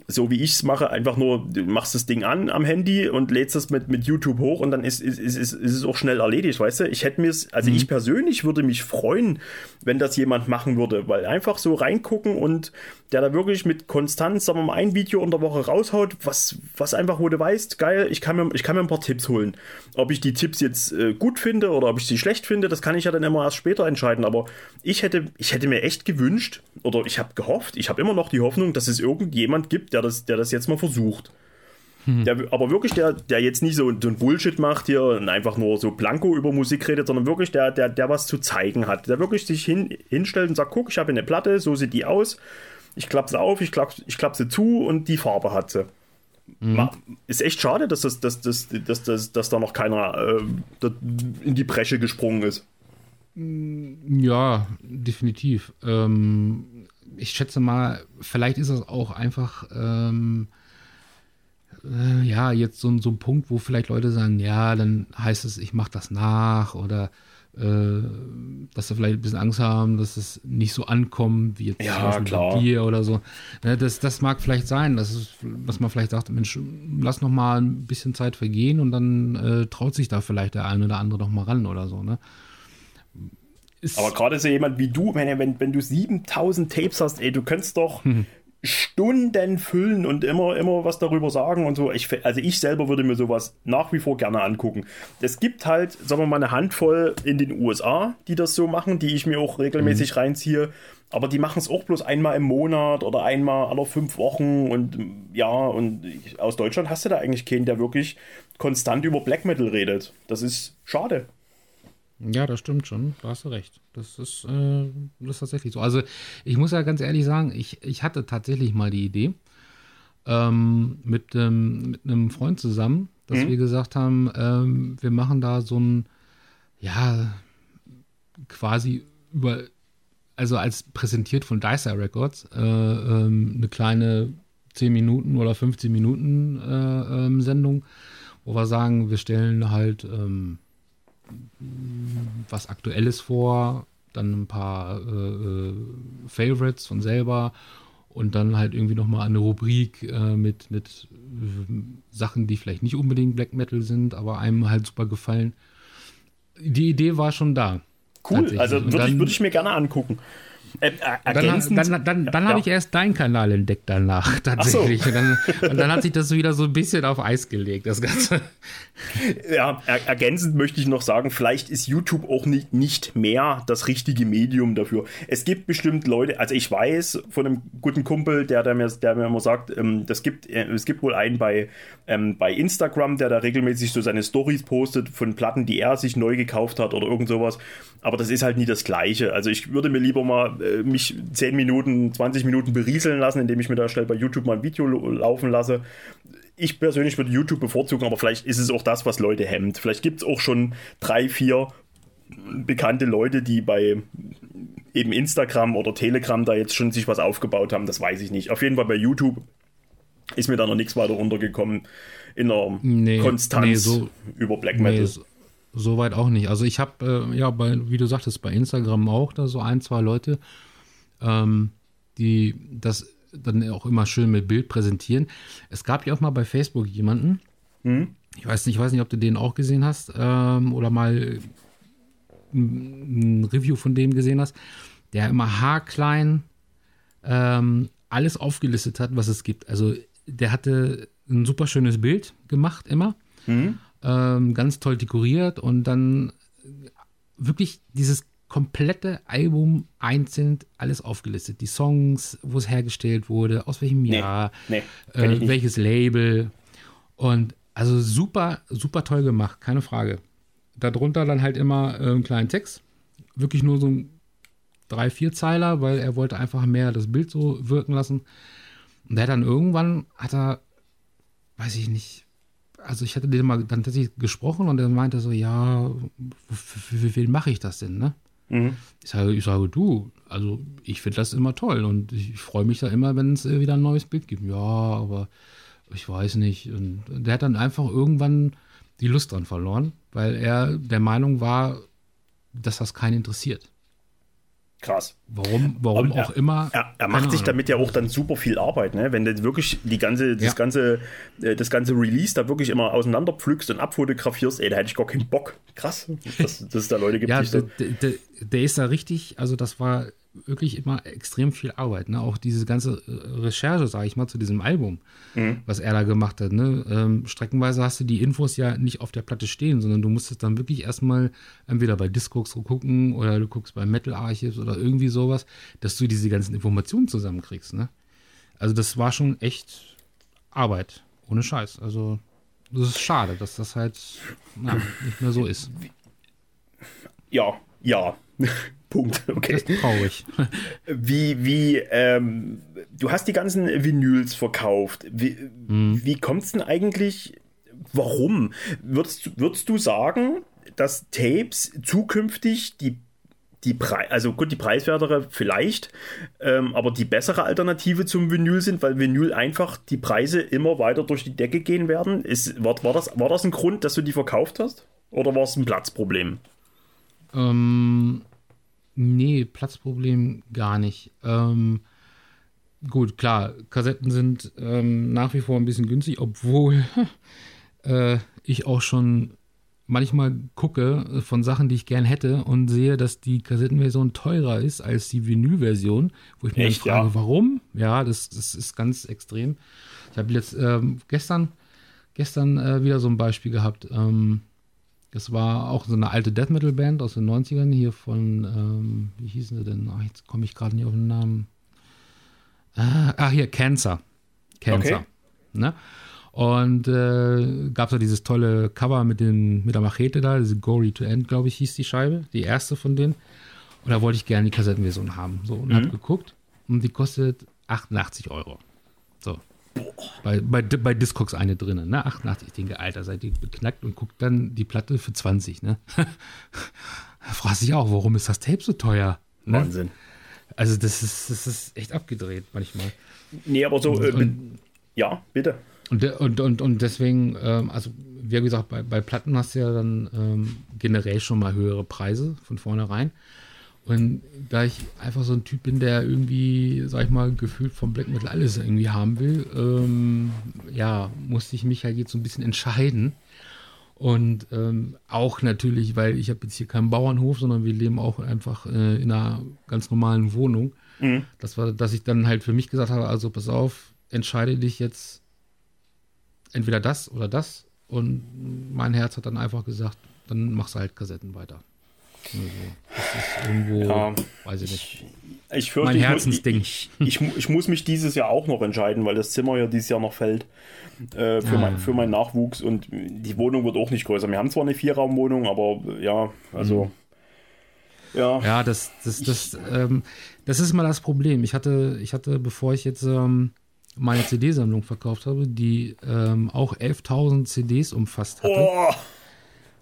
Speaker 1: so wie ich es mache, einfach nur, du machst das Ding an am Handy und lädst es mit, mit YouTube hoch und dann ist, ist, ist, ist, ist es auch schnell erledigt, weißt du? Ich hätte mir es, also mhm. ich persönlich würde mich freuen, wenn das jemand machen würde, weil einfach so reingucken und der da wirklich mit Konstanz, sagen wir mal, ein Video in der Woche raushaut, was, was einfach, wo du weißt, geil, ich kann, mir, ich kann mir ein paar Tipps holen. Ob ich die Tipps jetzt äh, gut finde oder ob ich sie schlecht finde, das kann ich ja dann immer erst später entscheiden. Aber ich hätte, ich hätte mir echt gewünscht, oder ich habe gehofft, ich habe immer noch die Hoffnung, dass es irgendjemand gibt, der das, der das jetzt mal versucht. Hm. Der, aber wirklich, der, der jetzt nicht so, so ein Bullshit macht hier und einfach nur so blanko über Musik redet, sondern wirklich der, der, der was zu zeigen hat. Der wirklich sich hin, hinstellt und sagt, guck, ich habe eine Platte, so sieht die aus ich klappe sie auf, ich klappe ich klapp sie zu und die Farbe hat sie. Mhm. Ist echt schade, dass, das, dass, dass, dass, dass, dass da noch keiner äh, in die Bresche gesprungen ist.
Speaker 2: Ja, definitiv. Ähm, ich schätze mal, vielleicht ist das auch einfach, ähm, äh, ja, jetzt so, so ein Punkt, wo vielleicht Leute sagen, ja, dann heißt es, ich mache das nach oder äh, dass sie vielleicht ein bisschen Angst haben, dass es nicht so ankommt wie jetzt
Speaker 1: ja, klar.
Speaker 2: Bier oder so. Ne, das, das mag vielleicht sein, dass, es, dass man vielleicht sagt, Mensch, lass noch mal ein bisschen Zeit vergehen und dann äh, traut sich da vielleicht der eine oder andere noch mal ran oder so. Ne?
Speaker 1: Aber gerade so jemand wie du, wenn, wenn, wenn du 7000 Tapes hast, ey, du könntest doch hm. Stunden füllen und immer, immer was darüber sagen und so. Ich, also ich selber würde mir sowas nach wie vor gerne angucken. Es gibt halt, sagen wir mal, eine Handvoll in den USA, die das so machen, die ich mir auch regelmäßig mhm. reinziehe. Aber die machen es auch bloß einmal im Monat oder einmal alle fünf Wochen und ja, und aus Deutschland hast du da eigentlich keinen, der wirklich konstant über Black Metal redet. Das ist schade.
Speaker 2: Ja, das stimmt schon. Da hast du recht. Das ist, äh, das ist tatsächlich so. Also, ich muss ja ganz ehrlich sagen, ich, ich hatte tatsächlich mal die Idee ähm, mit, ähm, mit einem Freund zusammen, dass mhm. wir gesagt haben, ähm, wir machen da so ein, ja, quasi über, also als präsentiert von Dicer Records, äh, ähm, eine kleine 10 Minuten oder 15 Minuten äh, ähm, Sendung, wo wir sagen, wir stellen halt ähm, was Aktuelles vor, dann ein paar äh, äh, Favorites von selber und dann halt irgendwie nochmal eine Rubrik äh, mit, mit äh, Sachen, die vielleicht nicht unbedingt Black Metal sind, aber einem halt super gefallen. Die Idee war schon da.
Speaker 1: Cool, also würde ich, würd ich mir gerne angucken. Äh,
Speaker 2: ergänzend, dann, dann, dann, dann ja. habe ich erst deinen Kanal entdeckt danach, tatsächlich. So. Und, dann, und, dann, hat sich das wieder so ein bisschen auf Eis gelegt, das Ganze.
Speaker 1: Ja, er, ergänzend möchte ich noch sagen, vielleicht ist YouTube auch nicht, nicht mehr das richtige Medium dafür. Es gibt bestimmt Leute, also ich weiß von einem guten Kumpel, der, der, mir, der mir immer sagt, ähm, das gibt, äh, es gibt wohl einen bei, ähm, bei Instagram, der da regelmäßig so seine Stories postet von Platten, die er sich neu gekauft hat oder irgend sowas. Aber das ist halt nie das Gleiche. Also ich würde mir lieber mal äh, mich 10 Minuten, 20 Minuten berieseln lassen, indem ich mir da schnell bei YouTube mal ein Video laufen lasse. Ich persönlich würde YouTube bevorzugen, aber vielleicht ist es auch das, was Leute hemmt. Vielleicht gibt es auch schon drei, vier bekannte Leute, die bei eben Instagram oder Telegram da jetzt schon sich was aufgebaut haben. Das weiß ich nicht. Auf jeden Fall bei YouTube ist mir da noch nichts weiter untergekommen in der nee, Konstanz nee, so, über Black Metal. Nee, so,
Speaker 2: Soweit auch nicht. Also ich habe, äh, ja, bei, wie du sagtest, bei Instagram auch da so ein, zwei Leute, ähm, die das dann auch immer schön mit Bild präsentieren. Es gab ja auch mal bei Facebook jemanden, mhm. ich weiß nicht, ich weiß nicht, ob du den auch gesehen hast ähm, oder mal ein Review von dem gesehen hast, der immer haarklein ähm, alles aufgelistet hat, was es gibt. Also der hatte ein super schönes Bild gemacht immer. Mhm ähm, ganz toll dekoriert und dann wirklich dieses komplette Album einzeln alles aufgelistet. Die Songs, wo es hergestellt wurde, aus welchem nee, Jahr, nee, äh, welches Label. Und also super, super toll gemacht, keine Frage. Darunter dann halt immer äh, einen kleinen Text. Wirklich nur so ein drei, vier Zeiler, weil er wollte einfach mehr das Bild so wirken lassen. Und der hat dann irgendwann, hat er, weiß ich nicht, also ich hatte den mal dann tatsächlich gesprochen und er meinte so, ja, für, wen mache ich das denn, ne? Mhm. Ich, sage, ich sage, du, also ich finde das immer toll und ich freue mich da immer, wenn es äh, wieder ein neues Bild gibt. Ja, aber ich weiß nicht. Und der hat dann einfach irgendwann die Lust dran verloren, weil er der Meinung war, dass das keinen interessiert.
Speaker 1: Krass.
Speaker 2: Warum, warum er, auch immer.
Speaker 1: Er, er macht sich damit ja auch dann super viel Arbeit, ne? Wenn du wirklich die ganze, das ja. ganze, äh, das ganze Release da wirklich immer auseinanderpflückst und abfotografierst, ey, da hätte ich gar keinen Bock. Krass, dass, dass es da Leute gibt.
Speaker 2: ja, der, der, der ist da richtig, also das war wirklich immer extrem viel Arbeit. Ne? Auch diese ganze äh, Recherche, sage ich mal, zu diesem Album, mhm. was er da gemacht hat. Ne? Ähm, streckenweise hast du die Infos ja nicht auf der Platte stehen, sondern du musstest dann wirklich erstmal entweder bei Discogs gucken oder du guckst bei Metal Archives oder irgendwie sowas, dass du diese ganzen Informationen zusammenkriegst. Ne? Also das war schon echt Arbeit, ohne Scheiß. Also das ist schade, dass das halt na, nicht mehr so ist.
Speaker 1: Ja, ja. Punkt. Okay.
Speaker 2: Das ist traurig.
Speaker 1: Wie, wie, ähm, du hast die ganzen Vinyls verkauft. Wie, mhm. wie kommt es denn eigentlich? Warum? Würdest, würdest du sagen, dass Tapes zukünftig die die Pre also gut, die preiswertere vielleicht, ähm, aber die bessere Alternative zum Vinyl sind, weil Vinyl einfach die Preise immer weiter durch die Decke gehen werden. Ist, war, war, das, war das ein Grund, dass du die verkauft hast? Oder war es ein Platzproblem?
Speaker 2: Ähm, Nee, Platzproblem gar nicht. Ähm, gut, klar, Kassetten sind ähm, nach wie vor ein bisschen günstig, obwohl äh, ich auch schon manchmal gucke von Sachen, die ich gern hätte und sehe, dass die Kassettenversion teurer ist als die Vinylversion, wo ich mir Echt, frage, ja? warum? Ja, das, das ist ganz extrem. Ich habe jetzt ähm, gestern, gestern äh, wieder so ein Beispiel gehabt. Ähm, das war auch so eine alte Death Metal Band aus den 90ern, hier von, ähm, wie hießen sie denn? Ach, jetzt komme ich gerade nicht auf den Namen. Ah, ah hier, Cancer. Cancer. Okay. Ne? Und äh, gab es da dieses tolle Cover mit, den, mit der Machete da, diese Gory to End, glaube ich, hieß die Scheibe, die erste von denen. Und da wollte ich gerne die Kassettenversion haben. So, und mhm. habe geguckt und die kostet 88 Euro. Bei, bei, bei Discogs eine drinnen, ne? 88. Ich denke, Alter, seid ihr beknackt und guckt dann die Platte für 20, ne? da fragt sich auch, warum ist das Tape so teuer?
Speaker 1: Ne? Wahnsinn.
Speaker 2: Also, das ist, das ist echt abgedreht manchmal.
Speaker 1: Nee, aber so, und, äh, ja, bitte.
Speaker 2: Und, und, und, und deswegen, ähm, also, wie gesagt, bei, bei Platten hast du ja dann ähm, generell schon mal höhere Preise von vornherein. Und da ich einfach so ein Typ bin, der irgendwie, sag ich mal, gefühlt vom Black Metal alles irgendwie haben will, ähm, ja, musste ich mich halt jetzt so ein bisschen entscheiden. Und ähm, auch natürlich, weil ich habe jetzt hier keinen Bauernhof, sondern wir leben auch einfach äh, in einer ganz normalen Wohnung. Mhm. Das war, dass ich dann halt für mich gesagt habe, also pass auf, entscheide dich jetzt entweder das oder das. Und mein Herz hat dann einfach gesagt, dann machst du halt Kassetten weiter. Also, das ist irgendwo, ja, weiß ich nicht.
Speaker 1: Ich, ich fürchte,
Speaker 2: mein Herzensding.
Speaker 1: Ich, ich, ich, muss mich dieses Jahr auch noch entscheiden, weil das Zimmer ja dieses Jahr noch fällt äh, für, ah. mein, für meinen Nachwuchs und die Wohnung wird auch nicht größer. Wir haben zwar eine Vierraumwohnung, aber ja, also. Mhm.
Speaker 2: Ja, ja das, das, das, ähm, das ist mal das Problem. Ich hatte, ich hatte, bevor ich jetzt ähm, meine CD-Sammlung verkauft habe, die ähm, auch 11.000 CDs umfasst hatte. Oh,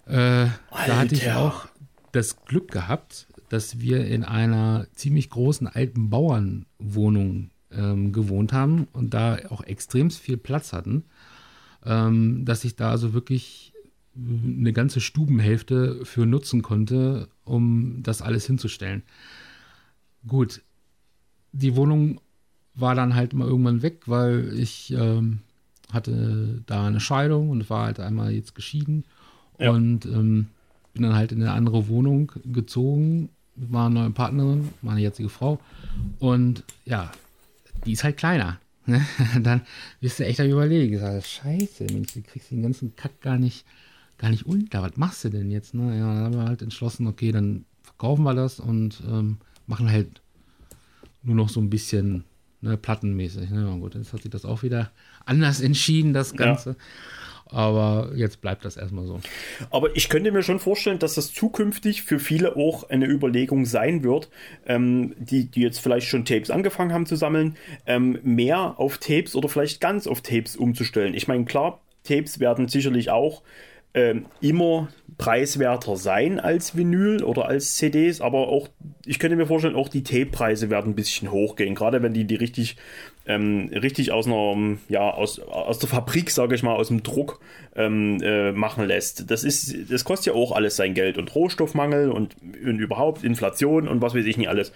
Speaker 2: äh, da hatte ich auch das Glück gehabt, dass wir in einer ziemlich großen alten Bauernwohnung ähm, gewohnt haben und da auch extrem viel Platz hatten, ähm, dass ich da also wirklich eine ganze Stubenhälfte für nutzen konnte, um das alles hinzustellen. Gut, die Wohnung war dann halt mal irgendwann weg, weil ich ähm, hatte da eine Scheidung und war halt einmal jetzt geschieden ja. und ähm, bin dann halt in eine andere Wohnung gezogen, war eine neue Partnerin, meine jetzige Frau und ja, die ist halt kleiner. Ne? dann bist du echt am überlegen, sag, scheiße, Mensch, du kriegst den ganzen Kack gar nicht, gar nicht unter, was machst du denn jetzt? Ne? Ja, dann haben wir halt entschlossen, okay, dann verkaufen wir das und ähm, machen halt nur noch so ein bisschen ne, plattenmäßig. Ne? Und gut, jetzt hat sich das auch wieder anders entschieden, das Ganze. Ja. Aber jetzt bleibt das erstmal so.
Speaker 1: Aber ich könnte mir schon vorstellen, dass das zukünftig für viele auch eine Überlegung sein wird, ähm, die, die jetzt vielleicht schon Tapes angefangen haben zu sammeln, ähm, mehr auf Tapes oder vielleicht ganz auf Tapes umzustellen. Ich meine, klar, Tapes werden sicherlich auch ähm, immer preiswerter sein als Vinyl oder als CDs, aber auch, ich könnte mir vorstellen, auch die Tape-Preise werden ein bisschen hochgehen, gerade wenn die die richtig, ähm, richtig aus einer, ja, aus, aus der Fabrik, sage ich mal, aus dem Druck ähm, äh, machen lässt. Das ist, das kostet ja auch alles sein Geld und Rohstoffmangel und, und überhaupt Inflation und was weiß ich nicht alles.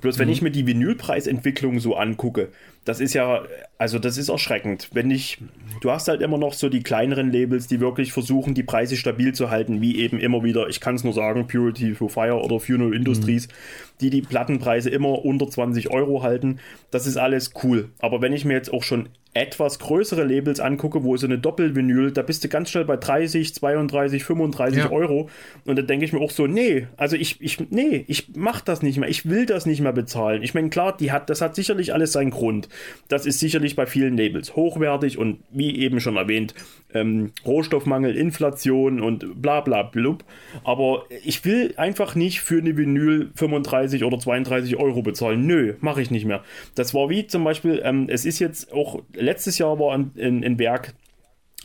Speaker 1: Bloß wenn mhm. ich mir die Vinylpreisentwicklung so angucke, das ist ja, also das ist erschreckend. Wenn ich, du hast halt immer noch so die kleineren Labels, die wirklich versuchen, die Preise stabil zu halten, wie eben immer wieder, ich kann es nur sagen, Purity for Fire oder Funeral Industries, mhm. die die Plattenpreise immer unter 20 Euro halten. Das ist alles cool. Aber wenn ich mir jetzt auch schon etwas größere Labels angucke, wo so eine Doppelvinyl, da bist du ganz schnell bei 30, 32, 35 ja. Euro. Und da denke ich mir auch so, nee, also ich, ich, nee, ich mach das nicht mehr, ich will das nicht mehr bezahlen. Ich meine, klar, die hat, das hat sicherlich alles seinen Grund. Das ist sicherlich bei vielen Labels hochwertig und wie eben schon erwähnt, ähm, Rohstoffmangel, Inflation und bla bla blub. Aber ich will einfach nicht für eine Vinyl 35 oder 32 Euro bezahlen. Nö, mache ich nicht mehr. Das war wie zum Beispiel, ähm, es ist jetzt auch, letztes Jahr war ein, ein, Werk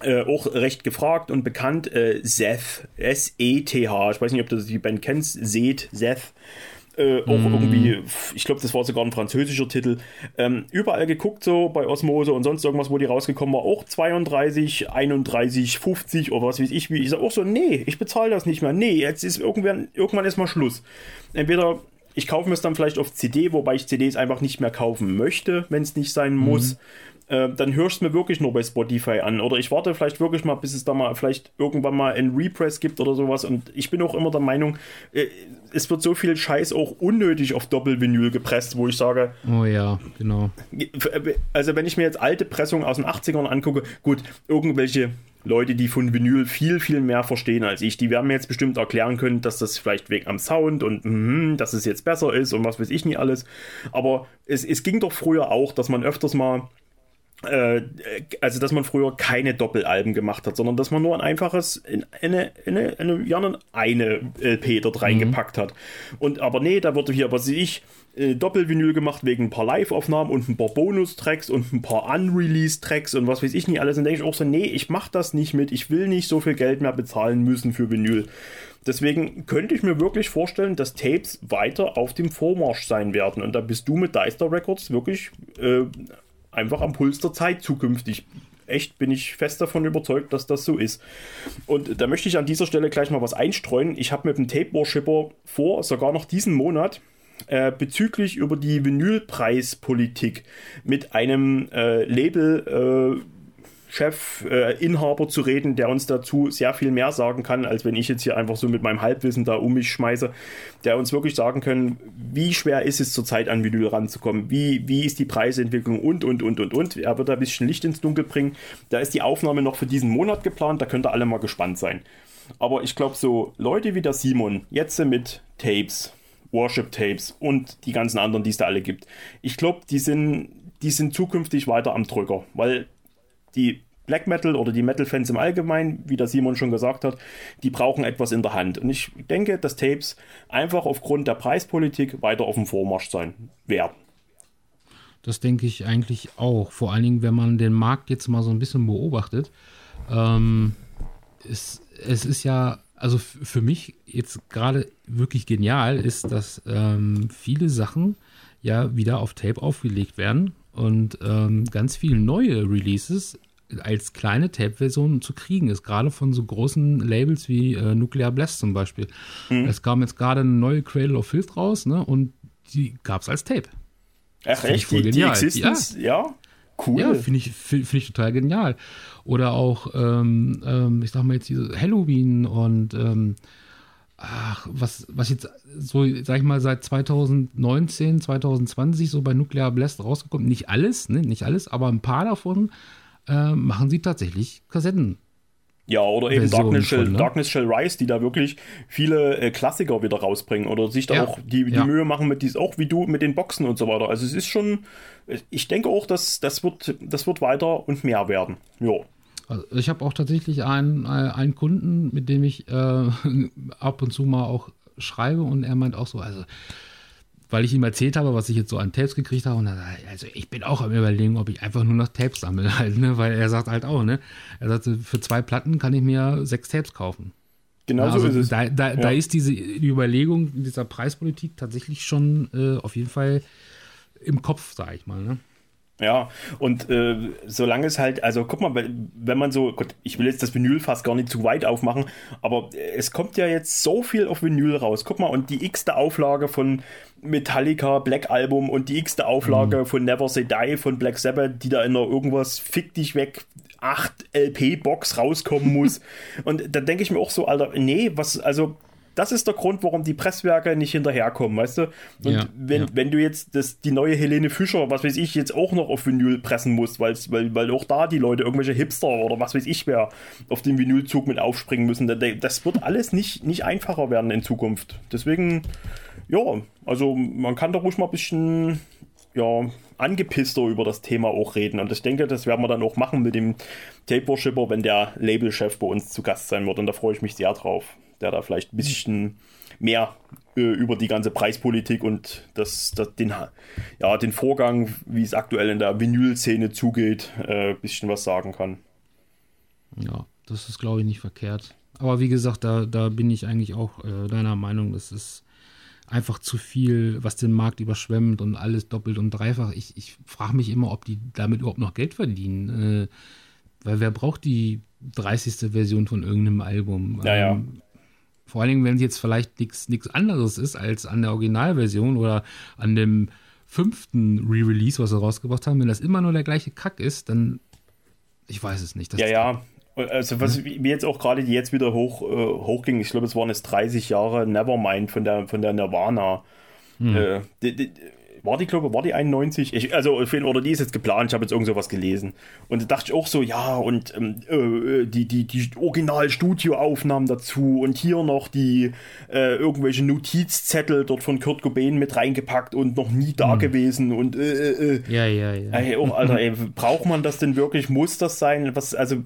Speaker 1: äh, auch recht gefragt und bekannt, äh, Seth, S-E-T-H. Ich weiß nicht, ob du die Band kennst, Seth, Seth äh, auch mm. irgendwie, ich glaube, das war sogar ein französischer Titel, ähm, überall geguckt, so bei Osmose und sonst irgendwas, wo die rausgekommen war, auch 32, 31, 50 oder was weiß ich, wie. Ich sage auch so, nee, ich bezahle das nicht mehr. Nee, jetzt ist irgendwann, irgendwann ist mal Schluss. Entweder ich kaufe mir es dann vielleicht auf CD, wobei ich CDs einfach nicht mehr kaufen möchte, wenn es nicht sein muss. Mhm äh, dann hörst du mir wirklich nur bei Spotify an. Oder ich warte vielleicht wirklich mal, bis es da mal vielleicht irgendwann mal ein Repress gibt oder sowas. Und ich bin auch immer der Meinung, äh, es wird so viel Scheiß auch unnötig auf Doppelvinyl gepresst, wo ich sage.
Speaker 2: Oh ja, genau.
Speaker 1: Also wenn ich mir jetzt alte Pressungen aus den 80ern angucke, gut, irgendwelche Leute, die von Vinyl viel, viel mehr verstehen als ich, die werden mir jetzt bestimmt erklären können, dass das vielleicht wegen am Sound und mm, dass es jetzt besser ist und was weiß ich nicht alles. Aber es, es ging doch früher auch, dass man öfters mal äh, also dass man früher keine Doppelalben gemacht hat, sondern dass man nur ein einfaches, eine, eine, eine, ja, eine LP dort reingepackt mhm. hat. Und aber nee, da wurde hier, was sehe ich, äh, Doppelvinyl gemacht wegen ein paar Live-Aufnahmen und ein paar Bonus-Tracks und ein paar Unreleased-Tracks und was weiß ich nicht alles. Und denke ich auch so, nee, ich mach das nicht mit, ich will nicht so viel Geld mehr bezahlen müssen für Vinyl. Deswegen könnte ich mir wirklich vorstellen, dass Tapes weiter auf dem Vormarsch sein werden. Und da bist du mit Deister Records wirklich äh, einfach am Puls der Zeit zukünftig. Echt bin ich fest davon überzeugt, dass das so ist. Und da möchte ich an dieser Stelle gleich mal was einstreuen. Ich habe mit dem Tape Worshipper vor, sogar noch diesen Monat, äh, bezüglich über die Vinylpreispolitik mit einem äh, Label Chef, äh, Inhaber zu reden, der uns dazu sehr viel mehr sagen kann, als wenn ich jetzt hier einfach so mit meinem Halbwissen da um mich schmeiße, der uns wirklich sagen können, wie schwer ist es zurzeit an Vinyl ranzukommen, wie, wie ist die Preisentwicklung und, und, und, und, und. Er wird da ein bisschen Licht ins Dunkel bringen. Da ist die Aufnahme noch für diesen Monat geplant, da könnt ihr alle mal gespannt sein. Aber ich glaube, so Leute wie der Simon, jetzt mit Tapes, Worship-Tapes und die ganzen anderen, die es da alle gibt, ich glaube, die sind, die sind zukünftig weiter am Drücker, weil die Black Metal oder die Metal-Fans im Allgemeinen, wie der Simon schon gesagt hat, die brauchen etwas in der Hand. Und ich denke, dass Tapes einfach aufgrund der Preispolitik weiter auf dem Vormarsch sein werden.
Speaker 2: Das denke ich eigentlich auch. Vor allen Dingen, wenn man den Markt jetzt mal so ein bisschen beobachtet. Ähm, es, es ist ja, also für mich jetzt gerade wirklich genial ist, dass ähm, viele Sachen ja wieder auf Tape aufgelegt werden und ähm, ganz viele neue Releases als kleine Tape-Version zu kriegen ist, gerade von so großen Labels wie äh, Nuclear Blast zum Beispiel. Mhm. Es kam jetzt gerade eine neue Cradle of Filth raus, ne? Und die gab es als Tape.
Speaker 1: Ach echt? Die, die Existence? Ja. ja.
Speaker 2: Cool. Ja, finde ich, find, ich total genial. Oder auch, ähm, ähm, ich sag mal jetzt diese Halloween und ähm, ach, was, was jetzt so, sag ich mal, seit 2019, 2020 so bei Nuclear Blast rausgekommen, nicht alles, ne, nicht alles, aber ein paar davon äh, machen sie tatsächlich Kassetten.
Speaker 1: Ja, oder eben Darkness Shell, von, ne? Darkness Shell Rise, die da wirklich viele äh, Klassiker wieder rausbringen oder sich da ja. auch die, die ja. Mühe machen mit dies auch wie du mit den Boxen und so weiter. Also es ist schon, ich denke auch, dass das wird, das wird weiter und mehr werden. Ja.
Speaker 2: Also ich habe auch tatsächlich einen, äh, einen Kunden, mit dem ich äh, ab und zu mal auch schreibe und er meint auch so, also weil ich ihm erzählt habe, was ich jetzt so an Tapes gekriegt habe. Und er sagt, also ich bin auch am überlegen, ob ich einfach nur noch Tapes sammle halt, ne? Weil er sagt halt auch, ne? Er sagt, für zwei Platten kann ich mir sechs Tapes kaufen.
Speaker 1: Genau also so ist es.
Speaker 2: Da, da, ja. da ist diese die Überlegung dieser Preispolitik tatsächlich schon äh, auf jeden Fall im Kopf, sag ich mal, ne?
Speaker 1: Ja, und äh, solange es halt, also guck mal, wenn man so, Gott, ich will jetzt das Vinyl fast gar nicht zu weit aufmachen, aber es kommt ja jetzt so viel auf Vinyl raus. Guck mal, und die x-te Auflage von Metallica Black Album und die x-te Auflage mhm. von Never Say Die von Black Sabbath, die da in einer irgendwas fick dich weg 8 LP-Box rauskommen muss. und da denke ich mir auch so, Alter, nee, was, also das ist der Grund, warum die Presswerke nicht hinterherkommen, weißt du? Und ja, wenn, ja. wenn du jetzt das, die neue Helene Fischer, was weiß ich, jetzt auch noch auf Vinyl pressen musst, weil, weil auch da die Leute, irgendwelche Hipster oder was weiß ich wer, auf den Vinylzug mit aufspringen müssen, das wird alles nicht, nicht einfacher werden in Zukunft. Deswegen, ja, also man kann da ruhig mal ein bisschen, ja, angepisster über das Thema auch reden. Und ich denke, das werden wir dann auch machen mit dem Tape Worshipper, wenn der Labelchef bei uns zu Gast sein wird. Und da freue ich mich sehr drauf der da vielleicht ein bisschen mehr äh, über die ganze Preispolitik und das, das, den, ja, den Vorgang, wie es aktuell in der Vinyl-Szene zugeht, äh, ein bisschen was sagen kann.
Speaker 2: Ja, das ist, glaube ich, nicht verkehrt. Aber wie gesagt, da, da bin ich eigentlich auch äh, deiner Meinung, das ist einfach zu viel, was den Markt überschwemmt und alles doppelt und dreifach. Ich, ich frage mich immer, ob die damit überhaupt noch Geld verdienen. Äh, weil wer braucht die 30. Version von irgendeinem Album?
Speaker 1: Ja, ähm, ja
Speaker 2: vor allen Dingen, wenn es jetzt vielleicht nichts anderes ist als an der Originalversion oder an dem fünften Re-Release, was sie rausgebracht haben. Wenn das immer nur der gleiche Kack ist, dann ich weiß es nicht.
Speaker 1: ja, ja. Also was wie jetzt auch gerade die jetzt wieder hoch, äh, hochging, ich glaube, es waren jetzt 30 Jahre Nevermind von der von der Nirvana. Hm. Äh, die, die, war die, glaube war die 91? Ich, also, oder die ist jetzt geplant, ich habe jetzt irgend sowas gelesen. Und da dachte ich auch so, ja, und ähm, äh, die, die, die Original-Studioaufnahmen dazu und hier noch die äh, irgendwelche Notizzettel dort von Kurt Cobain mit reingepackt und noch nie da mhm. gewesen und äh, äh,
Speaker 2: äh. Ja, ja, ja.
Speaker 1: Ey, oh, Alter, ey, braucht man das denn wirklich? Muss das sein? Was, also,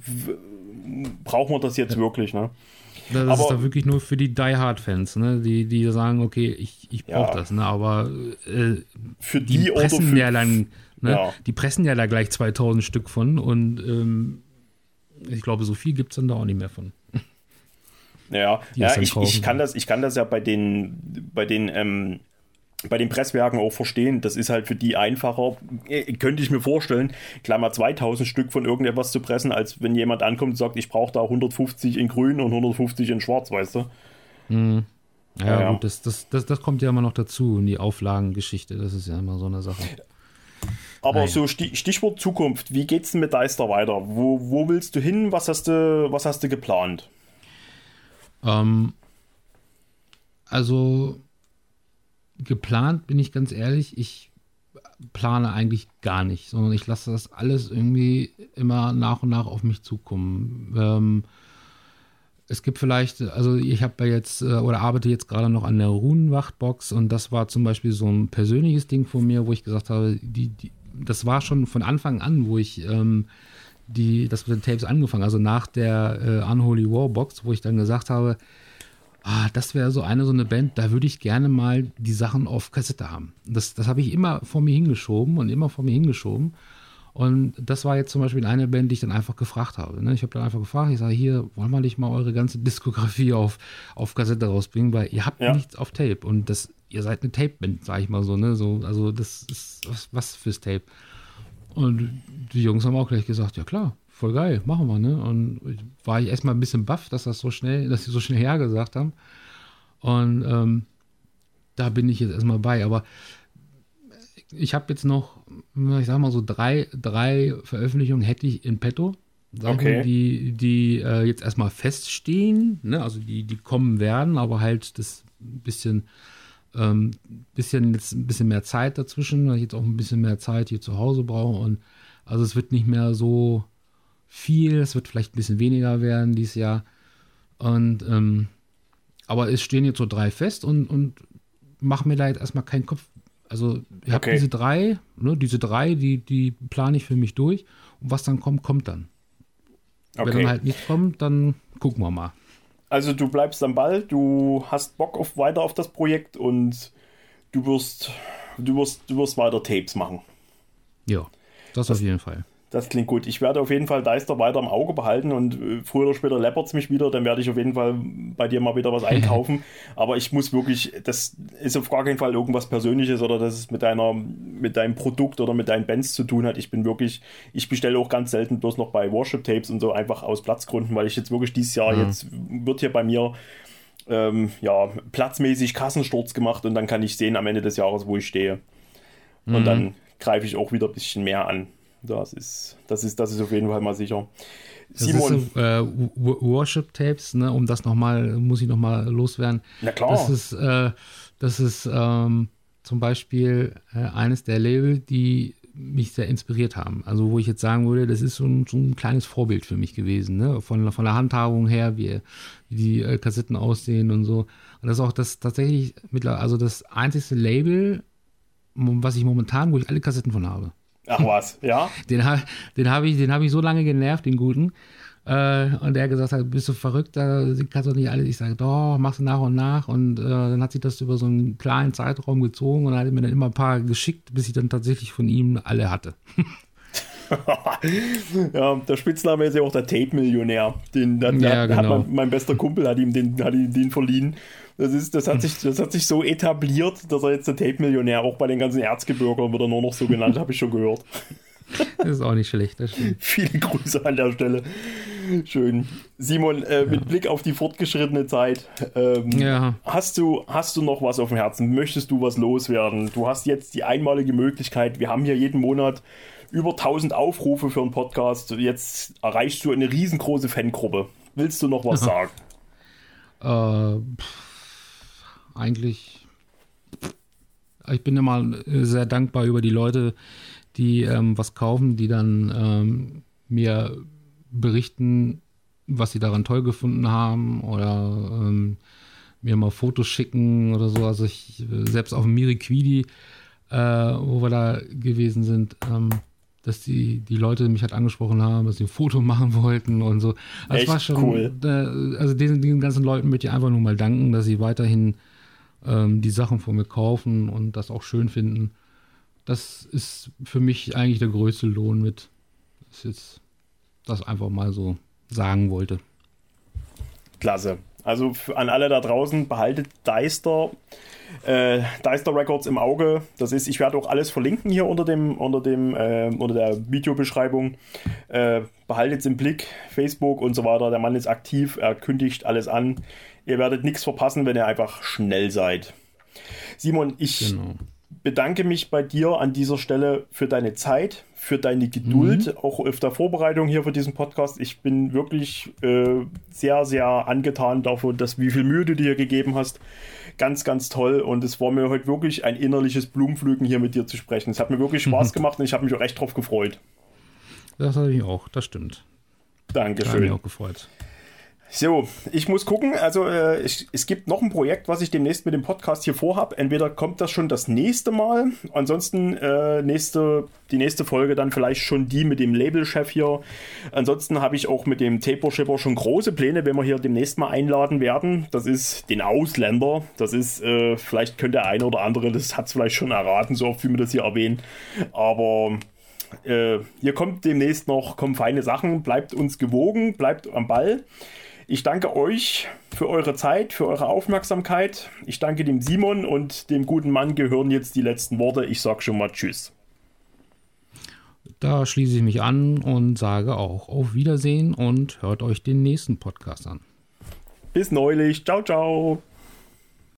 Speaker 1: braucht man das jetzt ja. wirklich, ne?
Speaker 2: Das aber, ist da wirklich nur für die Die Hard Fans, ne? die, die sagen, okay, ich, ich brauche ja. das, ne? aber äh,
Speaker 1: für die,
Speaker 2: die pressen für, ja dann, ne? Ja. die pressen ja da gleich 2000 Stück von und ähm, ich glaube, so viel gibt es dann da auch nicht mehr von.
Speaker 1: Ja, ja ich, ich, kann das, ich kann das ja bei den, bei den ähm, bei den Presswerken auch verstehen. Das ist halt für die einfacher, äh, könnte ich mir vorstellen, Klammer 2000 Stück von irgendetwas zu pressen, als wenn jemand ankommt und sagt, ich brauche da 150 in grün und 150 in schwarz, weißt du?
Speaker 2: Mhm. Ja, ja, gut, das, das, das, das kommt ja immer noch dazu in die Auflagengeschichte. Das ist ja immer so eine Sache.
Speaker 1: Aber naja. so Stichwort Zukunft, wie geht's denn mit Deister weiter? Wo, wo willst du hin? Was hast du, was hast du geplant?
Speaker 2: Ähm, also geplant bin ich ganz ehrlich, ich plane eigentlich gar nicht, sondern ich lasse das alles irgendwie immer nach und nach auf mich zukommen. Ähm, es gibt vielleicht, also ich habe jetzt äh, oder arbeite jetzt gerade noch an der Runenwachtbox und das war zum Beispiel so ein persönliches Ding von mir, wo ich gesagt habe, die, die das war schon von Anfang an, wo ich ähm, die, das mit den Tapes angefangen, also nach der äh, Unholy War Box, wo ich dann gesagt habe, ah, das wäre so eine so eine Band, da würde ich gerne mal die Sachen auf Kassette haben. Das, das habe ich immer vor mir hingeschoben und immer vor mir hingeschoben. Und das war jetzt zum Beispiel eine Band, die ich dann einfach gefragt habe. Ne? Ich habe dann einfach gefragt, ich sage, hier, wollen wir nicht mal eure ganze Diskografie auf, auf Kassette rausbringen, weil ihr habt ja. nichts auf Tape. Und das, ihr seid eine Tape-Band, sage ich mal so, ne? So, also das ist was, was fürs Tape. Und die Jungs haben auch gleich gesagt, ja klar, voll geil, machen wir, ne? Und war ich erstmal ein bisschen baff, dass das so schnell, dass sie so schnell hergesagt haben. Und ähm, da bin ich jetzt erstmal bei. Aber ich habe jetzt noch, ich sag mal so drei, drei Veröffentlichungen hätte ich in petto. Sachen, okay. die, die äh, jetzt erstmal feststehen, ne? also die, die kommen werden, aber halt das bisschen, ähm, bisschen, jetzt ein bisschen mehr Zeit dazwischen, weil ich jetzt auch ein bisschen mehr Zeit hier zu Hause brauche und also es wird nicht mehr so viel, es wird vielleicht ein bisschen weniger werden dieses Jahr und ähm, aber es stehen jetzt so drei fest und, und mach mir da jetzt erstmal keinen Kopf also ich habe okay. diese drei, ne, diese drei, die, die plane ich für mich durch. Und was dann kommt, kommt dann. Okay. Wenn dann halt nichts kommt, dann gucken wir mal.
Speaker 1: Also du bleibst am Ball, du hast Bock auf weiter auf das Projekt und du wirst, du wirst, du wirst weiter Tapes machen.
Speaker 2: Ja, das, das auf jeden Fall.
Speaker 1: Das klingt gut. Ich werde auf jeden Fall Deister weiter im Auge behalten und äh, früher oder später läppert es mich wieder. Dann werde ich auf jeden Fall bei dir mal wieder was einkaufen. Aber ich muss wirklich, das ist auf gar keinen Fall irgendwas Persönliches oder dass es mit deiner, mit deinem Produkt oder mit deinen Bands zu tun hat. Ich bin wirklich, ich bestelle auch ganz selten bloß noch bei Worship Tapes und so einfach aus Platzgründen, weil ich jetzt wirklich dieses Jahr, mhm. jetzt wird hier bei mir ähm, ja, platzmäßig Kassensturz gemacht und dann kann ich sehen am Ende des Jahres, wo ich stehe. Und mhm. dann greife ich auch wieder ein bisschen mehr an. Das ist, das ist, das ist auf jeden Fall mal sicher.
Speaker 2: Simon. So, äh, Worship Tapes, ne, um das nochmal, muss ich nochmal loswerden.
Speaker 1: Na klar.
Speaker 2: Das ist, äh, das ist ähm, zum Beispiel äh, eines der Label, die mich sehr inspiriert haben. Also wo ich jetzt sagen würde, das ist so ein, so ein kleines Vorbild für mich gewesen, ne? von, von der Handhabung her, wie, wie die äh, Kassetten aussehen und so. Und das ist auch das tatsächlich mittlerweile, also das einzige Label, was ich momentan, wo ich alle Kassetten von habe.
Speaker 1: Ach was, ja?
Speaker 2: Den, den habe ich, hab ich so lange genervt, den Guten. Äh, und der gesagt hat, bist du verrückt, da kannst du nicht alles. Ich sage, doch, machst du nach und nach. Und äh, dann hat sich das über so einen kleinen Zeitraum gezogen und hat mir dann immer ein paar geschickt, bis ich dann tatsächlich von ihm alle hatte.
Speaker 1: ja, der Spitzname ist ja auch der Tape-Millionär. Den, den, ja, genau. hat mein, mein, bester Kumpel hat ihm den, hat ihm den verliehen. Das, ist, das, hat sich, das hat sich so etabliert, dass er jetzt der Tape-Millionär, auch bei den ganzen Erzgebirgern wird er nur noch so genannt, habe ich schon gehört.
Speaker 2: Das ist auch nicht schlecht, das stimmt.
Speaker 1: Viele Grüße an der Stelle. Schön. Simon, äh, mit ja. Blick auf die fortgeschrittene Zeit, ähm, ja. hast, du, hast du noch was auf dem Herzen? Möchtest du was loswerden? Du hast jetzt die einmalige Möglichkeit, wir haben hier jeden Monat über 1000 Aufrufe für einen Podcast. Jetzt erreichst du eine riesengroße Fangruppe. Willst du noch was Aha.
Speaker 2: sagen? Äh, pff eigentlich, ich bin immer sehr dankbar über die Leute, die ähm, was kaufen, die dann ähm, mir berichten, was sie daran toll gefunden haben oder ähm, mir mal Fotos schicken oder so. Also ich selbst auf dem Miriquidi, äh, wo wir da gewesen sind, ähm, dass die, die Leute mich halt angesprochen haben, dass sie ein Foto machen wollten und so. Also Echt war schon cool. Äh, also diesen, diesen ganzen Leuten möchte ich einfach nur mal danken, dass sie weiterhin ähm, die Sachen von mir kaufen und das auch schön finden. Das ist für mich eigentlich der größte Lohn mit, dass ich jetzt das einfach mal so sagen wollte.
Speaker 1: Klasse. Also an alle da draußen, behaltet Deister, äh, Deister Records im Auge. Das ist, ich werde auch alles verlinken hier unter dem, unter dem, äh, unter der Videobeschreibung. Äh, behaltet es im Blick, Facebook und so weiter. Der Mann ist aktiv, er kündigt alles an. Ihr werdet nichts verpassen, wenn ihr einfach schnell seid. Simon, ich genau. bedanke mich bei dir an dieser Stelle für deine Zeit, für deine Geduld, mhm. auch auf der Vorbereitung hier für diesen Podcast. Ich bin wirklich äh, sehr, sehr angetan davon, dass wie viel Mühe du dir gegeben hast. Ganz, ganz toll. Und es war mir heute wirklich ein innerliches Blumenpflügen, hier mit dir zu sprechen. Es hat mir wirklich Spaß mhm. gemacht und ich habe mich auch echt drauf gefreut.
Speaker 2: Das habe ich auch, das stimmt.
Speaker 1: Dankeschön.
Speaker 2: Da habe ich auch gefreut.
Speaker 1: So, ich muss gucken. Also äh, ich, es gibt noch ein Projekt, was ich demnächst mit dem Podcast hier vorhabe. Entweder kommt das schon das nächste Mal, ansonsten äh, nächste, die nächste Folge dann vielleicht schon die mit dem Labelchef hier. Ansonsten habe ich auch mit dem Taper-Shipper schon große Pläne, wenn wir hier demnächst mal einladen werden. Das ist den Ausländer. Das ist, äh, vielleicht könnte der eine oder andere, das hat es vielleicht schon erraten, so oft wie wir das hier erwähnen. Aber äh, hier kommt demnächst noch, kommen feine Sachen. Bleibt uns gewogen, bleibt am Ball. Ich danke euch für eure Zeit, für eure Aufmerksamkeit. Ich danke dem Simon und dem guten Mann gehören jetzt die letzten Worte. Ich sage schon mal Tschüss.
Speaker 2: Da schließe ich mich an und sage auch auf Wiedersehen und hört euch den nächsten Podcast an.
Speaker 1: Bis neulich. Ciao, ciao.